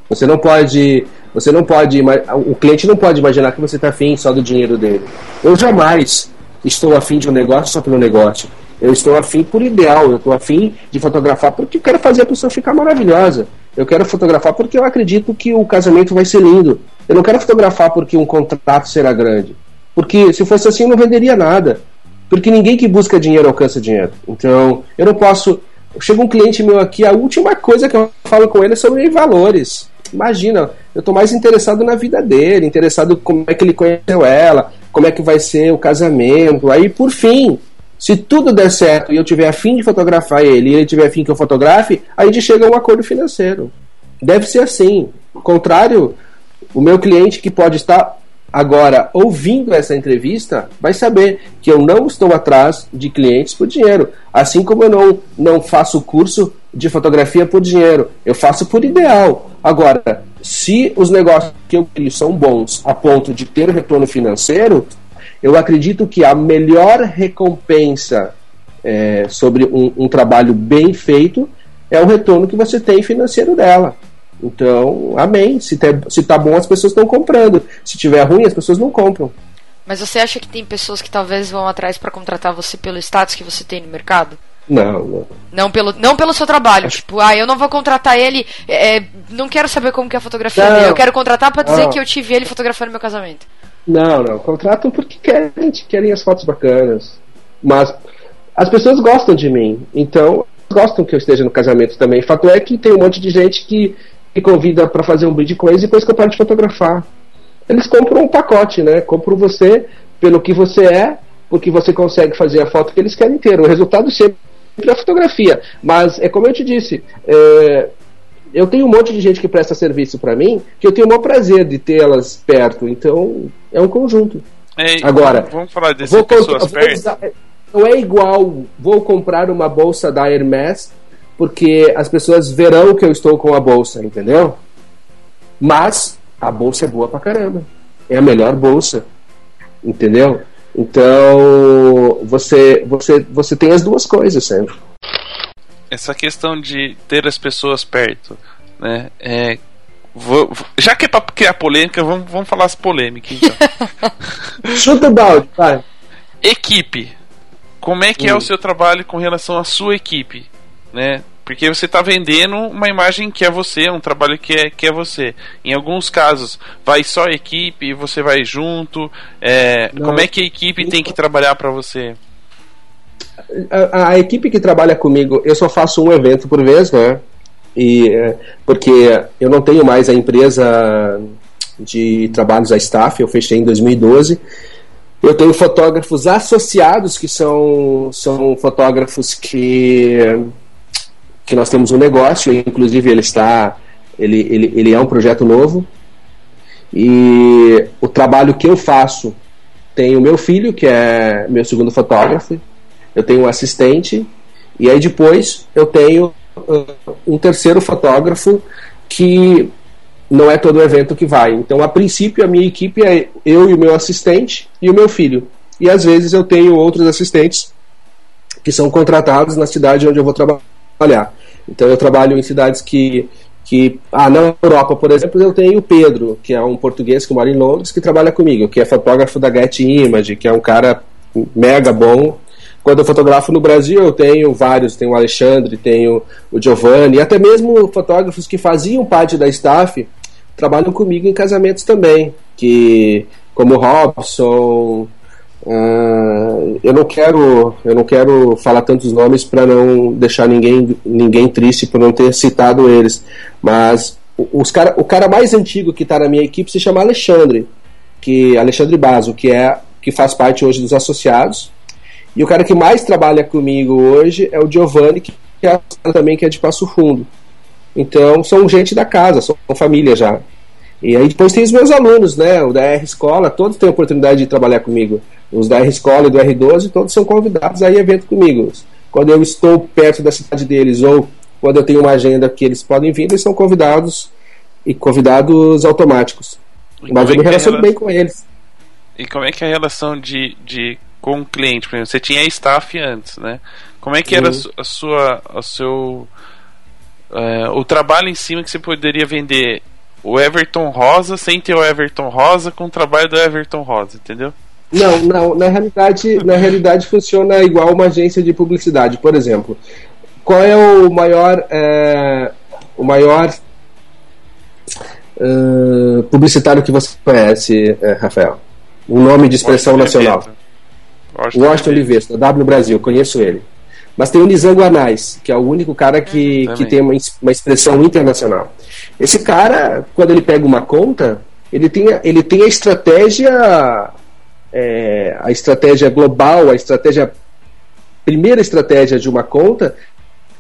Você não pode, você não pode, o cliente não pode imaginar que você está afim só do dinheiro dele. Eu jamais estou afim de um negócio só pelo negócio. Eu estou afim por ideal, eu estou afim de fotografar porque eu quero fazer a pessoa ficar maravilhosa. Eu quero fotografar porque eu acredito que o casamento vai ser lindo. Eu não quero fotografar porque um contrato será grande. Porque se fosse assim eu não venderia nada. Porque ninguém que busca dinheiro alcança dinheiro. Então, eu não posso. Chega um cliente meu aqui, a última coisa que eu falo com ele é sobre valores. Imagina, eu estou mais interessado na vida dele, interessado como é que ele conheceu ela, como é que vai ser o casamento. Aí, por fim, se tudo der certo e eu tiver afim de fotografar ele e ele tiver afim que eu fotografe, a gente chega a um acordo financeiro. Deve ser assim. Ao contrário, o meu cliente que pode estar agora ouvindo essa entrevista vai saber que eu não estou atrás de clientes por dinheiro. Assim como eu não, não faço curso de fotografia por dinheiro, eu faço por ideal. Agora, se os negócios que eu crio são bons a ponto de ter retorno financeiro, eu acredito que a melhor recompensa é, sobre um, um, trabalho bem feito é o retorno que você tem financeiro dela. Então, amém. Se, te, se tá bom, as pessoas estão comprando. Se tiver ruim, as pessoas não compram. Mas você acha que tem pessoas que talvez vão atrás para contratar você pelo status que você tem no mercado? Não, não. Não pelo, não pelo seu trabalho. Acho... Tipo, ah, eu não vou contratar ele. É, não quero saber como que é a fotografia não, dele. Eu quero contratar para dizer não. que eu tive ele fotografando meu casamento. Não, não. Contratam porque querem, querem as fotos bacanas. Mas as pessoas gostam de mim. Então, gostam que eu esteja no casamento também. Fato é que tem um monte de gente que me convida para fazer um brinde com eles e depois que eu paro de fotografar. Eles compram um pacote, né? Compram você pelo que você é, porque você consegue fazer a foto que eles querem ter. O resultado sempre é a fotografia. Mas é como eu te disse, é, eu tenho um monte de gente que presta serviço para mim que eu tenho o maior prazer de tê-las perto. Então, é um conjunto. É, Agora, vamos falar dessas Vou pessoas vou perto. não é igual vou comprar uma bolsa da Hermes porque as pessoas verão que eu estou com a bolsa, entendeu? Mas a bolsa é boa pra caramba. É a melhor bolsa. Entendeu? Então, você você você tem as duas coisas sempre. essa questão de ter as pessoas perto, né? É, vou- já que é pra criar polêmica, vamos, vamos falar as polêmicas. Então. Chuta o balde, vai. equipe. Como é que é Hum. o seu trabalho com relação à sua equipe, né? Porque você está vendendo uma imagem que é você, um trabalho que é, que é você. Em alguns casos, vai só a equipe, você vai junto. é, Não. como é que a equipe tem que trabalhar para você? a, a equipe que trabalha comigo, eu só faço um evento por vez, né? E, é, porque eu não tenho mais a empresa de trabalhos a staff, eu fechei em 2012. Eu tenho fotógrafos associados que são, são fotógrafos que, que nós temos um negócio, inclusive ele está ele, ele, ele é um projeto novo. E o trabalho que eu faço tem o meu filho, que é meu segundo fotógrafo, eu tenho um assistente, e aí depois eu tenho uh, um terceiro fotógrafo que não é todo evento que vai. Então, a princípio, a minha equipe é eu e o meu assistente e o meu filho. E às vezes eu tenho outros assistentes que são contratados na cidade onde eu vou trabalhar. Então, eu trabalho em cidades que. que ah, na Europa, por exemplo, eu tenho o Pedro, que é um português que mora em Londres, que trabalha comigo, que é fotógrafo da Get Image, que é um cara mega bom. Quando eu fotografo no Brasil, eu tenho vários, tenho o Alexandre, tenho o Giovanni, até mesmo fotógrafos que faziam parte da staff trabalham comigo em casamentos também, que como Robson, ah, eu não quero eu não quero falar tantos nomes para não deixar ninguém ninguém triste por não ter citado eles, mas os cara, o cara mais antigo que está na minha equipe se chama Alexandre, que Alexandre Basso, que é que faz parte hoje dos associados. E o cara que mais trabalha comigo hoje é o Giovanni, que é também que é de Passo Fundo. Então são gente da casa, são família já. E aí depois tem os meus alunos, né? O da R Escola, todos têm a oportunidade de trabalhar comigo. Os da R Escola e do R12, todos são convidados a ir evento comigo. Quando eu estou perto da cidade deles ou quando eu tenho uma agenda que eles podem vir, eles são convidados e convidados automáticos. E Mas é eu me é a relaciono rela- bem com eles. E como é que é a relação de, de com o cliente? Por exemplo, você tinha staff antes, né? Como é que era Uhum. a sua, a seu, é, o trabalho em cima que você poderia vender o Everton Rosa sem ter o Everton Rosa com o trabalho do Everton Rosa, entendeu? Não, não, na realidade, na realidade funciona igual uma agência de publicidade. Por exemplo, qual é o maior, é, o maior eh, publicitário que você conhece, eh, Rafael? Um nome de expressão Washington nacional. Washington Washington. Oliveira, da W Brasil, conheço ele. Mas tem o Nizam Guanais, que é o único cara que, Hum, que tem uma, uma expressão internacional. Esse cara, quando ele pega uma conta, ele tem, a- ele tem a estratégia é, a estratégia global, a estratégia primeira estratégia de uma conta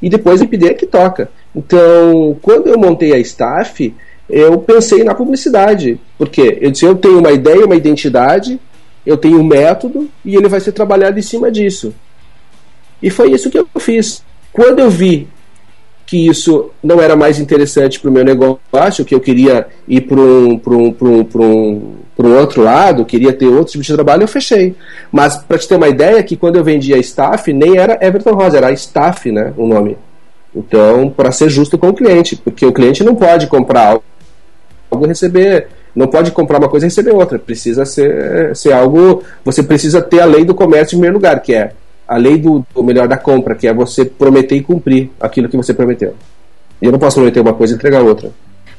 e depois o IPD é que toca. Então, quando eu montei a staff, eu pensei na publicidade, porque eu disse, eu tenho uma ideia, uma identidade, eu tenho um método e ele vai ser trabalhado em cima disso. E foi isso que eu fiz. Quando eu vi que isso não era mais interessante para o meu negócio, que eu queria ir para um, um, um, um, um outro lado, queria ter outro tipo de trabalho, eu fechei. Mas para te ter uma ideia, que quando eu vendia staff, nem era Everton Rosa, era staff, né, o nome. Então, para ser justo com o cliente, porque o cliente não pode comprar algo e receber. Não pode comprar uma coisa e receber outra. Precisa ser, ser algo. Você precisa ter a lei do comércio em primeiro lugar, que é a lei do, do melhor da compra, que é você prometer e cumprir aquilo que você prometeu. E eu não posso prometer uma coisa e entregar outra.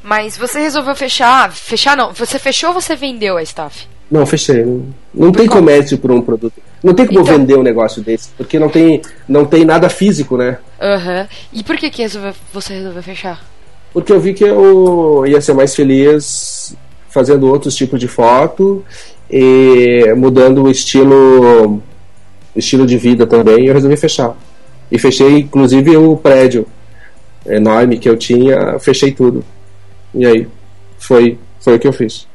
Mas você resolveu fechar. Fechar não. Você fechou ou você vendeu a staff? Não, fechei. Não, não tem qual? comércio por um produto. Não tem como Então- vender um negócio desse, porque não tem, não tem nada físico, né? Aham. E por que, que resolveu- você resolveu fechar? Porque eu vi que eu ia ser mais feliz fazendo outros tipos de foto e mudando o estilo estilo de vida também, eu resolvi fechar. E fechei inclusive o prédio. enorme que eu tinha, fechei tudo. E aí, foi, foi o que eu fiz.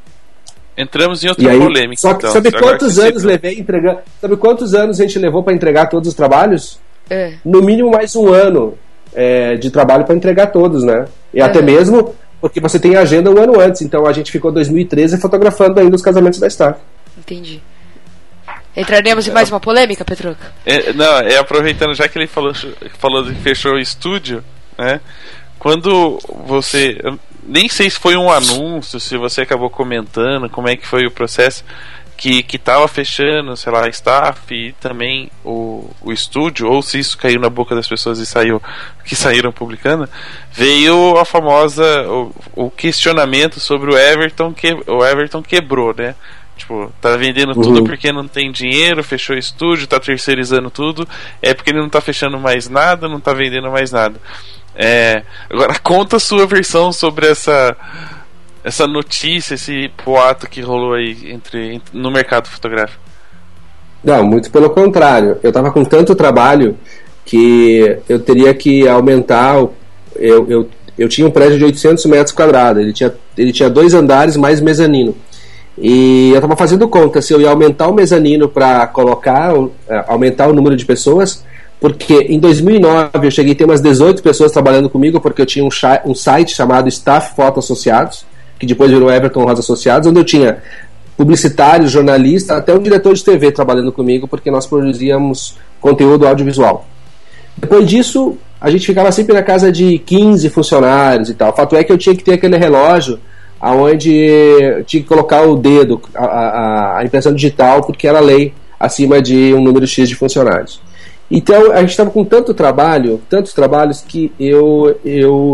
Entramos em outra aí, polêmica. só que então. sabe quantos anos levei entregando? Sabe quantos anos a gente levou para entregar todos os trabalhos? É. No mínimo mais um ano é, de trabalho para entregar todos, né? E até Uhum. mesmo porque você tem agenda um ano antes. Então a gente ficou 2013 fotografando ainda os casamentos da staff. Entendi. Entraremos em mais uma polêmica, Petruca? É, não, é aproveitando já que ele falou, falou que fechou o estúdio, né? Quando você. Nem sei se foi um anúncio, se você acabou comentando, como é que foi o processo que, que tava fechando, sei lá, staff e também o, o estúdio, ou se isso caiu na boca das pessoas e saiu que saíram publicando, veio a famosa o, o questionamento sobre o Everton que o Everton quebrou, né? Tipo, tá vendendo tudo Uhum. porque não tem dinheiro, fechou o estúdio, tá terceirizando tudo, é porque ele não tá fechando mais nada, não tá vendendo mais nada. É, agora conta a sua versão sobre essa essa notícia, esse boato que rolou aí entre, no mercado fotográfico. Não, muito pelo contrário. Eu tava com tanto trabalho que eu teria que aumentar. o- Eu, eu, eu tinha um prédio de 800 metros quadrados. Ele tinha, ele tinha dois andares mais mezanino. E eu tava fazendo conta se eu ia aumentar o mezanino para colocar, eh, aumentar o número de pessoas. Porque em 2009 eu cheguei a ter umas 18 pessoas trabalhando comigo, porque eu tinha um, um site chamado Staff Foto Associados, que depois virou Everton Rosa Associados, onde eu tinha publicitários, jornalistas, até um diretor de TV trabalhando comigo, porque nós produzíamos conteúdo audiovisual. Depois disso, a gente ficava sempre na casa de 15 funcionários e tal. O fato é que eu tinha que ter aquele relógio aonde tinha que colocar o dedo, a, a, a impressão digital, porque era lei acima de um número X de funcionários. Então a gente estava com tanto trabalho, tantos trabalhos, que eu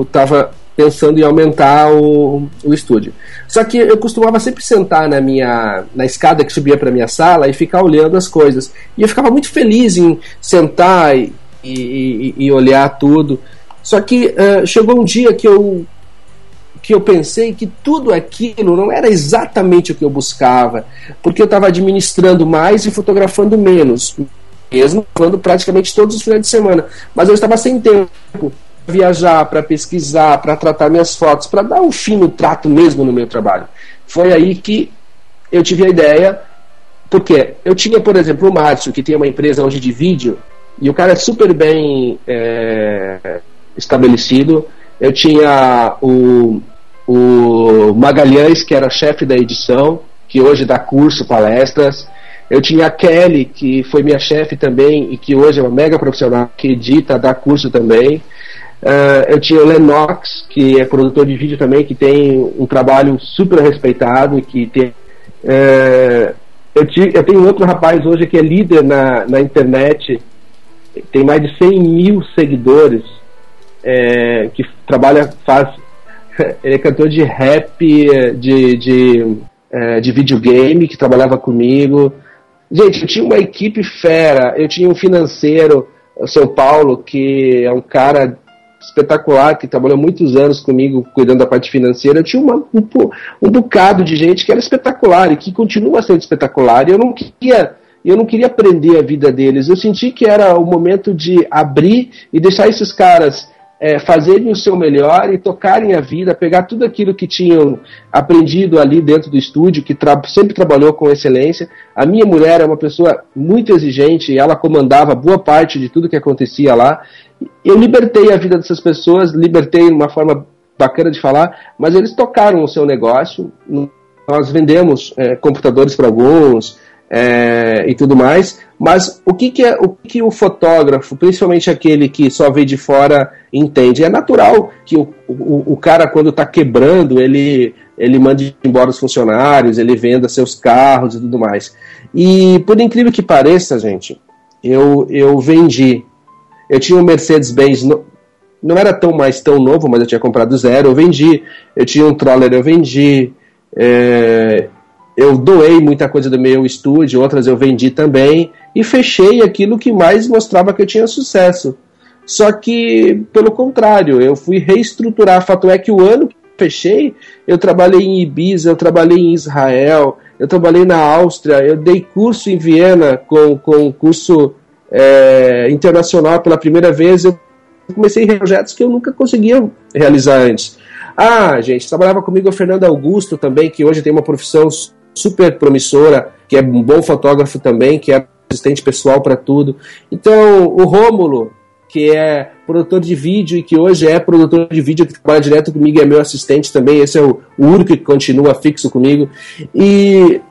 estava pensando em aumentar o, o estúdio. Só que eu costumava sempre sentar na minha na escada que subia para minha sala e ficar olhando as coisas. E eu ficava muito feliz em sentar e, e, e- olhar tudo. Só que eh, chegou um dia que eu que eu pensei que tudo aquilo não era exatamente o que eu buscava, porque eu estava administrando mais e fotografando menos, mesmo quando praticamente todos os finais de semana. Mas eu estava sem tempo para viajar, para pesquisar, para tratar minhas fotos, para dar um fim no trato mesmo no meu trabalho. Foi aí que eu tive a ideia, porque eu tinha, por exemplo, o Márcio, que tem uma empresa hoje de vídeo, e o cara é super bem é, estabelecido. Eu tinha o, o Magalhães, que era chefe da edição, que hoje dá curso, palestras. Eu tinha a Kelly, que foi minha chefe também e que hoje é uma mega profissional, que edita, dá curso também. Ah, eu tinha o Lennox, que é produtor de vídeo também, que tem um trabalho super respeitado e que tem. eh, eu, ti- eu tenho outro rapaz hoje que é líder na, na internet, tem mais de 100 mil seguidores, eh, que trabalha, faz. Ele é cantor de rap, de, de, eh, de videogame, que trabalhava comigo. Gente, eu tinha uma equipe fera, eu tinha um financeiro, São Paulo, que é um cara espetacular, que trabalhou muitos anos comigo cuidando da parte financeira. Eu tinha uma- um, um bocado de gente que era espetacular e que continua sendo espetacular. E eu não queria. Eu não queria prender a vida deles. Eu senti que era o momento de abrir e deixar esses caras é, fazerem o seu melhor e tocarem a vida, pegar tudo aquilo que tinham aprendido ali dentro do estúdio, que tra sempre trabalhou com excelência. A minha mulher é uma pessoa muito exigente ela comandava boa parte de tudo que acontecia lá. Eu libertei a vida dessas pessoas, libertei de uma forma bacana de falar, mas eles tocaram o seu negócio. Nós vendemos é, computadores para alguns, é, e tudo mais. Mas o que, que é o que o fotógrafo, principalmente aquele que só vê de fora, entende? É natural que o, o, o cara, quando está quebrando, ele, ele mande embora os funcionários, ele venda seus carros e tudo mais. E por incrível que pareça, gente, eu, eu vendi. Eu tinha um Mercedes-Benz, não era tão mais tão novo, mas eu tinha comprado zero, eu vendi. Eu tinha um Troller, eu vendi. É, eu doei muita coisa do meu estúdio, outras eu vendi também, e fechei aquilo que mais mostrava que eu tinha sucesso. Só que, pelo contrário, eu fui reestruturar. Fato é que o ano que fechei, eu trabalhei em Ibiza, eu trabalhei em Israel, eu trabalhei na Áustria, eu dei curso em Viena com, com curso é, internacional pela primeira vez. Eu comecei projetos que eu nunca conseguia realizar antes. Ah, gente, trabalhava comigo o Fernando Augusto também, que hoje tem uma profissão super promissora, que é um bom fotógrafo também, que é assistente pessoal para tudo. Então, o Rômulo, que é produtor de vídeo e que hoje é produtor de vídeo que trabalha direto comigo, é meu assistente também. Esse é o, o único que continua fixo comigo. E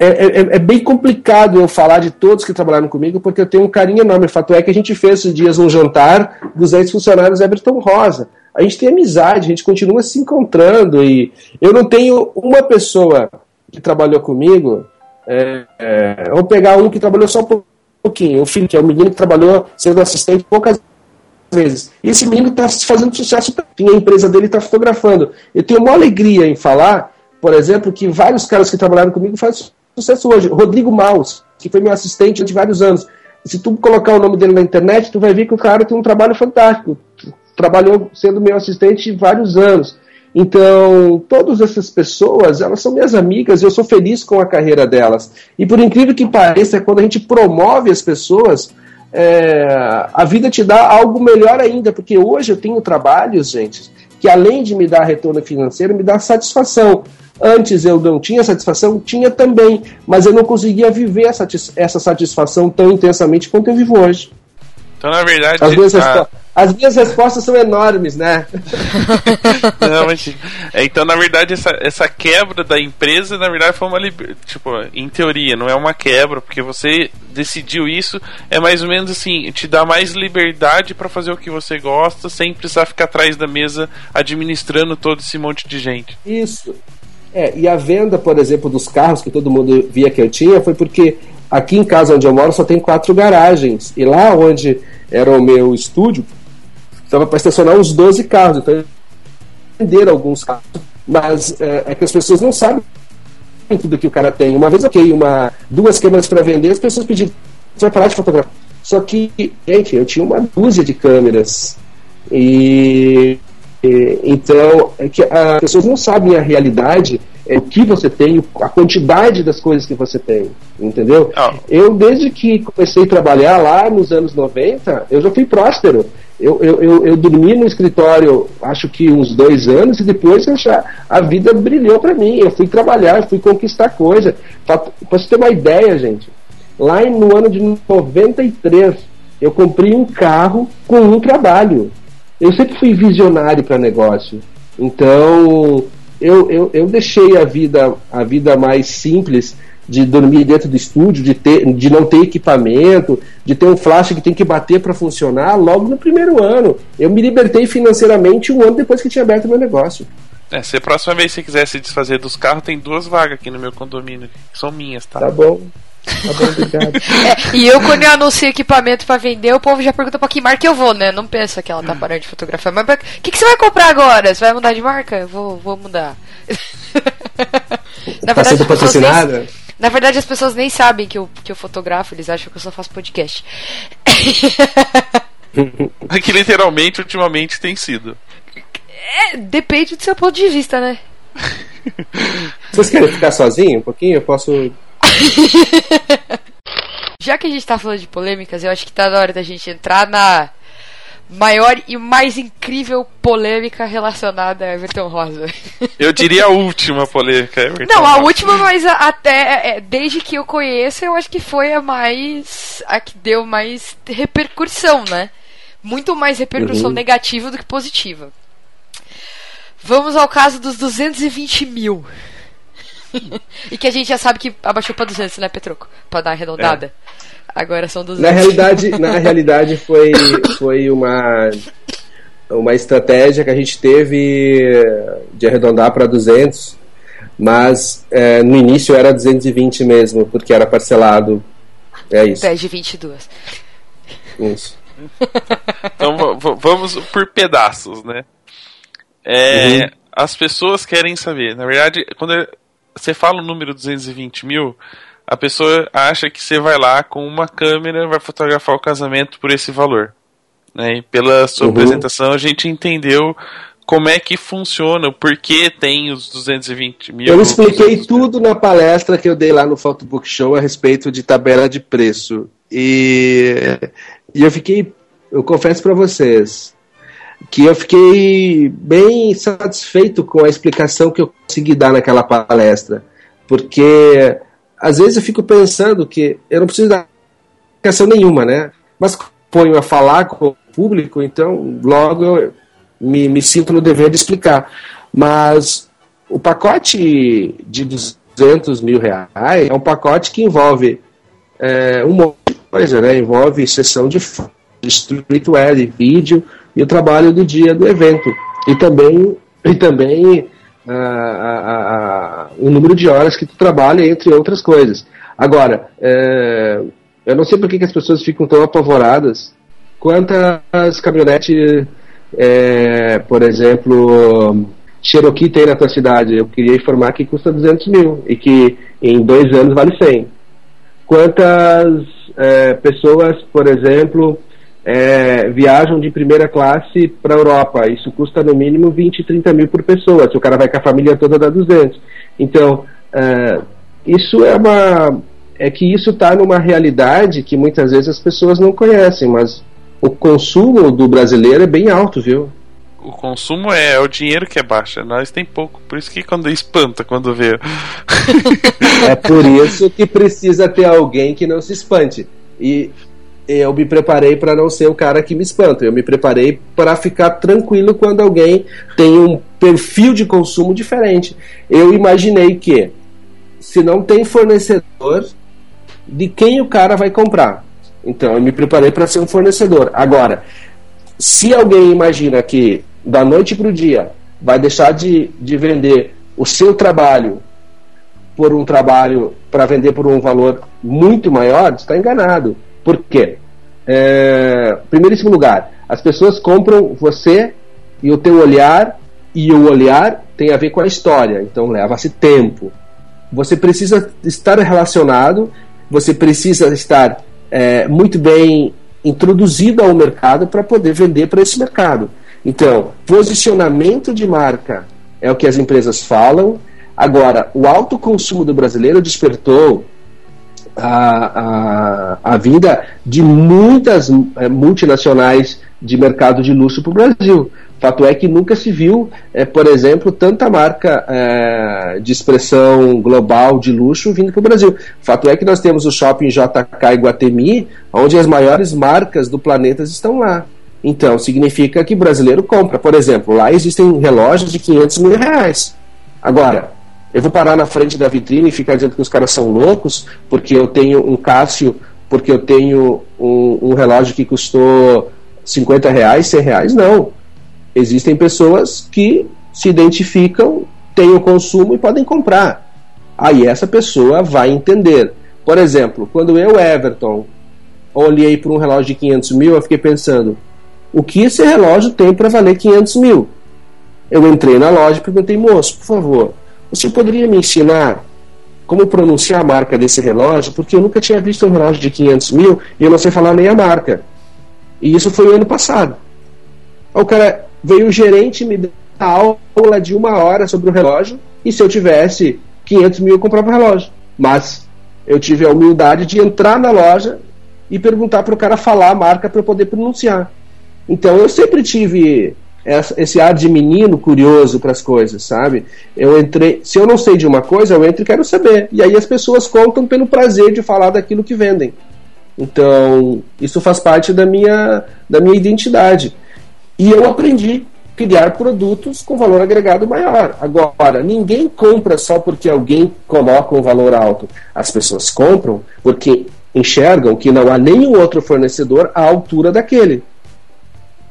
é, é, é, bem complicado eu falar de todos que trabalharam comigo, porque eu tenho um carinho enorme. O fato é que a gente fez esses dias um jantar dos ex-funcionários Everton Rosa. A gente tem amizade, a gente continua se encontrando e eu não tenho uma pessoa que trabalhou comigo. É, é, vou pegar um que trabalhou só um pouquinho, o filho, que é o menino que trabalhou sendo assistente poucas vezes. E esse menino está fazendo sucesso, a empresa dele está fotografando. Eu tenho uma alegria em falar, por exemplo, que vários caras que trabalharam comigo fazem sucesso hoje. Rodrigo Maus, que foi meu assistente durante vários anos. Se tu colocar o nome dele na internet, tu vai ver que o cara tem um trabalho fantástico. Trabalhou sendo meu assistente vários anos. Então, todas essas pessoas, elas são minhas amigas e eu sou feliz com a carreira delas. E por incrível que pareça, quando a gente promove as pessoas, é, a vida te dá algo melhor ainda, porque hoje eu tenho trabalhos, gente, que além de me dar retorno financeiro, me dá satisfação. Antes eu não tinha satisfação, tinha também, mas eu não conseguia viver essa, essa satisfação tão intensamente quanto eu vivo hoje. Então, na verdade. A... As minhas respostas são enormes, né? não, mas, é, então, na verdade, essa, essa quebra da empresa, na verdade, foi uma. Tipo, em teoria, não é uma quebra, porque você decidiu isso, é mais ou menos assim: te dá mais liberdade para fazer o que você gosta, sem precisar ficar atrás da mesa administrando todo esse monte de gente. Isso. É, e a venda, por exemplo, dos carros que todo mundo via que eu tinha foi porque aqui em casa onde eu moro só tem quatro garagens. E lá onde era o meu estúdio, estava para estacionar uns 12 carros. Então, vender alguns carros. Mas é, é, que as pessoas não sabem tudo que o cara tem. Uma vez, ok, uma, duas câmeras para vender, as pessoas pediram, você vai parar de fotografar. Só que, gente, eu tinha uma dúzia de câmeras. E então, é que as pessoas não sabem a realidade, é, o que você tem, a quantidade das coisas que você tem, entendeu? Oh. Eu, desde que comecei a trabalhar lá nos anos 90, eu já fui próspero. Eu, eu, eu, eu dormi no escritório, acho que uns dois anos, e depois a vida brilhou para mim. Eu fui trabalhar, fui conquistar coisa. Para você ter uma ideia, gente, lá no ano de 93, eu comprei um carro com um trabalho. Eu sempre fui visionário para negócio. Então, eu, eu, eu deixei a vida, a vida mais simples de dormir dentro do estúdio, de, ter, de não ter equipamento, de ter um flash que tem que bater para funcionar logo no primeiro ano. Eu me libertei financeiramente um ano depois que tinha aberto meu negócio. É, se a próxima vez você quiser se desfazer dos carros, tem duas vagas aqui no meu condomínio, que são minhas, tá? Tá bom. Tá bom, obrigado. é, e eu, quando eu anuncio equipamento para vender, o povo já pergunta pra que marca eu vou, né? Não pensa que ela tá parando de fotografar. Mas o que, que você vai comprar agora? Você vai mudar de marca? Vou, vou mudar. Na tá sendo patrocinada? Nem, na verdade, as pessoas nem sabem que eu, que eu fotografo, eles acham que eu só faço podcast. que literalmente, ultimamente, tem sido. É, depende do seu ponto de vista, né? Vocês querem ficar sozinho um pouquinho? Eu posso Já que a gente tá falando de polêmicas, eu acho que tá na hora da gente entrar na maior e mais incrível polêmica relacionada a Everton Rosa. Eu diria a última polêmica. Everton Não, a Rosa. última, mas até é, desde que eu conheço, eu acho que foi a mais. a que deu mais repercussão, né? Muito mais repercussão uhum. negativa do que positiva. Vamos ao caso dos 220 mil. e que a gente já sabe que abaixou para 200, né, Petroco? Para dar arredondada. É. Agora são 200. Na realidade, na realidade foi, foi uma, uma estratégia que a gente teve de arredondar para 200, mas é, no início era 220 mesmo, porque era parcelado. É isso. 10 de 22. Isso. então vamos por pedaços, né? É, uhum. As pessoas querem saber. Na verdade, quando você fala o número 220 mil, a pessoa acha que você vai lá com uma câmera vai fotografar o casamento por esse valor. Né? E pela sua uhum. apresentação a gente entendeu como é que funciona, por que tem os 220 mil. Eu expliquei tudo na palestra que eu dei lá no Photobook Show a respeito de tabela de preço. E, e eu fiquei eu confesso para vocês que eu fiquei bem satisfeito com a explicação que eu consegui dar naquela palestra, porque às vezes eu fico pensando que eu não preciso dar explicação nenhuma, né? Mas ponho a falar com o público, então logo eu me, me sinto no dever de explicar. Mas o pacote de 200 mil reais é um pacote que envolve é, um monte de coisa, né? Envolve sessão de, de streetwear, de vídeo e o trabalho do dia do evento. E também, e também a, a, a, o número de horas que tu trabalha, entre outras coisas. Agora, é, eu não sei por que, as pessoas ficam tão apavoradas. Quantas caminhonetes, é, por exemplo, Cherokee tem na tua cidade? Eu queria informar que custa 200 mil e que em dois anos vale 100. Quantas é, pessoas, por exemplo, é, viajam de primeira classe para a Europa? Isso custa no mínimo 20, 30 mil por pessoa. Se o cara vai com a família toda, dá 200. Então, é, isso é uma é que isso está numa realidade que muitas vezes as pessoas não conhecem, mas o consumo do brasileiro é bem alto, viu? O consumo é, é o dinheiro que é baixo, nós tem pouco, por isso que quando espanta quando vê. é por isso que precisa ter alguém que não se espante. E eu me preparei para não ser o cara que me espanta. Eu me preparei para ficar tranquilo quando alguém tem um perfil de consumo diferente. Eu imaginei que se não tem fornecedor, de quem o cara vai comprar. Então eu me preparei para ser um fornecedor. Agora, se alguém imagina que da noite para o dia vai deixar de, de vender o seu trabalho por um trabalho para vender por um valor muito maior, está enganado. Por quê? É, primeiríssimo lugar, as pessoas compram você e o teu olhar, e o olhar tem a ver com a história, então leva-se tempo. Você precisa estar relacionado você precisa estar é, muito bem introduzido ao mercado para poder vender para esse mercado. Então, posicionamento de marca é o que as empresas falam. Agora, o alto consumo do brasileiro despertou a, a, a vinda de muitas é, multinacionais de mercado de luxo para o Brasil. Fato é que nunca se viu, é, por exemplo, tanta marca é, de expressão global de luxo vindo para o Brasil. Fato é que nós temos o shopping JK Iguatemi, onde as maiores marcas do planeta estão lá. Então, significa que brasileiro compra. Por exemplo, lá existem relógios de 500 mil reais. Agora, eu vou parar na frente da vitrine e ficar dizendo que os caras são loucos porque eu tenho um Cássio, porque eu tenho um, um relógio que custou 50 reais, 100 reais? Não Existem pessoas que se identificam, têm o consumo e podem comprar. Aí essa pessoa vai entender. Por exemplo, quando eu, Everton, olhei para um relógio de 500 mil, eu fiquei pensando: o que esse relógio tem para valer 500 mil? Eu entrei na loja e perguntei, moço, por favor, você poderia me ensinar como pronunciar a marca desse relógio? Porque eu nunca tinha visto um relógio de 500 mil e eu não sei falar nem a marca. E isso foi o ano passado. O cara, veio o gerente me dar aula de uma hora sobre o relógio e se eu tivesse 500 mil eu comprava o relógio. Mas eu tive a humildade de entrar na loja e perguntar para o cara falar a marca para eu poder pronunciar. Então eu sempre tive esse ar de menino curioso para as coisas, sabe? Eu entrei, se eu não sei de uma coisa, eu entro e quero saber. E aí as pessoas contam pelo prazer de falar daquilo que vendem. Então, isso faz parte da minha da minha identidade. E eu aprendi a criar produtos com valor agregado maior. Agora, ninguém compra só porque alguém coloca um valor alto. As pessoas compram porque enxergam que não há nenhum outro fornecedor à altura daquele.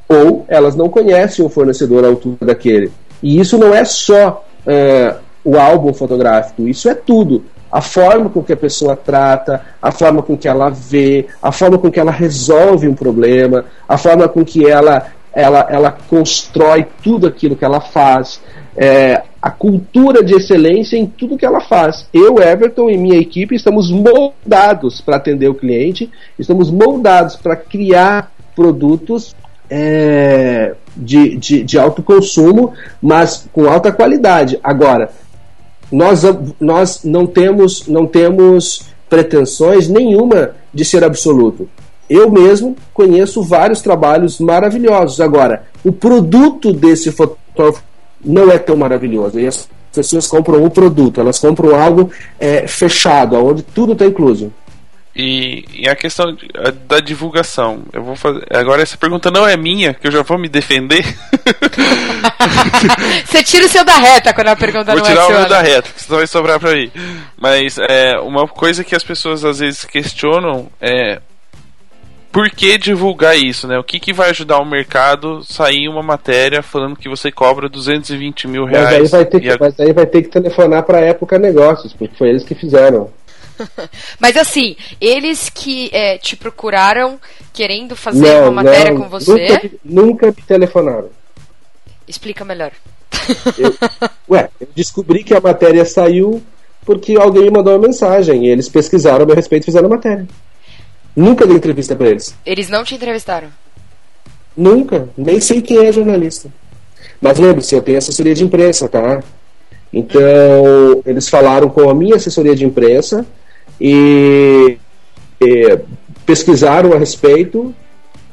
Ou elas não conhecem um fornecedor à altura daquele. E isso não é só é, o álbum fotográfico, isso é tudo. A forma com que a pessoa trata, a forma com que ela vê, a forma com que ela resolve um problema, a forma com que ela ela, ela constrói tudo aquilo que ela faz, é, a cultura de excelência em tudo que ela faz. Eu, Everton e minha equipe estamos moldados para atender o cliente, estamos moldados para criar produtos é, de, de, de alto consumo, mas com alta qualidade. Agora, nós, nós não temos não temos pretensões nenhuma de ser absoluto. eu mesmo conheço vários trabalhos maravilhosos. Agora, o produto desse fotógrafo não é tão maravilhoso. E as pessoas compram o produto, elas compram algo é, fechado, onde tudo está incluso. E, e, a questão de, a, da divulgação. Eu vou fazer. Agora essa pergunta não é minha, que eu já vou me defender. Você tira o seu da reta quando a pergunta vou não é tirar o meu sua. da reta, que senão vai sobrar pra mim. Mas é, uma coisa que as pessoas às vezes questionam é por que divulgar isso, né? O que, que vai ajudar o mercado sair uma matéria falando que você cobra 220 mil Mas aí reais? vai ter que, a- mas aí vai ter que telefonar para a época negócios, porque foi eles que fizeram. Mas assim, eles que é, te procuraram querendo fazer uma matéria com você. Nunca, me- nunca me telefonaram. Explica melhor. Ué, eu descobri que a matéria saiu porque alguém me mandou uma mensagem e eles pesquisaram a meu respeito e fizeram a matéria. Nunca dei entrevista para eles. Eles não te entrevistaram. Nunca. Nem sei quem é jornalista. Mas lembre-se, eu tenho assessoria de imprensa, tá? Então, eles falaram com a minha assessoria de imprensa e, e pesquisaram a respeito.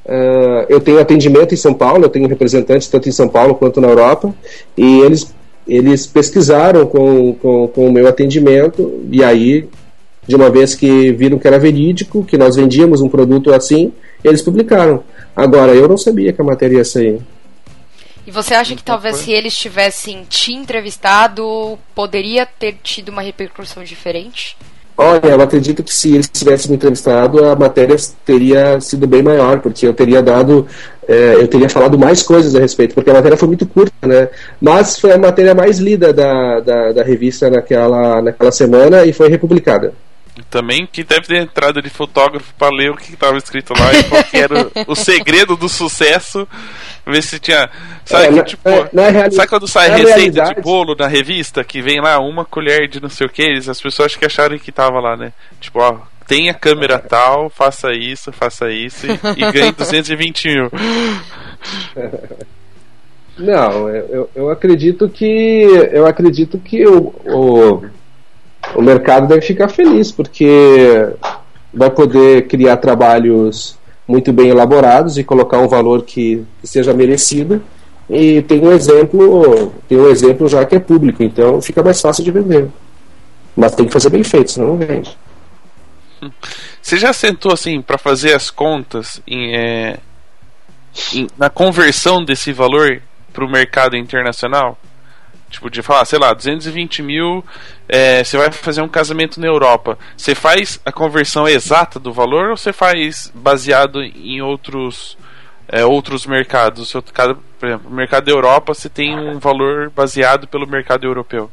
Ah, eu tenho atendimento em São Paulo, eu tenho representantes tanto em São Paulo quanto na Europa, e eles, eles pesquisaram com, com, com o meu atendimento, e aí, de uma vez que viram que era verídico, que nós vendíamos um produto assim, eles publicaram. Agora, eu não sabia que a matéria ia sair. E você acha que talvez se eles tivessem te entrevistado, poderia ter tido uma repercussão diferente? Olha, eu acredito que se eles tivessem me entrevistado, a matéria teria sido bem maior, porque eu teria dado, eh, eu teria falado mais coisas a respeito, porque a matéria foi muito curta, né? Mas foi a matéria mais lida da, da, da revista naquela, naquela semana e foi republicada. Também que deve ter entrado de fotógrafo pra ler o que estava escrito lá e qual que era o, segredo do sucesso. Ver se tinha. Sabe, É, que, na- tipo, na- na reali- sabe quando sai na receita realidade- de bolo na revista que vem lá uma colher de não sei o que? As pessoas que acharam que tava lá, né? Tipo, ó, tenha câmera tal, faça isso, faça isso e, e ganhe 220 mil. Não, eu, eu- eu acredito que eu acredito que o, o, o mercado deve ficar feliz porque vai poder criar trabalhos muito bem elaborados e colocar um valor que, que seja merecido. E tem um exemplo tem um exemplo já que é público então fica mais fácil de vender. Mas tem que fazer bem feito senão não vende. Você já sentou assim pra fazer as contas em, é, em- na conversão desse valor pro mercado internacional? Tipo, de falar, sei lá, 220 mil, é, você vai fazer um casamento na Europa. Você faz a conversão exata do valor ou você faz baseado em outros é, outros mercados? O cada, por exemplo, no mercado da Europa você tem um valor baseado pelo mercado europeu.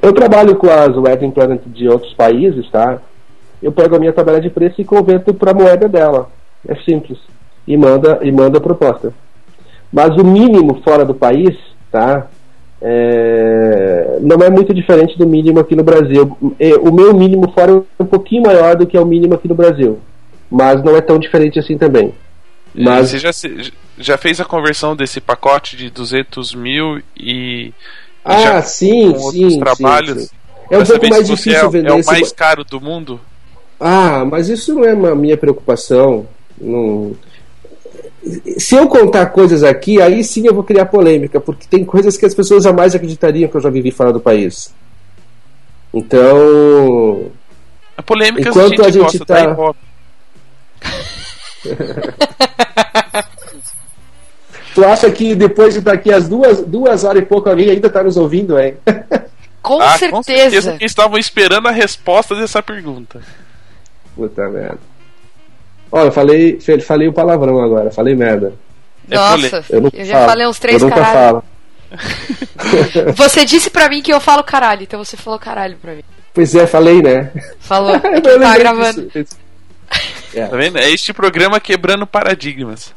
Eu trabalho com as wedding planner de outros países, tá? Eu pego a minha tabela de preço e converto para a moeda dela. É simples. E manda e manda a proposta. Mas o mínimo fora do país, tá? É, não é muito diferente do mínimo aqui no Brasil. É, O meu mínimo fora é um pouquinho maior do que é o mínimo aqui no Brasil. Mas não é tão diferente assim também. Mas Você já, já fez a conversão desse pacote de 200 mil e. Ah, já sim, com sim, trabalhos? sim. É um pouco mais difícil é, vender é o esse- mais caro do mundo? Ah, mas isso não é uma minha preocupação. Não... Se eu contar coisas aqui, aí sim eu vou criar polêmica, porque tem coisas que as pessoas jamais acreditariam que eu já vivi fora do país. Então, A polêmica Enquanto a gente, a gente gosta tá- Ibope. tu acha que depois de daqui às duas, duas horas e pouco alguém ainda está nos ouvindo, hein? Com Ah, certeza. com certeza que estavam esperando a resposta dessa pergunta. Puta merda. Ó, eu falei, falei um palavrão agora, falei merda. É Nossa, Eu, eu, já falo. falei uns três Eu nunca caralho. falo. Você disse pra mim que eu falo caralho, então você falou caralho pra mim. Pois é, falei, né? Falou. Eu que tá gravando. disso. Tá vendo? É este programa quebrando paradigmas.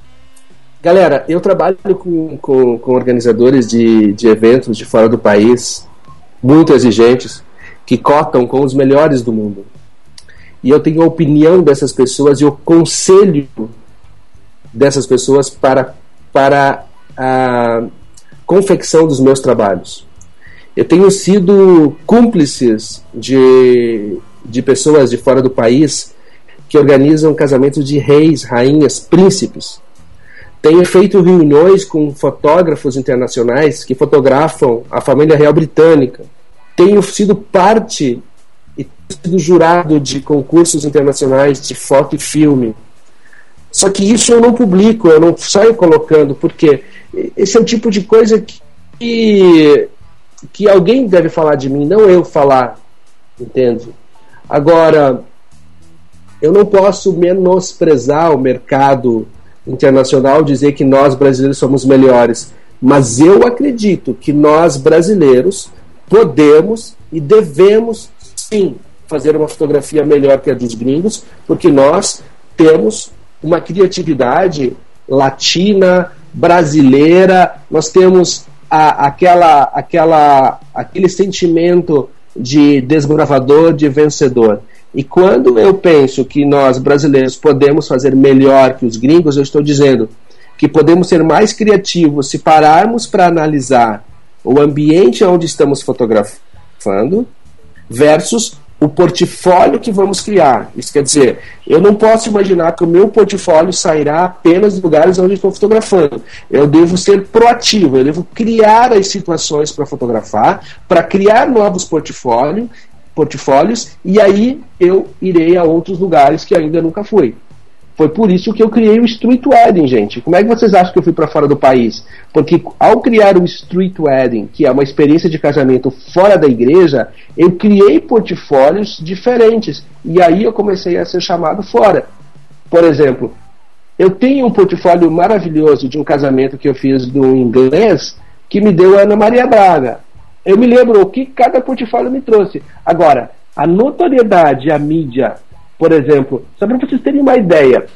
Galera, eu trabalho com, com, com organizadores de, de eventos de fora do país, muito exigentes, que cotam com os melhores do mundo. E eu tenho a opinião dessas pessoas e o conselho dessas pessoas para, para a confecção dos meus trabalhos. Eu tenho sido cúmplices de, de pessoas de fora do país que organizam casamentos de reis, rainhas, príncipes. Tenho feito reuniões com fotógrafos internacionais que fotografam a família real britânica. Tenho sido parte sido jurado de concursos internacionais de foto e filme. Só que isso eu não publico, eu não saio colocando, porque esse é o tipo de coisa que, que alguém deve falar de mim, não eu falar, entende? Agora, eu não posso menosprezar o mercado internacional, dizer que nós brasileiros somos melhores, mas eu acredito que nós brasileiros podemos e devemos sim fazer uma fotografia melhor que a dos gringos, porque nós temos uma criatividade latina, brasileira, nós temos a, aquela, aquela, aquele sentimento de desbravador, de vencedor. E quando eu penso que nós brasileiros podemos fazer melhor que os gringos, eu estou dizendo que podemos ser mais criativos se pararmos para analisar o ambiente onde estamos fotografando versus o portfólio que vamos criar. Isso quer dizer, eu não posso imaginar que o meu portfólio sairá apenas de lugares onde estou fotografando. Eu devo ser proativo, eu devo criar as situações para fotografar, para criar novos portfólios, portfólios, e aí eu irei a outros lugares que ainda nunca fui. Foi por isso que eu criei o Street Wedding, gente. Como é que vocês acham que eu fui para fora do país? Porque ao criar o Street Wedding, que é uma experiência de casamento fora da igreja, eu criei portfólios diferentes. E aí eu comecei a ser chamado fora. Por exemplo, eu tenho um portfólio maravilhoso de um casamento que eu fiz do inglês que me deu a Ana Maria Braga. Eu me lembro o que cada portfólio me trouxe. Agora, a notoriedade, a mídia por exemplo, só para vocês terem uma ideia,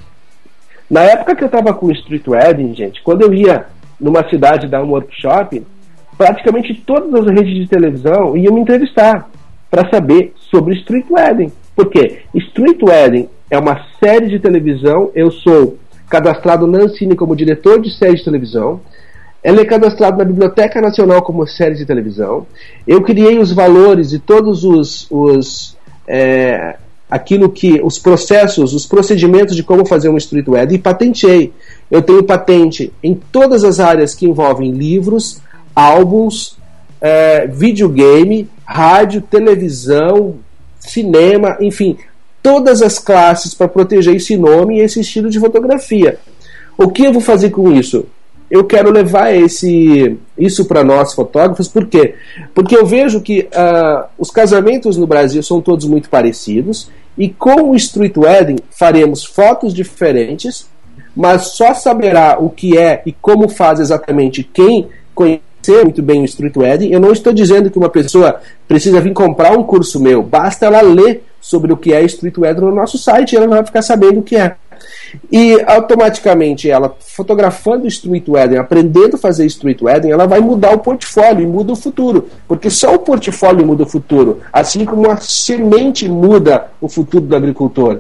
na época que eu estava com o Street Wedding, gente, quando eu ia numa cidade dar um workshop, praticamente todas as redes de televisão iam me entrevistar para saber sobre Street Wedding. Por quê? Street Wedding é uma série de televisão, eu sou cadastrado na Ancine como diretor de série de televisão, ela é cadastrada na Biblioteca Nacional como série de televisão. Eu criei os valores e todos os, os é, aquilo que os processos, os procedimentos de como fazer um street web e patenteei. Eu tenho patente em todas as áreas que envolvem livros, álbuns, é, videogame, rádio, televisão, cinema, enfim, todas as classes para proteger esse nome e esse estilo de fotografia. O que eu vou fazer com isso? Eu quero levar esse, isso para nós fotógrafos, por quê? Porque eu vejo que uh, os casamentos no Brasil são todos muito parecidos e com o Street Wedding faremos fotos diferentes, mas só saberá o que é e como faz exatamente quem conhecer muito bem o Street Wedding. Eu não estou dizendo que uma pessoa precisa vir comprar um curso meu, basta ela ler sobre o que é Street Wedding no nosso site ela vai ficar sabendo o que é. E automaticamente ela fotografando Street Wedding, aprendendo a fazer Street Wedding, ela vai mudar o portfólio e muda o futuro. Porque só o portfólio muda o futuro, assim como a semente muda o futuro do agricultor.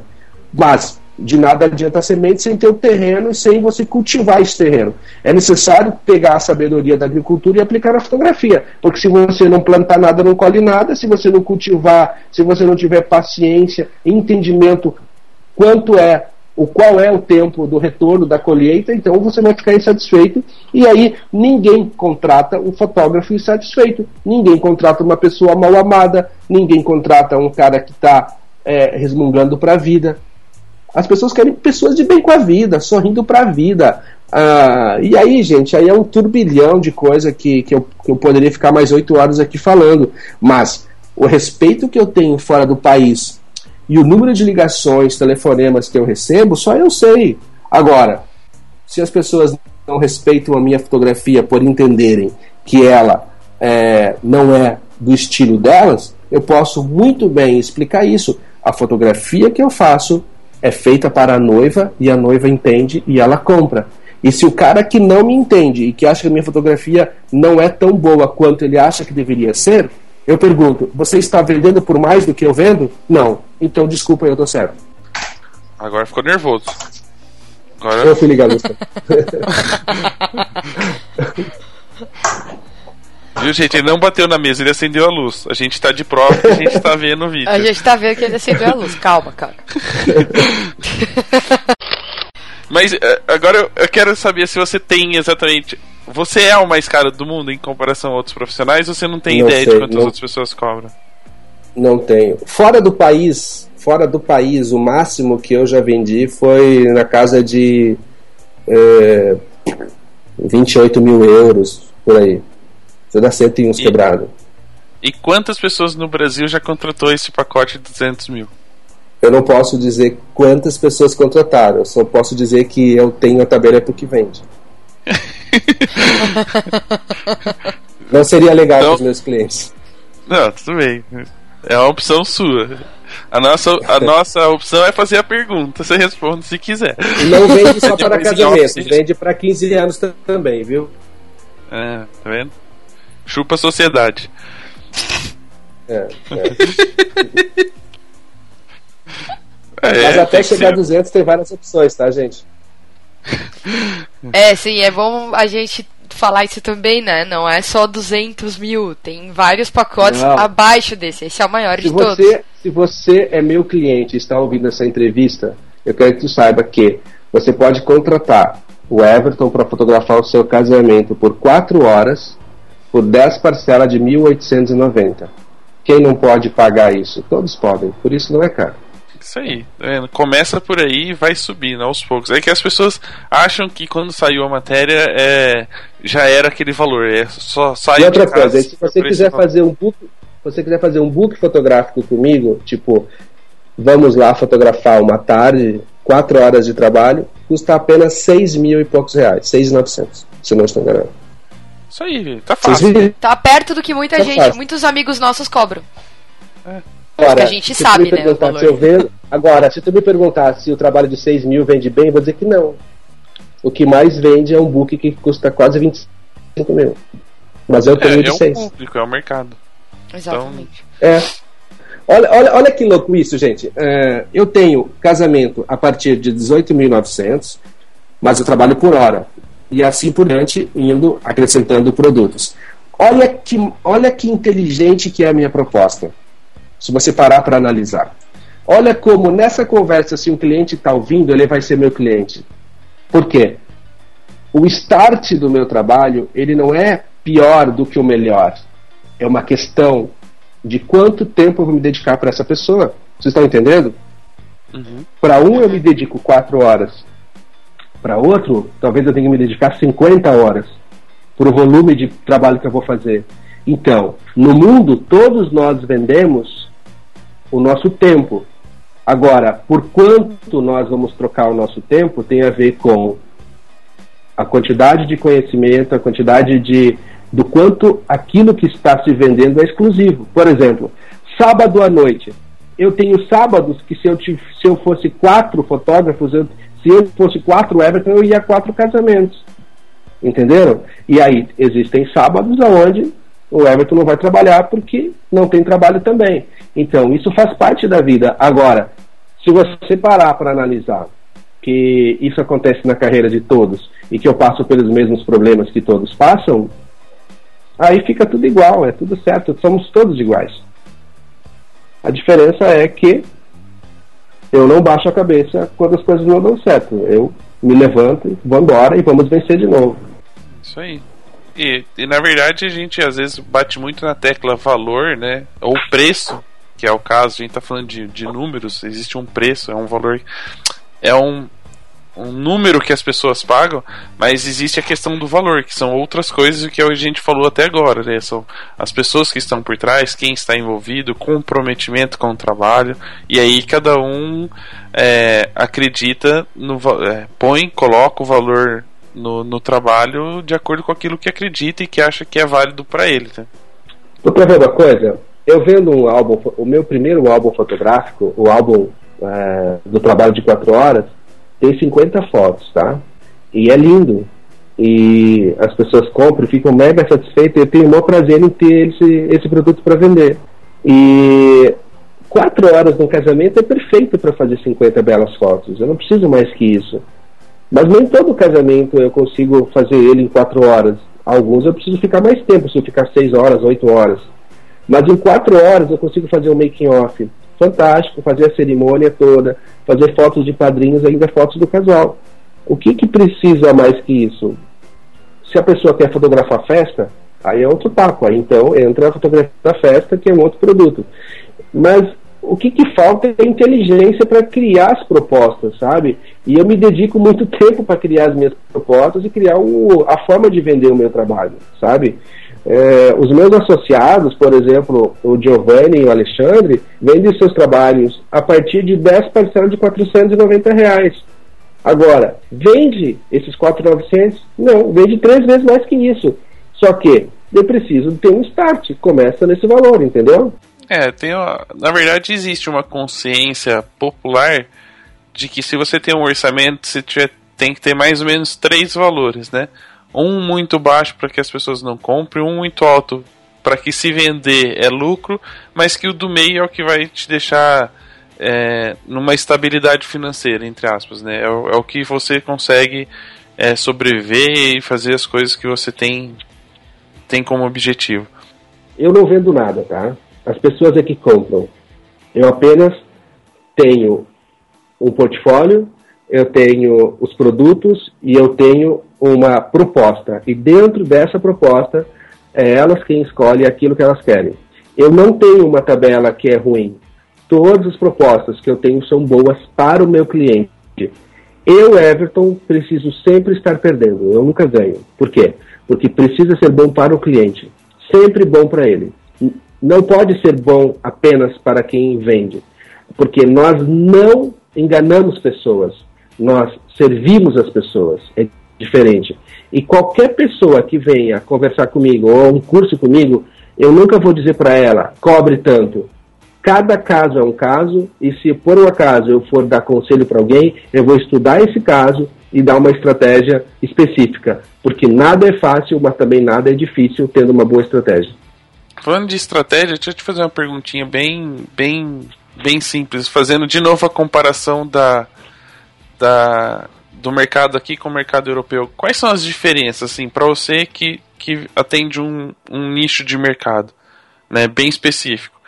Mas de nada adianta a semente sem ter o terreno e sem você cultivar esse terreno. É necessário pegar a sabedoria da agricultura e aplicar na fotografia. Porque se você não plantar nada, não colhe nada. Se você não cultivar, se você não tiver paciência, entendimento quanto é o qual é o tempo do retorno da colheita, então você vai ficar insatisfeito e aí ninguém contrata um fotógrafo insatisfeito, ninguém contrata uma pessoa mal amada, ninguém contrata um cara que está é, resmungando para a vida. As pessoas querem pessoas de bem com a vida, sorrindo para a vida. Ah, e aí, gente, aí é um turbilhão de coisa que, que, eu, que eu poderia ficar mais oito horas aqui falando. Mas o respeito que eu tenho fora do país e o número de ligações, telefonemas que eu recebo, só eu sei. Agora, se as pessoas não respeitam a minha fotografia por entenderem que ela é, não é do estilo delas, eu posso muito bem explicar isso. A fotografia que eu faço é feita para a noiva e a noiva entende e ela compra. E se o cara que não me entende e que acha que a minha fotografia não é tão boa quanto ele acha que deveria ser, eu pergunto, você está vendendo por mais do que eu vendo? Não. Então, desculpa, eu tô certo. Agora ficou nervoso. Agora... Eu fui ligado. Viu, gente? Ele não bateu na mesa, ele acendeu a luz. A gente tá de prova que a gente tá vendo o vídeo. A gente tá vendo que ele acendeu a luz. Calma, cara. Mas eh, agora eu- quero saber se você tem exatamente. Você é o mais caro do mundo em comparação a outros profissionais ou você não tem Não ideia de sei, quantas não- outras pessoas cobram? Não tenho. Fora do país, fora do país, o máximo que eu já vendi foi na casa de é, 28 mil euros, por aí. Você dá 101 E- quebrado. E quantas pessoas no Brasil já contratou esse pacote de 200 mil? Eu não posso dizer quantas pessoas contrataram, eu só posso dizer que eu tenho a tabela pro que vende. Não seria legal Então- para os meus clientes. Não, tudo bem. É uma opção sua. A nossa, a nossa opção é fazer a pergunta. Você responde se quiser. E não vende só para casamentos, off, vende para 15 anos também, viu? É, tá vendo? Chupa a sociedade. É, é. É, Mas até chegar a ser. 200 tem várias opções, tá, gente? É, sim, é bom a gente falar isso também, né? Não é só 200 mil. Tem vários pacotes Não. abaixo desse. Esse é o maior Se de todos. você, se você é meu cliente e está ouvindo essa entrevista, eu quero que tu saiba que você pode contratar o Everton para fotografar o seu casamento por 4 horas, por 10 parcelas de 1.890. Quem não pode pagar isso? Todos podem, por isso não é caro. Isso aí, tá? Começa por aí e vai subindo aos poucos. É que as pessoas acham que quando saiu a matéria é, já era aquele valor. É só sai E outra coisa, se você quiser fazer um book, você quiser fazer um book fotográfico comigo, tipo, vamos lá fotografar uma tarde, quatro horas de trabalho, custa apenas seis mil e poucos reais, seis novecentos, se não estou enganado. Isso aí, tá fácil. Tá perto do que muita Tá gente, fácil. muitos amigos nossos cobram. Agora, que a gente sabe, né, o se eu vendo, agora, se tu me perguntar se o trabalho de 6 mil vende bem, eu vou dizer que não. O que mais vende é um book que custa quase 25 mil. Mas eu tenho É, de é o 6. público, é o mercado. Exatamente. É. Olha, olha, olha que louco isso, gente. É, eu tenho casamento a partir de 18.900, mas eu trabalho por hora. E assim por diante, indo acrescentando produtos. Olha que, olha que inteligente que é a minha proposta. Se você parar para analisar. Olha como nessa conversa, se um cliente está ouvindo, ele vai ser meu cliente. Por quê? O start do meu trabalho, ele não é pior do que o melhor. É uma questão de quanto tempo eu vou me dedicar para essa pessoa. Vocês estão entendendo? Uhum. Para um eu me dedico 4 horas. Para outro, talvez eu tenha que me dedicar 50 horas. Por o volume de trabalho que eu vou fazer. Então, no mundo, todos nós vendemos o nosso tempo. Agora, por quanto nós vamos trocar o nosso tempo tem a ver com a quantidade de conhecimento, a quantidade de do quanto aquilo que está se vendendo é exclusivo. Por exemplo, sábado à noite. Eu tenho sábados que se eu, se eu fosse quatro fotógrafos, eu- se eu fosse quatro Everton, eu ia a quatro casamentos. Entenderam? E aí existem sábados onde o Everton não vai trabalhar porque não tem trabalho também. Então, isso faz parte da vida. Agora, se você parar para analisar que isso acontece na carreira de todos e que eu passo pelos mesmos problemas que todos passam, aí fica tudo igual, é tudo certo, somos todos iguais. A diferença é que eu não baixo a cabeça quando as coisas não dão certo. Eu me levanto, vou embora e vamos vencer de novo. Isso aí. E, e na verdade a gente às vezes bate muito na tecla valor, né? Ou preço, que é o caso, a gente tá falando de, de números, existe um preço, é um valor. É um, um número que as pessoas pagam, mas existe a questão do valor, que são outras coisas que a gente falou até agora, né? São as pessoas que estão por trás, quem está envolvido, comprometimento com o trabalho, e aí cada um é, acredita no é, põe, coloca o valor no, no trabalho de acordo com aquilo que acredita e que acha que é válido para ele. Né? Ver uma coisa? Eu vendo um álbum, o meu primeiro álbum fotográfico, o álbum é, do trabalho de quatro horas, tem 50 fotos, tá? E é lindo. E as pessoas compram ficam mega satisfeitas. Eu tenho o maior prazer em ter esse, esse produto para vender. E quatro horas no casamento é perfeito para fazer 50 belas fotos. Eu não preciso mais que isso. Mas nem todo casamento eu consigo fazer ele em quatro horas. Alguns eu preciso ficar mais tempo, preciso ficar 6 horas, 8 horas. Mas em 4 horas eu consigo fazer um making off fantástico, fazer a cerimônia toda, fazer fotos de padrinhos, ainda fotos do casal. O que, que precisa mais que isso? Se a pessoa quer fotografar a festa, aí é outro papo. Aí então entra a fotografia da festa, que é um outro produto. Mas o que, que falta é inteligência para criar as propostas, sabe? E eu me dedico muito tempo para criar as minhas propostas e criar o, a forma de vender o meu trabalho, sabe? É, os meus associados, por exemplo, o Giovanni e o Alexandre, vendem seus trabalhos a partir de 10 parcelas de 490 reais. Agora, vende esses 4,900? Não, vende três vezes mais que isso. Só que eu preciso ter um start, começa nesse valor, entendeu? É, tem uma, na verdade existe uma consciência popular de que se você tem um orçamento, você tiver, tem que ter mais ou menos três valores, né? Um muito baixo para que as pessoas não comprem, um muito alto para que se vender é lucro, mas que o do meio é o que vai te deixar é, numa estabilidade financeira, entre aspas, né? É o, é o que você consegue é, sobreviver e fazer as coisas que você tem, tem como objetivo. Eu não vendo nada, tá? As pessoas é que compram. Eu apenas tenho um portfólio, eu tenho os produtos e eu tenho uma proposta. E dentro dessa proposta, é elas quem escolhem aquilo que elas querem. Eu não tenho uma tabela que é ruim todas as propostas que eu tenho são boas para o meu cliente. Eu, Everton, preciso sempre estar perdendo. Eu nunca ganho. Por quê? Porque precisa ser bom para o cliente. Sempre bom para ele. Não pode ser bom apenas para quem vende. Porque nós não enganamos pessoas. Nós servimos as pessoas. É diferente. E qualquer pessoa que venha conversar comigo ou um curso comigo, eu nunca vou dizer para ela, cobre tanto Cada caso é um caso, e se por um acaso eu for dar conselho para alguém, eu vou estudar esse caso e dar uma estratégia específica, porque nada é fácil, mas também nada é difícil tendo uma boa estratégia. Falando de estratégia, deixa eu te fazer uma perguntinha bem, bem, bem simples, fazendo de novo a comparação da, da do mercado aqui com o mercado europeu. Quais são as diferenças, assim, para você que, que atende um, um nicho de mercado, né, bem específico?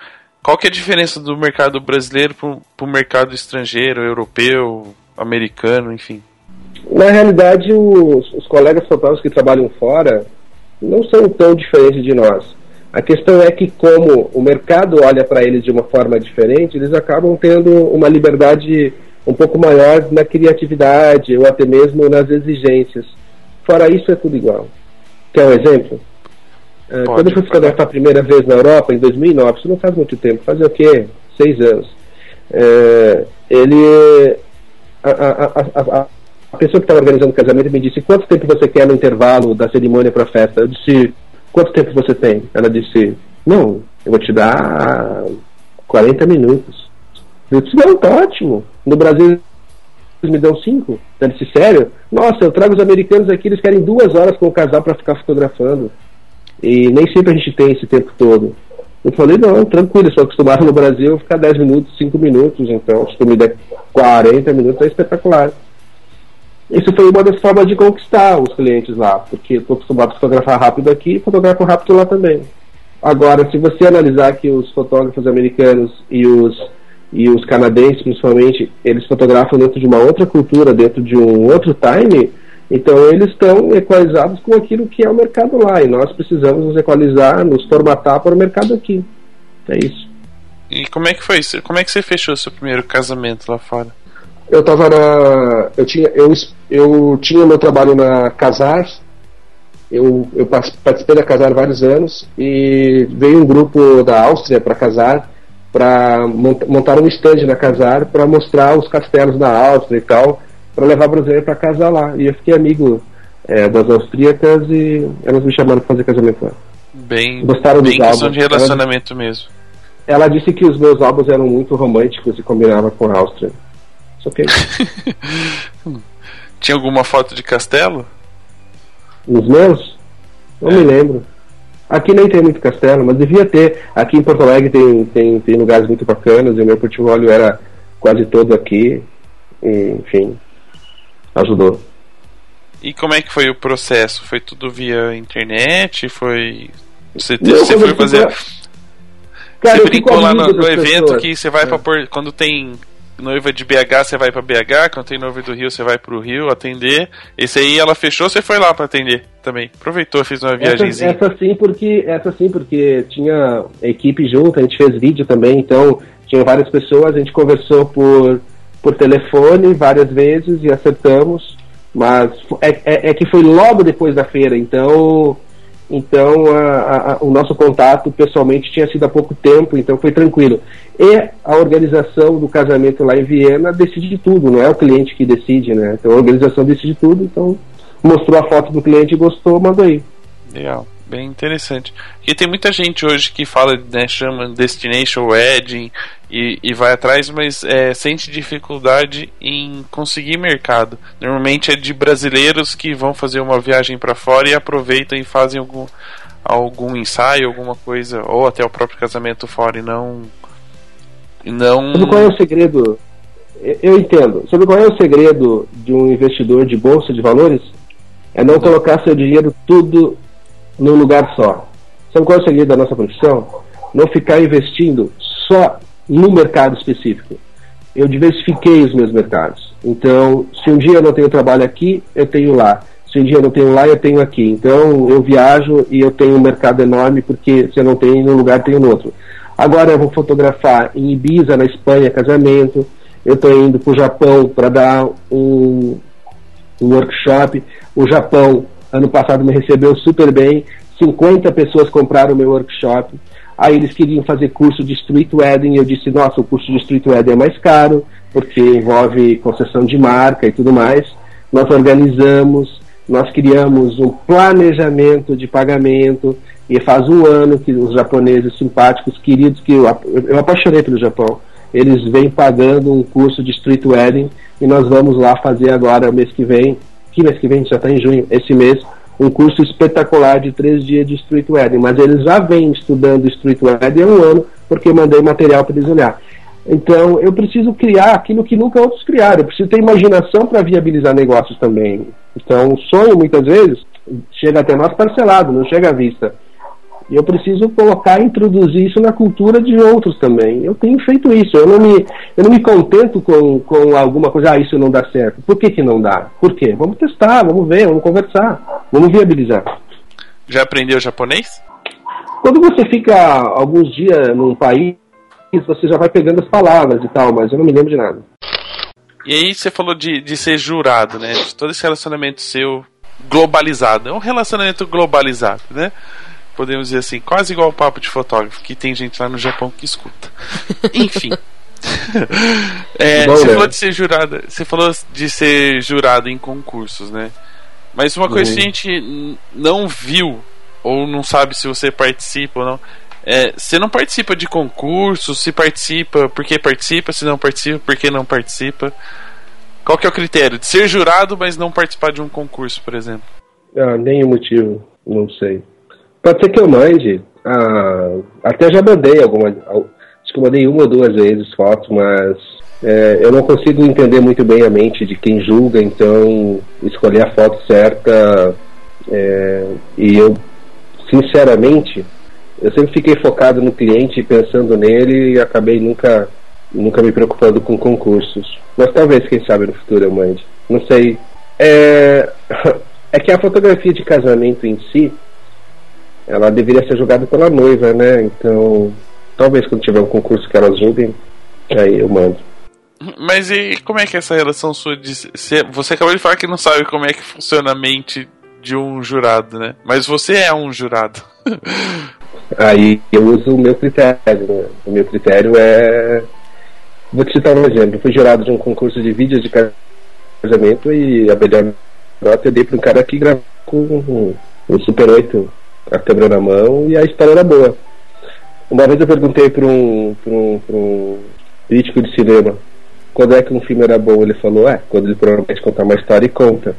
Qual que é a diferença do mercado brasileiro para o mercado estrangeiro, europeu, americano, enfim? Na realidade, os, os colegas fotógrafos que trabalham fora não são tão diferentes de nós. A questão é que, como o mercado olha para eles de uma forma diferente, eles acabam tendo uma liberdade um pouco maior na criatividade ou até mesmo nas exigências. Fora isso, é tudo igual. Quer um exemplo? Uh, quando eu fui fotografar a primeira vez na Europa, em 2009, isso não faz muito tempo, fazia o quê? Seis anos. Uh, ele. A, a, a, a pessoa que estava organizando o casamento me disse: Quanto tempo você quer no intervalo da cerimônia para a festa? Eu disse: Quanto tempo você tem? Ela disse: Não, eu vou te dar 40 minutos. Eu disse: Não, tá ótimo. No Brasil eles me dão cinco. Ela disse: Sério? Nossa, eu trago os americanos aqui, eles querem duas horas com o casal para ficar fotografando. E nem sempre a gente tem esse tempo todo. Eu falei, não, tranquilo, sou acostumado no Brasil ficar 10 minutos, 5 minutos, então se tu me der 40 minutos é espetacular. Isso foi uma das formas de conquistar os clientes lá, porque estou acostumado a fotografar rápido aqui e fotografo rápido lá também. Agora, se você analisar que os fotógrafos americanos e os, e os canadenses, principalmente, eles fotografam dentro de uma outra cultura, dentro de um outro time, então eles estão equalizados com aquilo que é o mercado lá e nós precisamos nos equalizar, nos formatar para o mercado aqui. É isso. E como é que foi? Como é que você fechou seu primeiro casamento lá fora? Eu tava na, eu tinha, eu, eu tinha meu trabalho na Casar. Eu, eu participei da Casar vários anos e veio um grupo da Áustria para Casar para montar um stand na Casar para mostrar os castelos da Áustria e tal para levar brasileiro para casar lá. E eu fiquei amigo é, das austríacas e elas me chamaram para fazer casamento lá. Bem, Gostaram bem dos questão álbuns. de relacionamento ela, mesmo. Ela disse que os meus álbuns eram muito românticos e combinavam com a Áustria. Isso ok. Tinha alguma foto de castelo? Os meus? Não é. me lembro. Aqui nem tem muito castelo, mas devia ter. Aqui em Porto Alegre tem, tem, tem lugares muito bacanas e o meu portfólio era quase todo aqui. E, enfim, ajudou. E como é que foi o processo? Foi tudo via internet? Foi. Você, Não, você foi fazer. Cara, você brincou lá no, no evento que você vai É. pra por, quando tem noiva de BH, você vai pra BH, quando tem noiva do Rio, você vai pro Rio atender. Esse aí ela fechou, você foi lá pra atender também. Aproveitou, fez uma Essa, viagemzinha. essa sim, porque essa sim, porque tinha equipe junto, a gente fez vídeo também, então tinha várias pessoas, a gente conversou por, por telefone várias vezes e acertamos, mas é, é, é que foi logo depois da feira, então então a- a- o nosso contato pessoalmente tinha sido há pouco tempo, então foi tranquilo. E a organização do casamento lá em Viena decide tudo, não é o cliente que decide, né? Então a organização decide tudo, então mostrou a foto do cliente e gostou, mandou aí. Legal, bem interessante. Porque tem muita gente hoje que fala, né, chama Destination Wedding e, e vai atrás, mas é, sente dificuldade em conseguir mercado. Normalmente é de brasileiros que vão fazer uma viagem para fora e aproveitam e fazem algum, algum ensaio, alguma coisa, ou até o próprio casamento fora e não. Não. Sabe qual é o segredo? Eu entendo. Sabe qual é o segredo de um investidor de bolsa de valores? É não colocar seu dinheiro tudo num lugar só. Sabe qual é o segredo da nossa profissão? Não ficar investindo só no mercado específico. Eu diversifiquei os meus mercados. Então, se um dia eu não tenho trabalho aqui, eu tenho lá. Se um dia eu não tenho lá, eu tenho aqui. Então, eu viajo e eu tenho um mercado enorme, porque se eu não tenho em um lugar, tenho no outro. Agora eu vou fotografar em Ibiza, na Espanha, casamento. Eu estou indo para o Japão para dar um, um workshop. O Japão, ano passado, me recebeu super bem. 50 pessoas compraram o meu workshop. Aí eles queriam fazer curso de Street Wedding. Eu disse: Nossa, o curso de Street Wedding é mais caro, porque envolve concessão de marca e tudo mais. Nós organizamos, nós criamos um planejamento de pagamento. E faz um ano que os japoneses simpáticos, queridos, que eu, eu apaixonei pelo Japão, eles vêm pagando um curso de Street Wedding e nós vamos lá fazer agora, mês que vem, que mês que vem, já está em junho, esse mês, um curso espetacular de três dias de Street Wedding. Mas eles já vêm estudando Street Wedding há um ano, porque mandei material para eles olhar. Então, eu preciso criar aquilo que nunca outros criaram. Eu preciso ter imaginação para viabilizar negócios também. Então, o sonho, muitas vezes, chega até nós parcelado, não chega à vista. E eu preciso colocar, introduzir isso na cultura de outros também. Eu tenho feito isso. Eu não me, eu não me contento com, com alguma coisa, ah, isso não dá certo. Por que, que não dá? Por quê? Vamos testar, vamos ver, vamos conversar, vamos viabilizar. Já aprendeu japonês? Quando você fica alguns dias num país, você já vai pegando as palavras e tal, mas eu não me lembro de nada. E aí você falou de, de ser jurado, né? De todo esse relacionamento seu globalizado. É um relacionamento globalizado, né? Podemos dizer assim, quase igual o papo de fotógrafo, que tem gente lá no Japão que escuta. Enfim. É, Bom, você né? falou de ser jurado. Você falou de ser jurado em concursos, né? Mas uma coisa Uhum. que a gente não viu, ou não sabe se você participa ou não. É, você não participa de concursos, se participa, por que participa, se não participa, por que não participa. Qual que é o critério? De ser jurado, mas não participar de um concurso, por exemplo. Ah, nenhum motivo, não sei. Pode ser que eu mande. Ah, até já mandei alguma. al- Acho que mandei uma ou duas vezes fotos, mas é, eu não consigo entender muito bem a mente de quem julga, então escolher a foto certa. é, e eu, sinceramente, eu sempre fiquei focado no cliente, pensando nele e acabei nunca, nunca me preocupando com concursos. Mas talvez, quem sabe, no futuro eu mande. Não sei. É, é que a fotografia de casamento em si, ela deveria ser julgada pela noiva, né? Então, talvez quando tiver um concurso que elas julguem, aí eu mando. Mas e como é que é essa relação sua de você acabou de falar que não sabe como é que funciona a mente de um jurado, né? Mas você é um jurado. Aí eu uso o meu critério. Né? O meu critério é. Vou te citar um exemplo. Eu fui jurado de um concurso de vídeos de casamento e a melhor nota eu dei para um cara que gravou com um Super 8 a câmera na mão e a história era boa. Uma vez eu perguntei para um, um, um crítico de cinema quando é que um filme era bom. Ele falou: é, quando ele promete contar uma história e conta.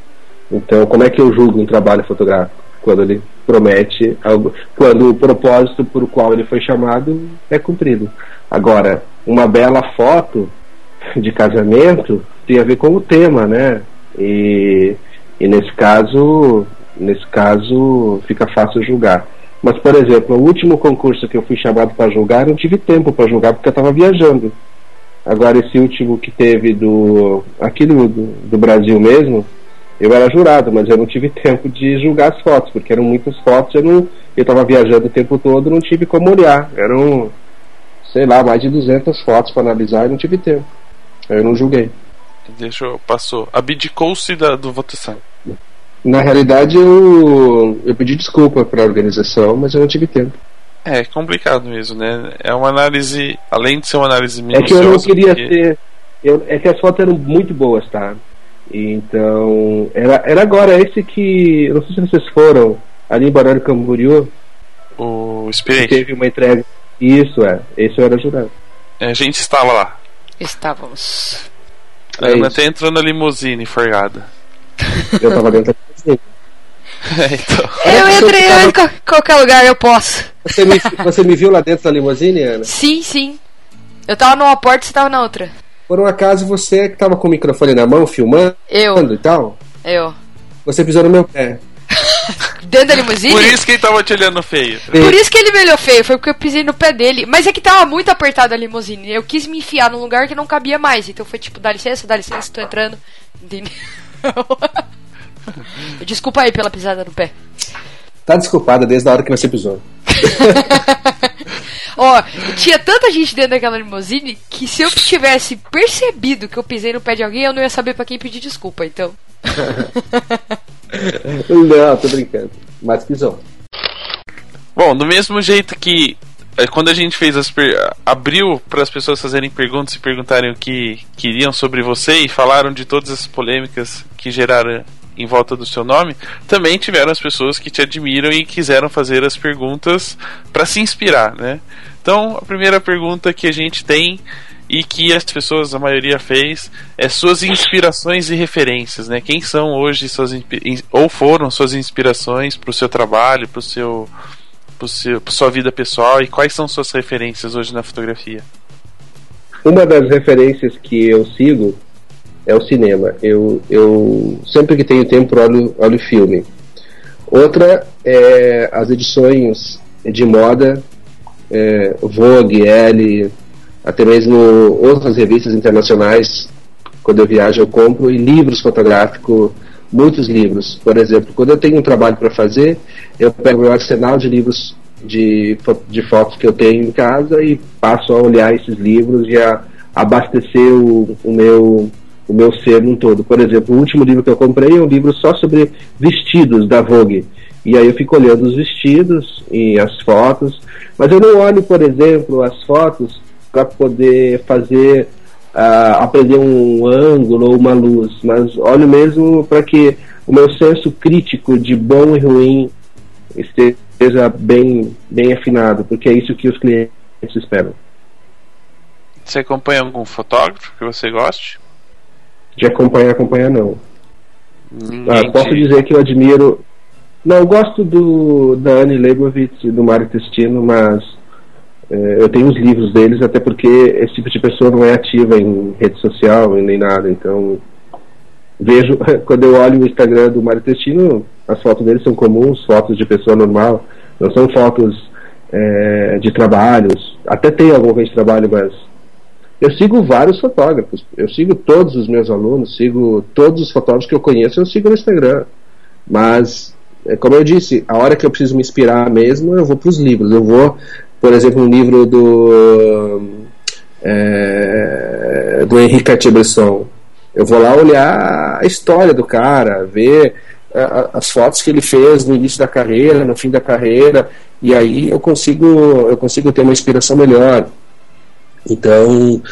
Então, como é que eu julgo um trabalho fotográfico? Quando ele promete algo, quando o propósito por qual ele foi chamado é cumprido. Agora, uma bela foto de casamento tem a ver com o tema, né? E, E nesse caso, nesse caso fica fácil julgar. Mas, por exemplo, o último concurso que eu fui chamado para julgar, eu não tive tempo para julgar porque eu estava viajando. Agora, esse último que teve do aqui do, do, Brasil mesmo, eu era jurado, mas eu não tive tempo de julgar as fotos, porque eram muitas fotos, eu não eu estava viajando o tempo todo, não tive como olhar. Eram, sei lá, mais de 200 fotos para analisar e não tive tempo. Eu não julguei. Deixou, passou. Abdicou-se da do votação. Na realidade, eu, eu pedi desculpa para a organização, mas eu não tive tempo. É complicado mesmo, né? É uma análise, além de ser uma análise É que eu não minuciosa, queria porque- ter. Eu, é que as fotos eram muito boas, tá? Então. Era, era agora esse que. eu Não sei se vocês foram ali em Barão Camboriú, o que Spirit. teve uma entrega. Isso é, esse eu era jurado. A gente estava lá. Estávamos. A É Ana isso. até entrou na limusine forgada. Eu tava dentro. É, então. Eu entrei tava- em qual- qualquer lugar, eu posso. Você me, você me viu lá dentro da limusine, Ana? Sim, sim. Eu tava numa porta e você tava na outra. Por um acaso você que tava com o microfone na mão, filmando Eu, e tal, eu. você pisou no meu pé. Dentro da limusine? Por isso que ele tava te olhando feio. Por isso que ele me olhou feio, foi porque eu pisei no pé dele. Mas é que tava muito apertada a limusine. Eu quis me enfiar num lugar que não cabia mais. Então foi tipo, dá licença, dá licença, tô entrando. Entendeu? Desculpa aí pela pisada no pé. Tá desculpada desde a hora que você pisou. Ó, tinha tanta gente dentro daquela limusine que se eu tivesse percebido que eu pisei no pé de alguém, eu não ia saber pra quem pedir desculpa, então. Não, tô brincando. Mas pisou. Bom, do mesmo jeito que é, quando a gente fez as per... abriu para as pessoas fazerem perguntas e perguntarem o que queriam sobre você e falaram de todas as polêmicas que geraram em volta do seu nome, também tiveram as pessoas que te admiram e quiseram fazer as perguntas para se inspirar, né? Então, a primeira pergunta que a gente tem e que as pessoas, a maioria fez, é suas inspirações e referências, né? Quem são hoje suas ou foram suas inspirações para o seu trabalho, para o seu pro seu, sua vida pessoal e quais são suas referências hoje na fotografia? Uma das referências que eu sigo é o cinema. Eu, eu sempre que tenho tempo olho, olho filme. Outra é as edições de moda, é, Vogue, Elle, até mesmo outras revistas internacionais. Quando eu viajo, eu compro e livros fotográficos, muitos livros. Por exemplo, quando eu tenho um trabalho para fazer, eu pego o meu arsenal de livros de, de fotos que eu tenho em casa e passo a olhar esses livros e a abastecer o, o meu o meu ser num todo. Por exemplo, o último livro que eu comprei é um livro só sobre vestidos da Vogue. E aí eu fico olhando os vestidos e as fotos, mas eu não olho, por exemplo, as fotos para poder fazer ah, aprender um ângulo ou uma luz, mas olho mesmo para que o meu senso crítico de bom e ruim esteja bem, bem afinado, porque é isso que os clientes esperam. Você acompanha algum fotógrafo que você goste? De acompanhar, acompanhar não. Ninguém Ah, posso dizer que eu admiro. Não, eu gosto do da Anne Leibovitz e do Mário Testino, mas eh, eu tenho os livros deles, até porque esse tipo de pessoa não é ativa em rede social e nem nada. Então, vejo, quando eu olho o Instagram do Mário Testino, as fotos dele são comuns, fotos de pessoa normal, não são fotos eh, de trabalhos. Até tem alguma vez de trabalho, mas eu sigo vários fotógrafos. Eu sigo todos os meus alunos, sigo todos os fotógrafos que eu conheço, eu sigo no Instagram. Mas, é, como eu disse, a hora que eu preciso me inspirar mesmo, eu vou para os livros. Eu vou, por exemplo, no livro do é, do Henri Cartier-Bresson. Eu vou lá olhar a história do cara, ver as fotos que ele fez no início da carreira, no fim da carreira, e aí eu consigo eu consigo ter uma inspiração melhor. Então,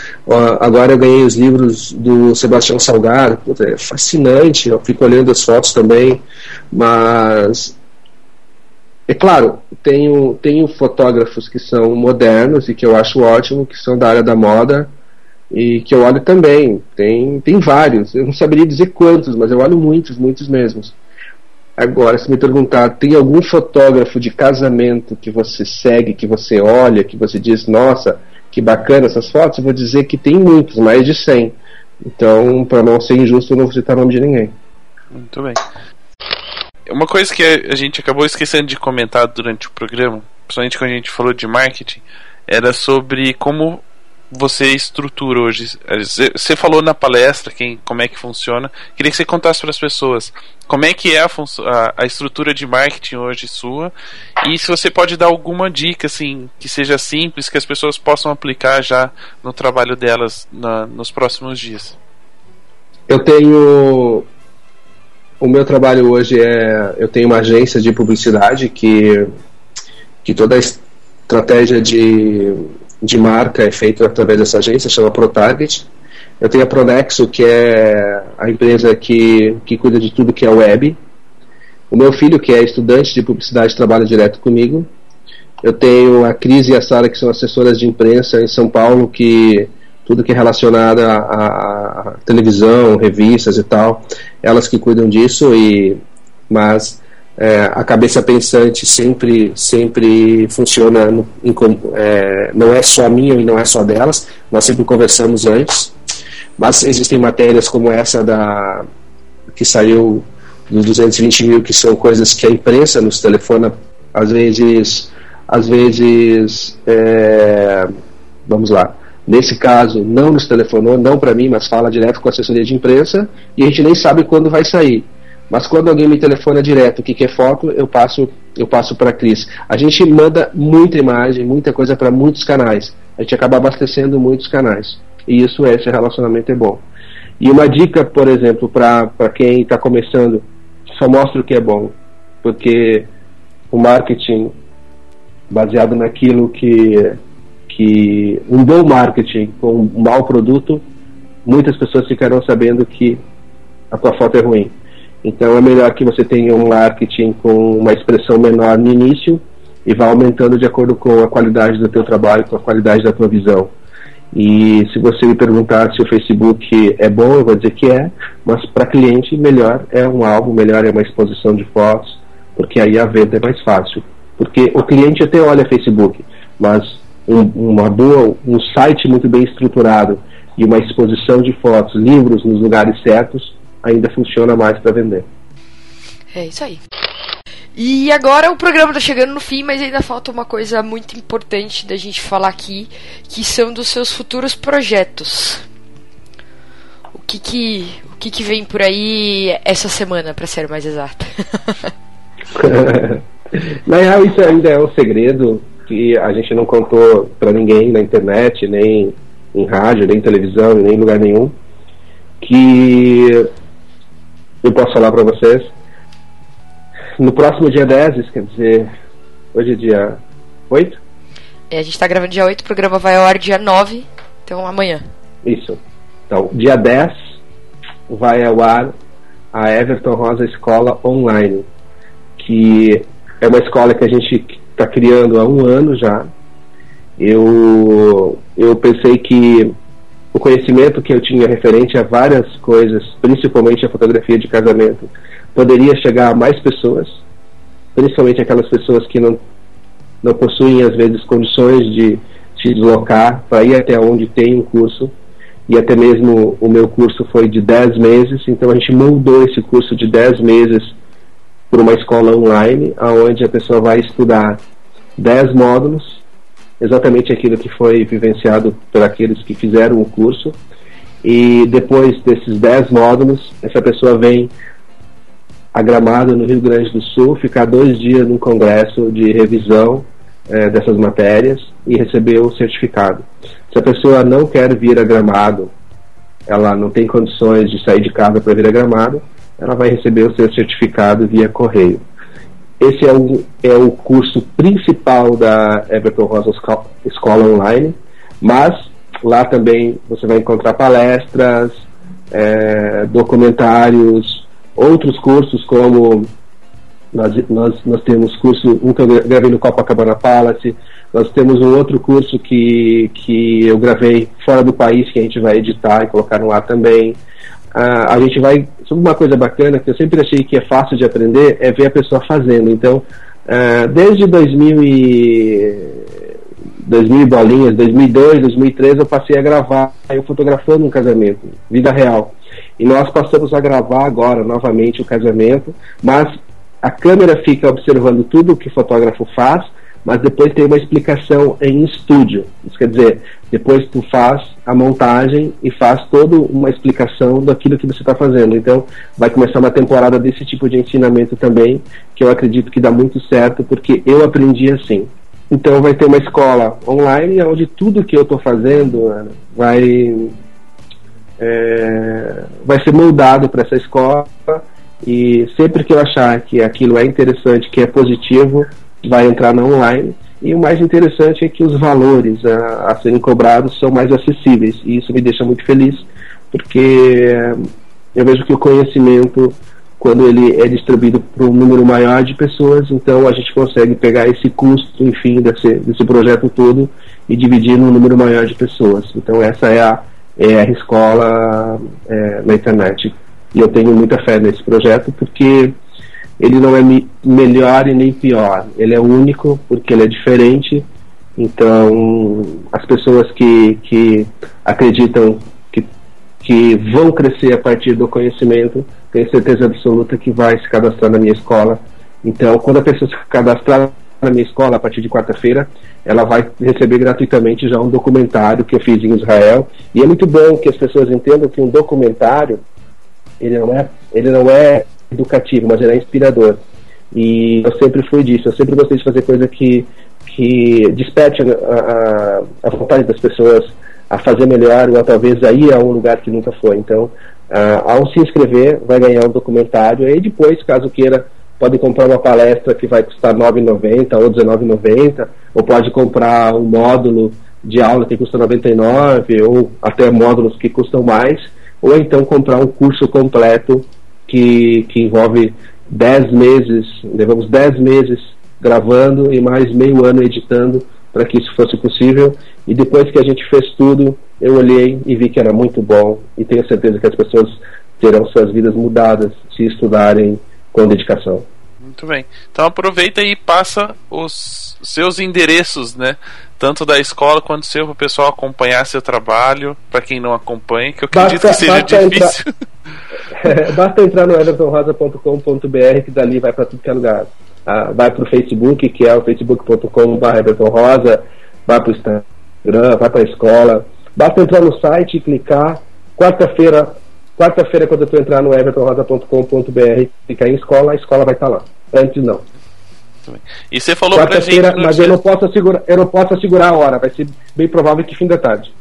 agora eu ganhei os livros do Sebastião Salgado, é fascinante, eu fico olhando as fotos também, mas é claro, tenho, tenho fotógrafos que são modernos e que eu acho ótimo, que são da área da moda e que eu olho também. Tem, tem vários, eu não saberia dizer quantos, mas eu olho muitos, muitos mesmos. Agora, se me perguntar, tem algum fotógrafo de casamento que você segue, que você olha, que você diz, nossa, que bacana essas fotos? Eu vou dizer que tem muitos, mais de 100. Então, para não ser injusto, eu não vou citar o nome de ninguém. Muito bem. Uma coisa que a gente acabou esquecendo de comentar durante o programa, principalmente quando a gente falou de marketing, era sobre como você estrutura hoje. Você falou na palestra quem, como é que funciona. Queria que você contasse para as pessoas como é que é a, a, a, estrutura de marketing hoje sua e se você pode dar alguma dica assim que seja simples que as pessoas possam aplicar já no trabalho delas na, nos próximos dias. Eu tenho o meu trabalho hoje é eu tenho uma agência de publicidade que que toda a estratégia de, de marca é feita através dessa agência chama ProTarget. Eu tenho a Pronexo que é a empresa que, que cuida de tudo que é web. O meu filho que é estudante de publicidade trabalha direto comigo. Eu tenho a Cris e a Sara que são assessoras de imprensa em São Paulo que tudo que é relacionado a, a, televisão, revistas e tal, elas que cuidam disso e mas é, a cabeça pensante sempre sempre funciona no, em, é, não é só minha e não é só delas. Nós sempre conversamos antes. Mas existem matérias como essa da que saiu dos 220 mil que são coisas que a imprensa nos telefona às vezes às vezes é, vamos lá. Nesse caso, não nos telefonou, não para mim, mas fala direto com a assessoria de imprensa e a gente nem sabe quando vai sair. Mas quando alguém me telefona direto que quer foto, eu passo eu passo para a Cris. A gente manda muita imagem, muita coisa para muitos canais. A gente acaba abastecendo muitos canais. E isso é, esse relacionamento é bom. E uma dica, por exemplo, para quem está começando, só mostra o que é bom. Porque o marketing baseado naquilo que que um bom marketing com um mau produto, muitas pessoas ficarão sabendo que a tua foto é ruim. Então é melhor que você tenha um marketing com uma expressão menor no início e vá aumentando de acordo com a qualidade do teu trabalho, com a qualidade da tua visão. E se você me perguntar se o Facebook é bom, eu vou dizer que é, mas para cliente melhor é um álbum, melhor é uma exposição de fotos, porque aí a venda é mais fácil. Porque o cliente até olha Facebook, mas um, uma boa, um site muito bem estruturado e uma exposição de fotos, livros nos lugares certos, ainda funciona mais para vender. É isso aí. E agora o programa está chegando no fim, mas ainda falta uma coisa muito importante da gente falar aqui, que são dos seus futuros projetos. O que que, o que, que vem por aí essa semana, para ser mais exato? Na real, isso ainda é um segredo que a gente não contou para ninguém na internet, nem em rádio, nem em televisão, nem em lugar nenhum, que eu posso falar para vocês. No próximo dia 10, quer dizer, hoje é dia 8? É, a gente está gravando dia 8, o programa vai ao ar dia 9, então amanhã. Isso. Então, dia 10 vai ao ar a Everton Rosa Escola Online, que é uma escola que a gente está criando há um ano já. Eu, eu pensei que o conhecimento que eu tinha referente a várias coisas, principalmente a fotografia de casamento, poderia chegar a mais pessoas, principalmente aquelas pessoas que não, não possuem, às vezes, condições de se deslocar para ir até onde tem um curso. E até mesmo o meu curso foi de 10 meses, então a gente moldou esse curso de 10 meses por uma escola online, onde a pessoa vai estudar 10 módulos, exatamente aquilo que foi vivenciado por aqueles que fizeram o curso. E depois desses 10 módulos, essa pessoa vem a Gramado, no Rio Grande do Sul, ficar dois dias num congresso de revisão é, dessas matérias e receber o certificado. Se a pessoa não quer vir a Gramado, ela não tem condições de sair de casa para vir a Gramado, ela vai receber o seu certificado via correio. Esse é o, é o curso principal da Everton Rosa Escola Online, mas lá também você vai encontrar palestras, é, documentários, outros cursos como nós, nós, nós temos curso, um que eu gravei no Copacabana Palace, nós temos um outro curso que, que eu gravei fora do país, que a gente vai editar e colocar no ar também a, a gente vai. Uma coisa bacana que eu sempre achei que é fácil de aprender é ver a pessoa fazendo. Então, uh, desde 2000 e 2000 bolinhas, 2002, 2003, eu passei a gravar eu fotografando um casamento, vida real. E nós passamos a gravar agora novamente o casamento, mas a câmera fica observando tudo o que o fotógrafo faz, mas depois tem uma explicação em estúdio. Isso quer dizer, depois tu faz a montagem e faz toda uma explicação daquilo que você está fazendo. Então, vai começar uma temporada desse tipo de ensinamento também, que eu acredito que dá muito certo, porque eu aprendi assim. Então, vai ter uma escola online onde tudo que eu estou fazendo vai é, vai ser moldado para essa escola e sempre que eu achar que aquilo é interessante, que é positivo, vai entrar na online. E o mais interessante é que os valores a, a serem cobrados são mais acessíveis. E isso me deixa muito feliz, porque eu vejo que o conhecimento, quando ele é distribuído para um número maior de pessoas, então a gente consegue pegar esse custo, enfim, desse, desse projeto todo e dividir num número maior de pessoas. Então essa é a, é a escola é, na internet. E eu tenho muita fé nesse projeto, porque ele não é me melhor e nem pior. Ele é único porque ele é diferente. Então, as pessoas que, que acreditam que, que vão crescer a partir do conhecimento, tenho certeza absoluta que vai se cadastrar na minha escola. Então, quando a pessoa se cadastrar na minha escola a partir de quarta-feira, ela vai receber gratuitamente já um documentário que eu fiz em Israel. E é muito bom que as pessoas entendam que um documentário ele não é, ele não é educativo, mas ele é inspirador. E eu sempre fui disso, eu sempre gostei de fazer coisa que, que desperte a, a, a vontade das pessoas a fazer melhor ou a talvez a ir a um lugar que nunca foi. Então, ao se inscrever, vai ganhar um documentário e depois, caso queira, pode comprar uma palestra que vai custar R$ 9,90 ou R$19,90, ou pode comprar um módulo de aula que custa R$ 99 ou até módulos que custam mais, ou então comprar um curso completo que, que envolve 10 meses, levamos 10 meses gravando e mais meio ano editando para que isso fosse possível. E depois que a gente fez tudo, eu olhei e vi que era muito bom e tenho certeza que as pessoas terão suas vidas mudadas se estudarem com dedicação. Muito bem. Então aproveita e passa os seus endereços, né? Tanto da escola quanto seu para o pessoal acompanhar seu trabalho, para quem não acompanha, que eu acredito basta, que seja difícil. Entrar, basta entrar no evertonrosa.com.br que dali vai para tudo que é lugar. Ah, vai para o Facebook, que é o facebook.com.br evertonrosa, vai para o Instagram, vai para a escola. Basta entrar no site e clicar. Quarta-feira, quarta-feira quando tu entrar no evertonrosa.com.br, clicar em escola, a escola vai estar lá. Antes não. E você falou pra gente. Mas eu não, posso assegurar, eu não posso assegurar a hora, vai ser bem provável que fim da tarde.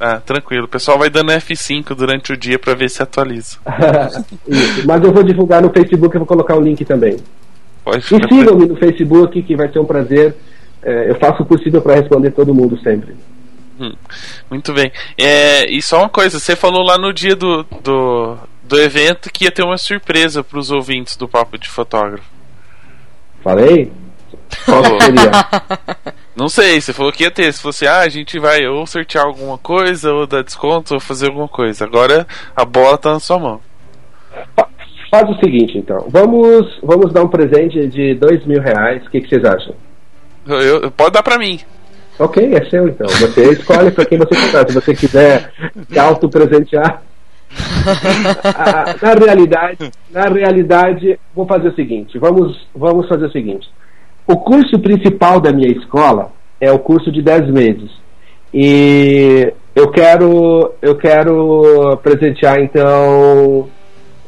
Ah, tranquilo. O pessoal vai dando F5 durante o dia para ver se atualiza. Isso. Mas eu vou divulgar no Facebook, eu vou colocar o link também. Pode e sigam-me no Facebook, que vai ser um prazer. É, eu faço o possível para responder todo mundo sempre. Hum, muito bem. É, e só uma coisa, você falou lá no dia do, do, do evento que ia ter uma surpresa para os ouvintes do Papo de Fotógrafo. Falei? Qual seria? Não sei, você falou que ia ter. Se fosse, ah, a gente vai ou sortear alguma coisa, ou dar desconto, ou fazer alguma coisa. Agora a bola tá na sua mão. Faz o seguinte, então. Vamos, vamos dar um presente de dois mil reais. O que, que vocês acham? Eu, eu, pode dar pra mim. Ok, é seu então. Você escolhe pra quem você quiser. Se você quiser se auto-presentear. Ah, na realidade, na realidade, vou fazer o seguinte. Vamos, vamos fazer o seguinte. O curso principal da minha escola é o curso de 10 meses. E eu quero, eu quero presentear então.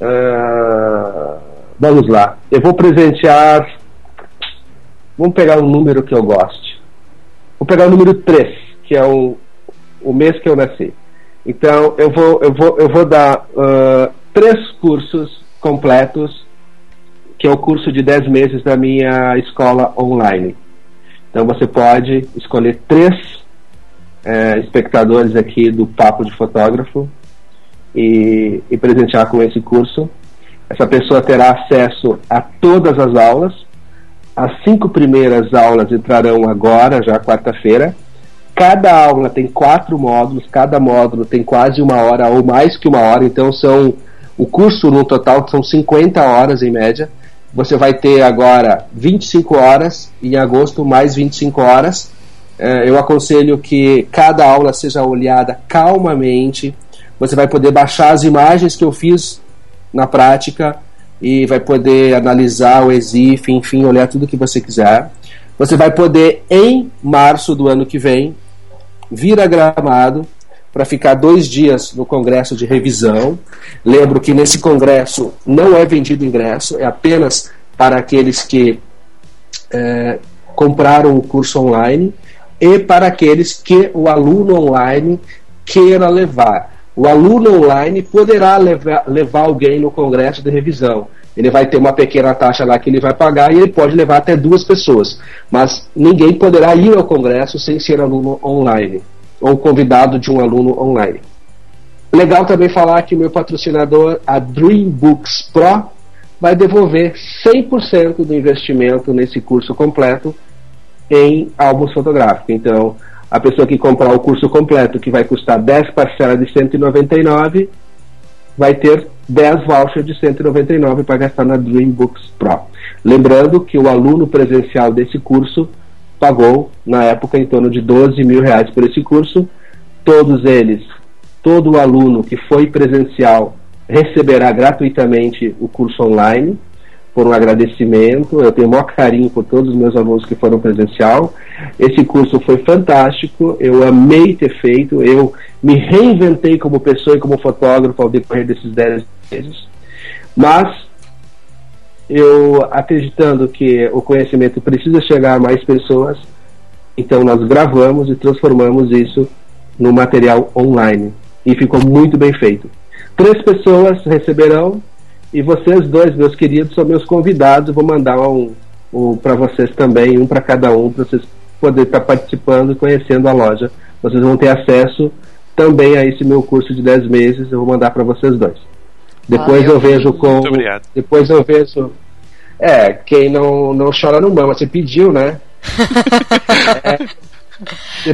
Uh, vamos lá. Eu vou presentear. Vamos pegar um número que eu goste. Vou pegar o número 3, que é o, o mês que eu nasci. Então eu vou, eu vou, eu vou dar uh, três cursos completos, que é o curso de 10 meses da minha escola online. Então você pode escolher três é, espectadores aqui do Papo de Fotógrafo e, e presentear com esse curso. Essa pessoa terá acesso a todas as aulas. As cinco primeiras aulas entrarão agora, já quarta-feira Cada aula tem quatro módulos, cada módulo tem quase uma hora ou mais que uma hora, então são o curso no total são 50 horas em média. Você vai ter agora 25 horas, em agosto mais 25 horas. É, eu aconselho que cada aula seja olhada calmamente, Você vai poder baixar as imagens que eu fiz na prática e vai poder analisar o EXIF, enfim, olhar tudo que você quiser. Você vai poder, em março do ano que vem, vir a Gramado para ficar dois dias no congresso de revisão. Lembro que nesse congresso não é vendido ingresso, é apenas para aqueles que é, compraram o curso online e para aqueles que o aluno online queira levar. O aluno online poderá levar, levar alguém no congresso de revisão. Ele vai ter uma pequena taxa lá que ele vai pagar e ele pode levar até duas pessoas. Mas ninguém poderá ir ao congresso sem ser aluno online ou convidado de um aluno online. Legal também falar que meu patrocinador, a Dream Books Pro, vai devolver 100% do investimento nesse curso completo em álbuns fotográficos. Então, a pessoa que comprar o curso completo, que vai custar 10 parcelas de 199, vai ter 10 vouchers de 199 para gastar na Dream Books Pro. Lembrando que o aluno presencial desse curso pagou, na época, em torno de 12 mil reais por esse curso. Todos eles, todo aluno que foi presencial receberá gratuitamente o curso online por um agradecimento. Eu tenho o maior carinho por todos os meus alunos que foram presencial. Esse curso foi fantástico, eu amei ter feito, eu me reinventei como pessoa e como fotógrafo ao decorrer desses 10 meses. Mas eu acreditando que o conhecimento precisa chegar a mais pessoas, então nós gravamos e transformamos isso no material online. E ficou muito bem feito. Três pessoas receberão e vocês dois, meus queridos, são meus convidados. vou mandar um, um para vocês também, um para cada um, para vocês poderem estar participando e conhecendo a loja. Vocês vão ter acesso também a esse meu curso de 10 meses. Eu vou mandar para vocês dois. Depois ah, eu, eu vejo com. Depois eu vejo. É, quem não, não chora não mama. Você pediu, né? é,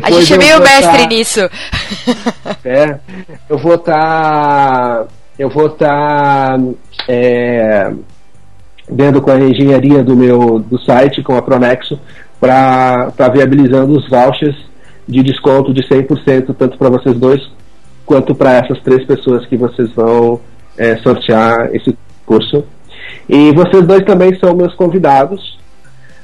a gente é meio mestre tá, nisso. É, eu vou estar. Tá, eu vou estar tá, é, vendo com a engenharia do meu do site, com a Pronexo, para viabilizando os vouchers de desconto de 100%, tanto para vocês dois quanto para essas três pessoas que vocês vão é, sortear esse curso. E vocês dois também são meus convidados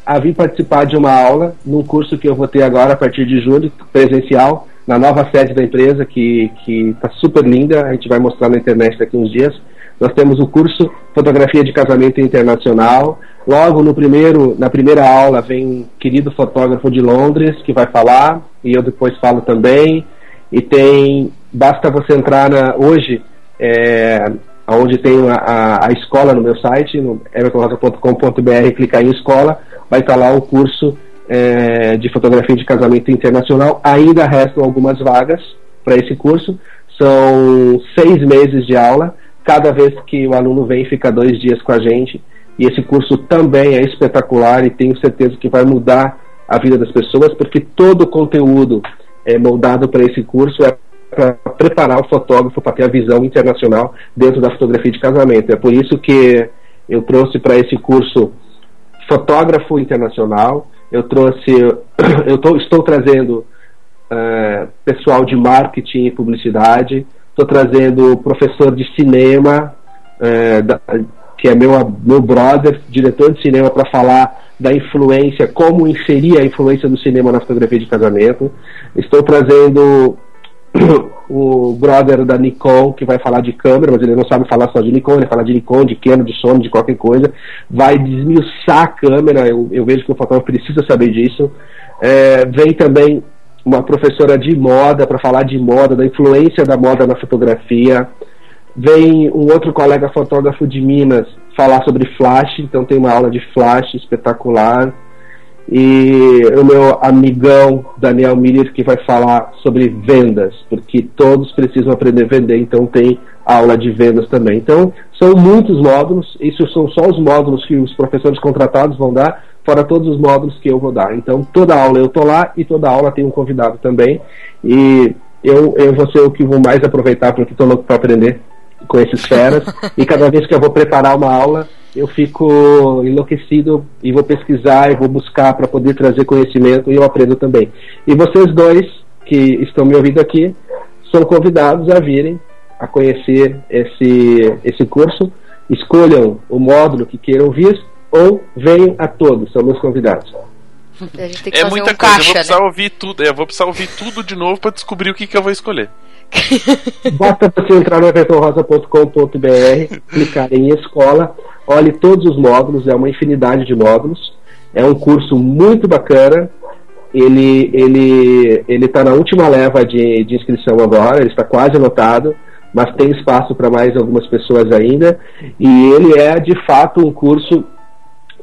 a vir participar de uma aula num curso que eu vou ter agora a partir de julho, presencial, na nova sede da empresa, que está super linda. A gente vai mostrar na internet daqui uns dias. Nós temos o curso Fotografia de Casamento Internacional. Logo no primeiro, na primeira aula vem um querido fotógrafo de Londres que vai falar, e eu depois falo também. E tem, basta você entrar na, hoje, é, onde tem a, a, a, escola no meu site, no evertonrosa.com.br, clicar em escola, vai estar lá o curso é, de fotografia de casamento internacional. Ainda restam algumas vagas para esse curso. São seis meses de aula. Cada vez que o aluno vem, fica dois dias com a gente. E esse curso também é espetacular e tenho certeza que vai mudar a vida das pessoas, porque todo o conteúdo é moldado para esse curso é para preparar o fotógrafo para ter a visão internacional dentro da fotografia de casamento. É por isso que eu trouxe para esse curso fotógrafo internacional, eu trouxe, eu tô, estou trazendo uh, pessoal de marketing e publicidade, estou trazendo professor de cinema, uh, da, que é meu, meu brother, diretor de cinema, para falar da influência, como inserir a influência do cinema na fotografia de casamento. Estou trazendo o brother da Nikon, que vai falar de câmera, mas ele não sabe falar só de Nikon, ele vai falar de Nikon, de Canon, de Sony, de qualquer coisa, vai desmiuçar a câmera, eu, eu vejo que o fotógrafo precisa saber disso. É, vem também uma professora de moda para falar de moda, da influência da moda na fotografia. Vem um outro colega fotógrafo de Minas falar sobre flash, então tem uma aula de flash espetacular e o meu amigão Daniel Miller que vai falar sobre vendas, porque todos precisam aprender a vender, então tem aula de vendas também. Então, são muitos módulos, isso são só os módulos que os professores contratados vão dar, fora todos os módulos que eu vou dar. Então, toda aula eu estou lá e toda aula tem um convidado também. E eu, eu vou ser o que vou mais aproveitar, porque estou louco para aprender com esses feras. e cada vez que eu vou preparar uma aula, eu fico enlouquecido e vou pesquisar e vou buscar para poder trazer conhecimento e eu aprendo também. E vocês dois que estão me ouvindo aqui são convidados a virem a conhecer esse, esse curso, escolham o módulo que queiram vir ou venham a todos, são meus convidados. A gente tem que É fazer muita um coisa, eu vou caixa, precisar né? ouvir tudo. é, Eu vou precisar ouvir tudo de novo pra descobrir o que, que eu vou escolher. Basta você entrar no evertonrosa.com.br, clicar em escola, olhe todos os módulos, é uma infinidade de módulos. É um curso muito bacana. Ele ele ele está na última leva de, de inscrição agora, ele está quase lotado, mas tem espaço para mais algumas pessoas ainda. E ele é de fato um curso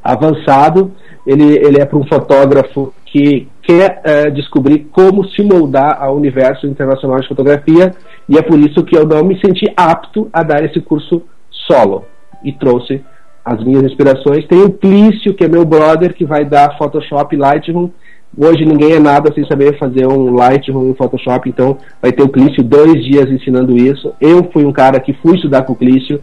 avançado. Ele, ele é para um fotógrafo que quer eh, descobrir como se moldar ao universo internacional de fotografia e é por isso que eu não me senti apto a dar esse curso solo e trouxe as minhas inspirações. Tem o Plício, que é meu brother, que vai dar Photoshop Lightroom. Hoje ninguém é nada sem saber fazer um Lightroom e um Photoshop, então vai ter o Plício dois dias ensinando isso. Eu fui um cara que fui estudar com o Plício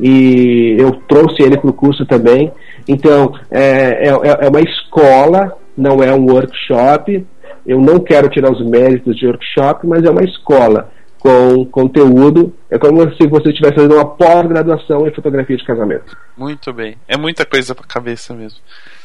e eu trouxe ele para o curso também. Então, é, é, é uma escola, não é um workshop. Eu não quero tirar os méritos de workshop, mas é uma escola com conteúdo. É como se você estivesse fazendo uma pós-graduação em fotografia de casamento. Muito bem. É muita coisa pra cabeça mesmo.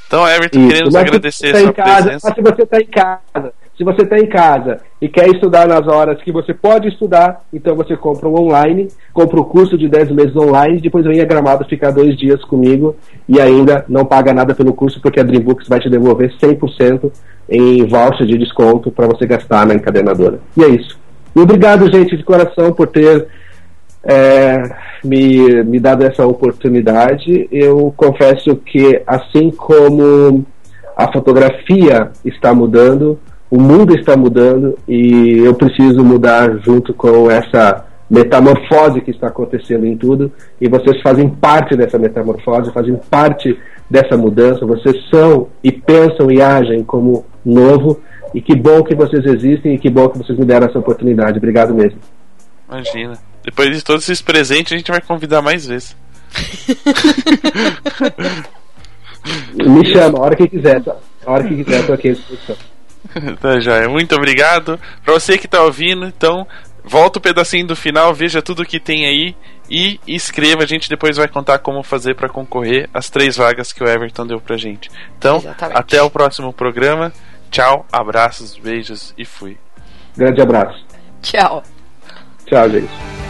Então, Everton, Isso, queremos mas agradecer se a tá sua em casa, presença. Mas se você está em casa, se você está em casa e quer estudar nas horas que você pode estudar, então você compra um online, compra o curso de 10 meses online, depois vem a Gramado ficar dois dias comigo e ainda não paga nada pelo curso, porque a Dreambooks vai te devolver 100% em voucher de desconto para você gastar na encadenadora. E é isso. E obrigado, gente, de coração, por ter é, me, me dado essa oportunidade. Eu confesso que, assim como a fotografia está mudando, o mundo está mudando e eu preciso mudar junto com essa metamorfose que está acontecendo em tudo. E vocês fazem parte dessa metamorfose, fazem parte dessa mudança. Vocês são e pensam e agem como novo. E que bom que vocês existem e que bom que vocês me deram essa oportunidade. Obrigado mesmo. Imagina. Depois de todos esses presentes, a gente vai convidar mais vezes. Me chama, a hora que quiser. tá? A hora que quiser, estou aqui à disposição. tá, joia. Muito obrigado. Pra você que tá ouvindo, então, volta o pedacinho do final, veja tudo que tem aí e escreva. A gente depois vai contar como fazer pra concorrer às três vagas que o Everton deu pra gente. Então, Exatamente. até o próximo programa. Tchau, abraços, beijos e fui. Grande abraço. Tchau. Tchau, gente.